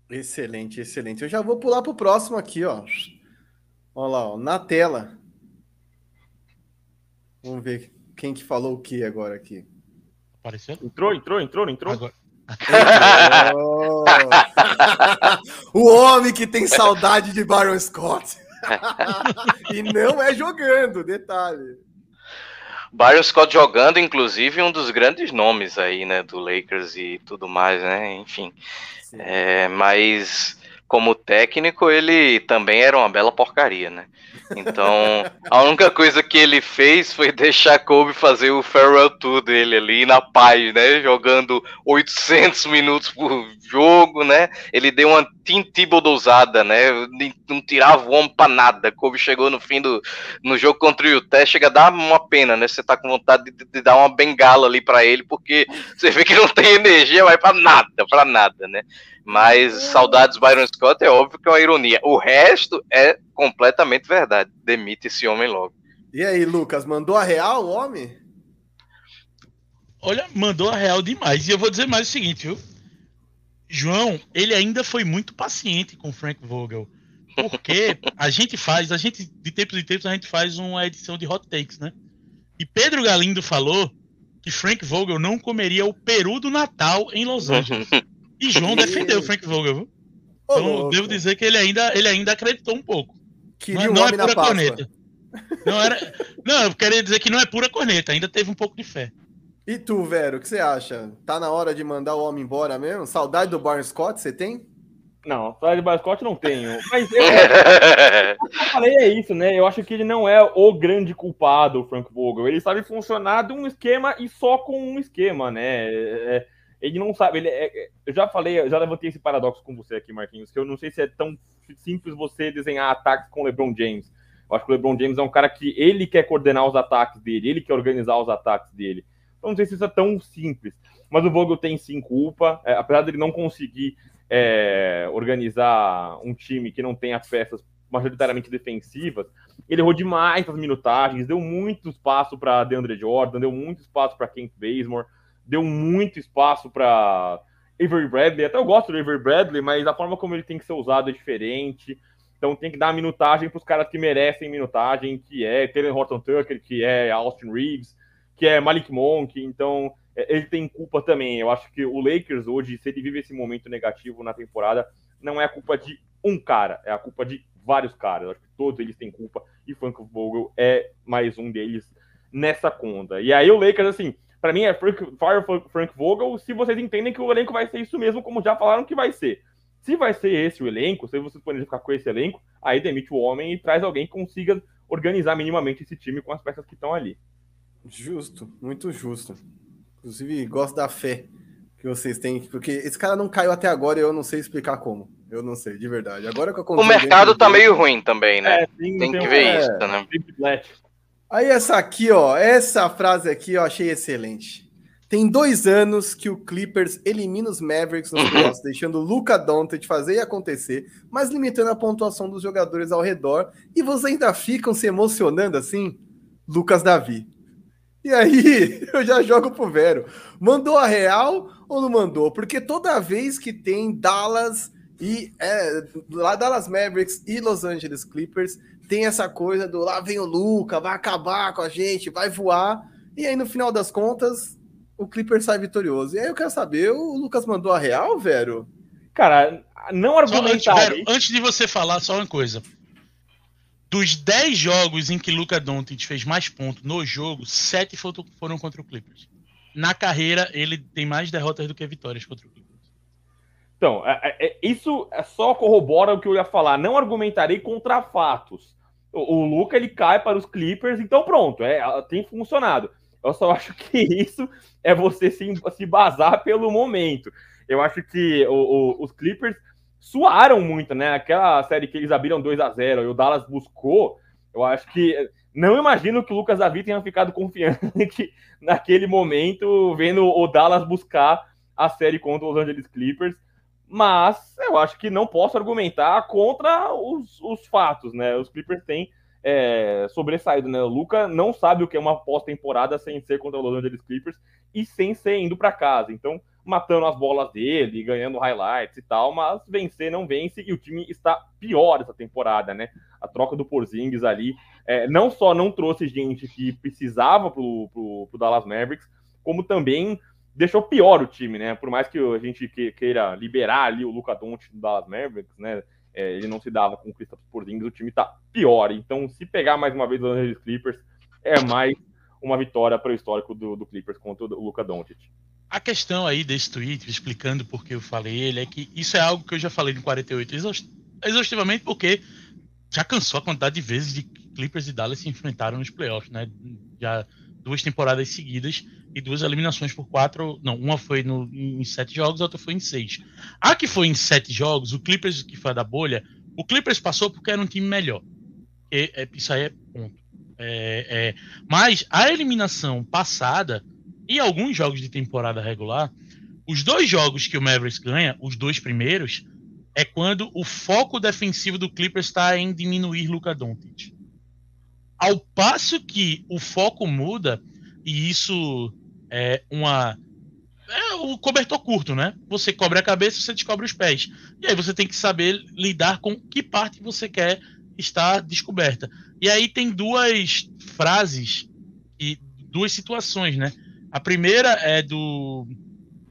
Excelente, excelente. Eu já vou pular pro próximo aqui, ó. Olha lá, ó, na tela. Vamos ver quem que falou o que agora aqui. Apareceu? Entrou, entrou, entrou, entrou. Agora o homem que tem saudade de Baron Scott. e não é jogando, detalhe. Byron Scott jogando, inclusive, um dos grandes nomes aí, né, do Lakers e tudo mais, né, enfim. É, mas como técnico, ele também era uma bela porcaria, né? Então, a única coisa que ele fez foi deixar Kobe fazer o farewell tour dele ali na paz, né? Jogando 800 minutos por jogo, né? Ele deu uma Tebow usada, né? Não tirava o homem pra nada. Kobe chegou no fim do no jogo contra o Utah, chega a dar uma pena, né? Você tá com vontade de, de dar uma bengala ali para ele, porque você vê que não tem energia, vai para nada, para nada, né? Mas saudades Byron Scott é óbvio que é uma ironia. O resto é completamente verdade. Demite esse homem logo. E aí, Lucas, mandou a real o homem? olha, mandou a real demais. E eu vou dizer mais o seguinte, viu? João, ele ainda foi muito paciente com o Frank Vogel. Porque a gente faz, a gente, de tempos em tempos, a gente faz uma edição de hot takes, né? E Pedro Galindo falou que Frank Vogel não comeria o peru do Natal em Los Angeles. E João defendeu o Frank Vogel, viu? Então, devo dizer que ele ainda, ele ainda acreditou um pouco. Queria não, um não é pura corneta. Não, era, não, eu queria dizer que não é pura corneta, ainda teve um pouco de fé. E tu, Vero, o que você acha? Tá na hora de mandar o homem embora mesmo? Saudade do Barn Scott, você tem? Não, saudade do Barn Scott não tenho. Mas eu, eu falei é isso, né? Eu acho que ele não é o grande culpado, o Frank Vogel. Ele sabe funcionar de um esquema e só com um esquema, né? É, é ele não sabe. Ele é, é, eu já falei, já levantei esse paradoxo com você aqui, Marquinhos, que eu não sei se é tão simples você desenhar ataques com o LeBron James. Eu acho que o LeBron James é um cara que ele quer coordenar os ataques dele, ele quer organizar os ataques dele. Então não sei se isso é tão simples. Mas o Vogel tem sim culpa, é, apesar dele não conseguir é, organizar um time que não tenha peças majoritariamente defensivas, ele errou demais as minutagens, deu muito espaço para DeAndre Jordan, deu muito espaço para Kent Bazemore, deu muito espaço para Avery Bradley. Até eu gosto do Avery Bradley, mas a forma como ele tem que ser usado é diferente. Então tem que dar minutagem para os caras que merecem minutagem, que é Taylor Horton Tucker, que é Austin Reeves, que é Malik Monk. Então é, ele tem culpa também. Eu acho que o Lakers hoje, se ele vive esse momento negativo na temporada, não é a culpa de um cara, é a culpa de vários caras. Eu acho que todos eles têm culpa e Frank Vogel é mais um deles nessa conta. E aí o Lakers, assim, para mim é Frank, Fire Frank Vogel, se vocês entendem que o elenco vai ser isso mesmo, como já falaram que vai ser. Se vai ser esse o elenco, se vocês podem ficar com esse elenco, aí demite o homem e traz alguém que consiga organizar minimamente esse time com as peças que estão ali. Justo, muito justo. Inclusive, gosto da fé que vocês têm, porque esse cara não caiu até agora e eu não sei explicar como. Eu não sei, de verdade. Agora que eu O mercado tá meio ruim também, né? É, sim, tem que ver é... isso, né? Aí essa aqui, ó, essa frase aqui eu achei excelente. Tem dois anos que o Clippers elimina os Mavericks nos playoffs, deixando o Luca Doncic fazer e acontecer, mas limitando a pontuação dos jogadores ao redor. E vocês ainda ficam se emocionando assim? Lucas Davi. E aí, eu já jogo pro Vero. Mandou a real ou não mandou? Porque toda vez que tem Dallas e é, lá Dallas Mavericks e Los Angeles Clippers, tem essa coisa do lá vem o Luca, vai acabar com a gente, vai voar. E aí, no final das contas, o Clipper sai vitorioso. E aí eu quero saber, o Lucas mandou a real, Vero? Cara, não argumentar. Antes, antes de você falar, só uma coisa. Dos 10 jogos em que Luca Doncic fez mais pontos no jogo, 7 foram contra o Clippers. Na carreira, ele tem mais derrotas do que vitórias contra o Clippers. Então, é, é, é isso é só corrobora o que eu ia falar. Não argumentarei contra fatos o, Luca ele cai para os Clippers, então pronto, é, tem funcionado. Eu só acho que isso é você se, se basar pelo momento. Eu acho que o, o, os Clippers suaram muito, né? Aquela série que eles abriram 2 a 0 e o Dallas buscou. Eu acho que não imagino que o Lucas Davi tenha ficado confiante naquele momento, vendo o Dallas buscar a série contra os Angeles Clippers mas eu acho que não posso argumentar contra os, os fatos, né? Os Clippers têm é, sobressaído, né? O Luca não sabe o que é uma pós-temporada sem ser contra os Los Angeles Clippers e sem ser indo para casa. Então, matando as bolas dele, ganhando highlights e tal, mas vencer não vence e o time está pior essa temporada, né? A troca do Porzingis ali é, não só não trouxe gente que precisava pro, pro, pro Dallas Mavericks, como também deixou pior o time, né? Por mais que a gente queira liberar ali o Luca Doncic do Dallas Mavericks, né? É, ele não se dava com o Kristaps Porzingis, o time tá pior. Então, se pegar mais uma vez os Angeles Clippers, é mais uma vitória para o histórico do, do, Clippers contra o Luca Doncic. A questão aí desse tweet, explicando por que eu falei ele, é que isso é algo que eu já falei no 48 exaustivamente, porque já cansou a quantidade de vezes de Clippers e Dallas se enfrentaram nos playoffs, né? Já duas temporadas seguidas e duas eliminações por quatro. Não, uma foi no, em sete jogos, a outra foi em seis. A que foi em sete jogos, o Clippers, que foi da bolha, o Clippers passou porque era um time melhor. E, é, isso aí é ponto. É, é, mas a eliminação passada e alguns jogos de temporada regular, os dois jogos que o Mavericks ganha, os dois primeiros, é quando o foco defensivo do Clippers está em diminuir Luca Doncic. Ao passo que o foco muda, e isso é, uma é o cobertor curto, né? Você cobre a cabeça, você descobre os pés. E aí você tem que saber lidar com que parte você quer estar descoberta. E aí tem duas frases e duas situações, né? A primeira é do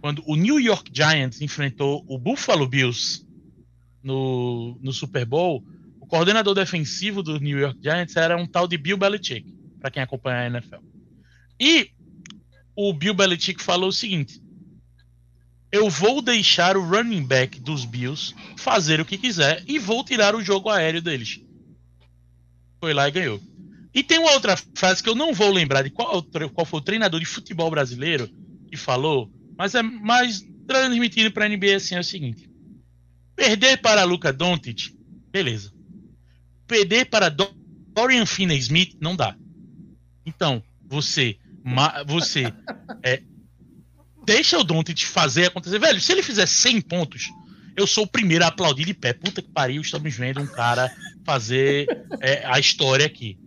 quando o New York Giants enfrentou o Buffalo Bills no, no Super Bowl, o coordenador defensivo do New York Giants era um tal de Bill Belichick, para quem acompanha a NFL. E o Bill Belichick falou o seguinte: eu vou deixar o running back dos Bills fazer o que quiser e vou tirar o jogo aéreo deles. Foi lá e ganhou. E tem uma outra frase que eu não vou lembrar de qual, qual foi o treinador de futebol brasileiro que falou, mas é mais transmitido para a NBA assim é o seguinte: perder para Luca Doncic, beleza. Perder para Dorian Finney-Smith não dá. Então, você você é, deixa o Doncic fazer acontecer. Velho, se ele fizer 100 pontos, eu sou o primeiro a aplaudir de pé. Puta que pariu, estamos vendo um cara fazer é, a história aqui.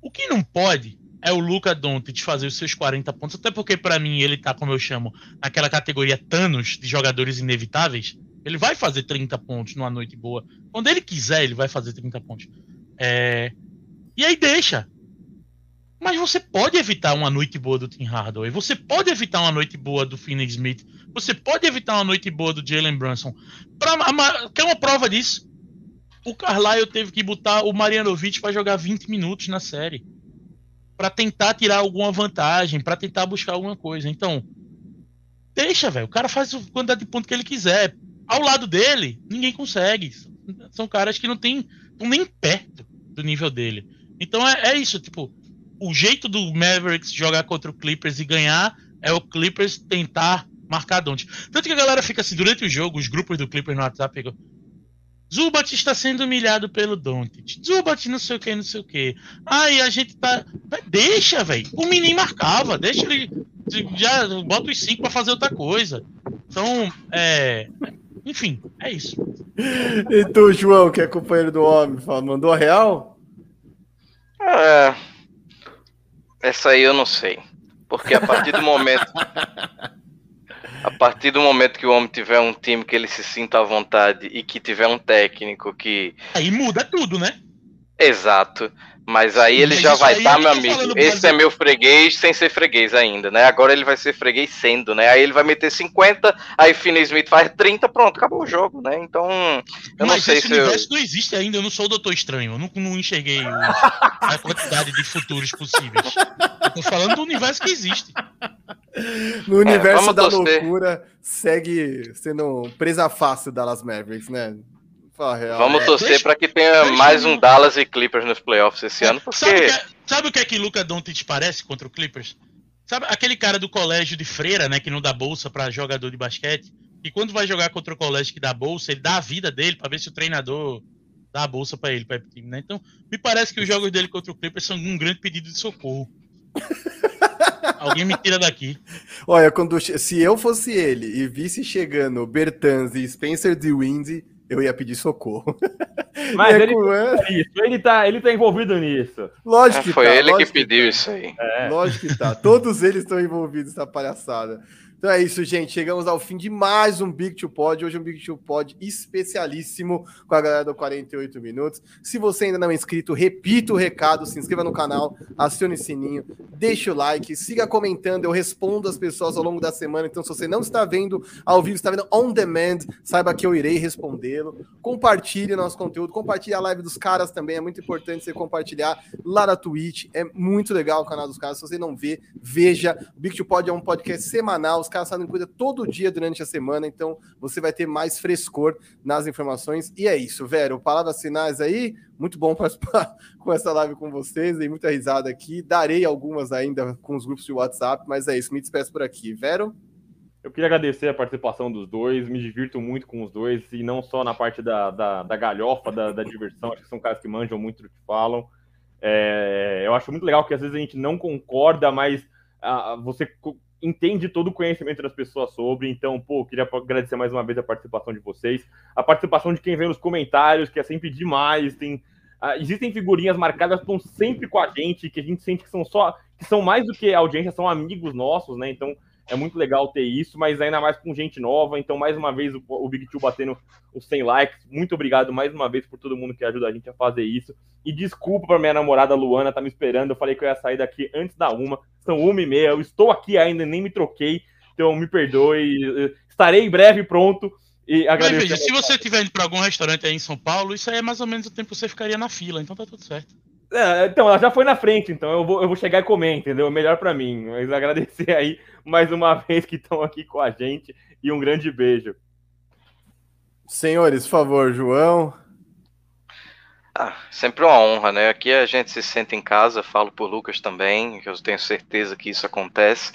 O que não pode é o Luca Doncic fazer os seus 40 pontos, até porque para mim ele tá, como eu chamo, naquela categoria Thanos de jogadores inevitáveis. Ele vai fazer 30 pontos numa noite boa. Quando ele quiser, ele vai fazer 30 pontos. É... E aí deixa. Mas você pode evitar uma noite boa do Tim Hardaway, você pode evitar uma noite boa do Finney Smith, você pode evitar uma noite boa do Jalen Brunson. Pra, quer uma prova disso? O Carlisle teve que botar o Marianovic para jogar 20 minutos na série. para tentar tirar alguma vantagem, para tentar buscar alguma coisa. Então, deixa, velho. O cara faz o quantidade de ponto que ele quiser. Ao lado dele, ninguém consegue. São caras que não tem nem perto do nível dele. Então é, é isso, tipo, o jeito do Mavericks jogar contra o Clippers e ganhar é o Clippers tentar marcar Don't. Tanto que a galera fica assim, durante o jogo, os grupos do Clippers no WhatsApp ficam. Zubat está sendo humilhado pelo Doncic. Zubat não sei o que, não sei o que. Ai, a gente tá. Deixa, velho. O menino marcava. Deixa ele. Já bota os cinco para fazer outra coisa. Então, é. Enfim, é isso. E tu, João, que é companheiro do homem, mandou a real? É. Essa aí eu não sei. Porque a partir do momento. a partir do momento que o homem tiver um time que ele se sinta à vontade e que tiver um técnico que. Aí muda tudo, né? Exato. Mas aí ele já vai estar, tá, meu amigo. Esse é meu freguês sem ser freguês ainda, né? Agora ele vai ser freguês sendo, né? Aí ele vai meter 50, aí Finney Smith faz 30, pronto, acabou o jogo, né? Então, eu Mas não sei esse se universo eu... não existe ainda, eu não sou o Doutor Estranho, eu não, não enxerguei o, a quantidade de futuros possíveis. Eu tô falando do universo que existe. No universo é, da torcer. loucura, segue sendo presa fácil Dallas Mavericks, né? Real, Vamos é. torcer deixa, para que tenha mais um Dallas e Clippers nos playoffs esse ano, porque... Sabe o que, é, sabe o que é que Luca Doncic parece contra o Clippers? Sabe aquele cara do colégio de freira, né, que não dá bolsa para jogador de basquete? E quando vai jogar contra o colégio que dá bolsa, ele dá a vida dele para ver se o treinador dá a bolsa para ele, para time, né? Então, me parece que os jogos dele contra o Clippers são um grande pedido de socorro. Alguém me tira daqui. Olha, quando se eu fosse ele e visse chegando Bertans e Spencer de Windy, eu ia pedir socorro. Mas é ele, com... isso, ele, tá, ele tá envolvido nisso. Lógico que Foi tá, ele que pediu que isso aí. É. Lógico que tá. Todos eles estão envolvidos nessa palhaçada. Então é isso, gente. Chegamos ao fim de mais um Big Two Pod. Hoje um Big Two Pod especialíssimo com a galera do 48 Minutos. Se você ainda não é inscrito, repita o recado, se inscreva no canal, acione o sininho, deixe o like, siga comentando. Eu respondo as pessoas ao longo da semana. Então, se você não está vendo ao vivo, está vendo on demand, saiba que eu irei respondê-lo. Compartilhe nosso conteúdo, compartilhe a live dos caras também. É muito importante você compartilhar lá na Twitch. É muito legal o canal dos caras. Se você não vê, veja. O Big Two Pod é um podcast semanal caras fazem coisa todo dia durante a semana, então você vai ter mais frescor nas informações. E é isso, Vero. Palavras finais aí. Muito bom participar com essa live com vocês. Dei muita risada aqui. Darei algumas ainda com os grupos de WhatsApp, mas é isso. Me despeço por aqui. Vero? Eu queria agradecer a participação dos dois, me divirto muito com os dois, e não só na parte da, da, da galhofa, da, da, diversão, acho que são caras que manjam muito do que falam. É, eu acho muito legal que às vezes a gente não concorda, mas ah, você entende todo o conhecimento das pessoas sobre. Então, pô, queria agradecer mais uma vez a participação de vocês, a participação de quem vem nos comentários, que é sempre demais. Tem ah, existem figurinhas marcadas que estão sempre com a gente, que a gente sente que são só, que são mais do que audiência, são amigos nossos, né? Então é muito legal ter isso, mas ainda mais com gente nova. Então, mais uma vez, o, o Big Two batendo os 100 likes. Muito obrigado mais uma vez por todo mundo que ajuda a gente a fazer isso. E desculpa para minha namorada Luana, tá me esperando. Eu falei que eu ia sair daqui antes da uma. São uma e meia. Eu estou aqui ainda, nem me troquei. Então, me perdoe. Estarei em breve pronto. E Mas veja, se você estiver indo para algum restaurante aí em São Paulo, isso aí é mais ou menos o tempo que você ficaria na fila, então tá tudo certo. É, então, ela já foi na frente, então eu vou, eu vou chegar e comer, entendeu? Melhor para mim. Mas agradecer aí mais uma vez que estão aqui com a gente e um grande beijo. Senhores, por favor, João. Ah, sempre uma honra, né? Aqui a gente se sente em casa, falo por Lucas também, que eu tenho certeza que isso acontece.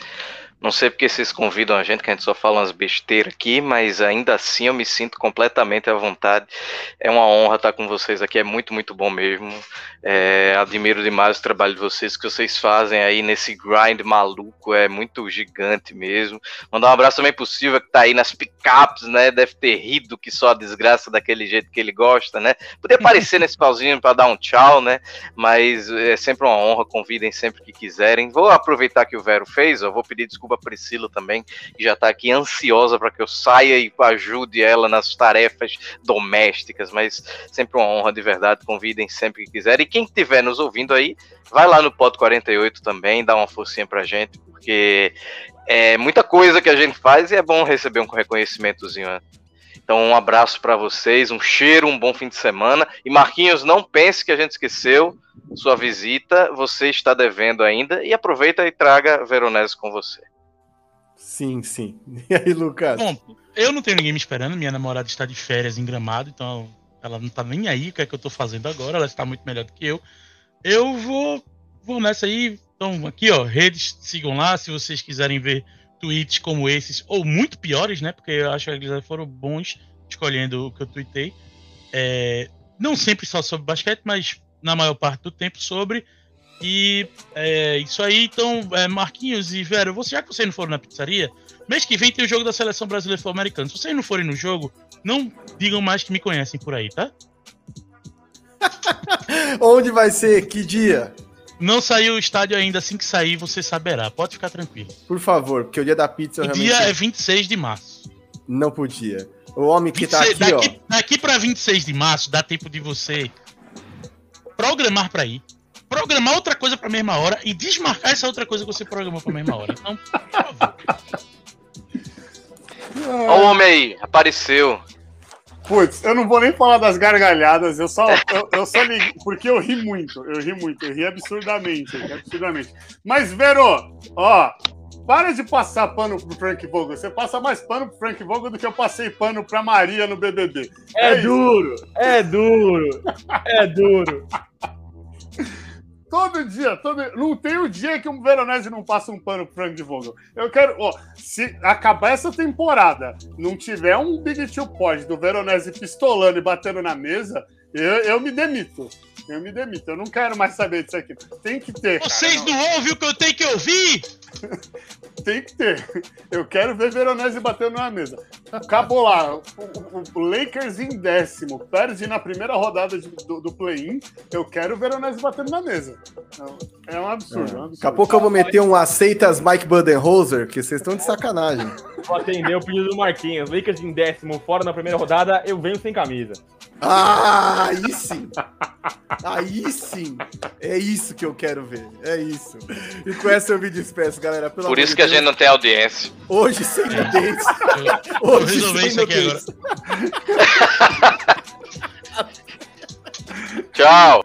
Não sei porque vocês convidam a gente, que a gente só fala umas besteiras aqui, mas ainda assim eu me sinto completamente à vontade. É uma honra estar com vocês aqui, é muito, muito bom mesmo. É, admiro demais o trabalho de vocês, que vocês fazem aí nesse grind maluco, é muito gigante mesmo. Mandar um abraço também pro Silva, que tá aí nas picapes, né? Deve ter rido que só a desgraça daquele jeito que ele gosta, né? Podia aparecer nesse pauzinho para dar um tchau, né? Mas é sempre uma honra, convidem sempre que quiserem. Vou aproveitar que o Vero fez, vou pedir desculpa a Priscila também, que já está aqui ansiosa para que eu saia e ajude ela nas tarefas domésticas, mas sempre uma honra de verdade, convidem sempre que quiserem. E quem estiver nos ouvindo aí, vai lá no Pod 48 também, dá uma forcinha pra gente, porque é muita coisa que a gente faz e é bom receber um reconhecimentozinho. Né? Então, um abraço para vocês, um cheiro, um bom fim de semana. E Marquinhos, não pense que a gente esqueceu sua visita, você está devendo ainda. E aproveita e traga Veronese com você. Sim, sim. E aí, Lucas? Bom, eu não tenho ninguém me esperando. Minha namorada está de férias em gramado, então ela não tá nem aí o que é que eu tô fazendo agora. Ela está muito melhor do que eu. Eu vou, vou nessa aí. Então, aqui, ó, redes, sigam lá se vocês quiserem ver tweets como esses, ou muito piores, né? Porque eu acho que eles foram bons escolhendo o que eu tuitei. É, não sempre só sobre basquete, mas na maior parte do tempo sobre. E é isso aí, então, é, Marquinhos e Vera, você, já que vocês não foram na pizzaria, mês que vem tem o jogo da seleção brasileira sul-americana. Se vocês não forem no jogo, não digam mais que me conhecem por aí, tá? Onde vai ser? Que dia? Não saiu o estádio ainda, assim que sair você saberá. Pode ficar tranquilo. Por favor, porque o dia da pizza o realmente... dia é 26 de março. Não podia. O homem que 26, tá aqui, daqui, ó... Daqui pra 26 de março, dá tempo de você programar pra ir programar outra coisa pra mesma hora e desmarcar essa outra coisa que você programou pra mesma hora. Então, por favor. Olha o homem aí, apareceu. Putz, eu não vou nem falar das gargalhadas, eu só, eu, eu só liguei, porque eu ri muito, eu ri muito, eu ri absurdamente, absurdamente. Mas, Vero, ó, para de passar pano pro Frank Vogel. Você passa mais pano pro Frank Vogel do que eu passei pano pra Maria no BBB. É, é duro, é duro, é duro. Todo dia, todo Não tem um dia que um Veronese não passa um pano pro Frank de Vogel. Eu quero, ó, se acabar essa temporada, não tiver um Big Two Pod do Veronese pistolando e batendo na mesa, eu, eu me demito. Eu me demito. Eu não quero mais saber disso aqui. Tem que ter. Vocês cara, não... não ouvem o que eu tenho que ouvir? Tem que ter. Eu quero ver Veronese batendo na mesa. Acabou lá. O, o, o Lakers em décimo. Perde na primeira rodada de, do, do play-in. Eu quero Veronese batendo na mesa. É um absurdo. É. Um absurdo. Daqui a pouco eu vou meter um aceitas Mike Budenholzer, que vocês estão de sacanagem. Vou atender o pedido do Marquinhos. Lakers em décimo, fora na primeira rodada, eu venho sem camisa. Ah, aí sim! Aí sim! É isso que eu quero ver. É isso. E com essa eu me despeço, galera. Por isso que a gente não tem audiência. Hoje sem nudez. Hoje sem nudez. Tchau!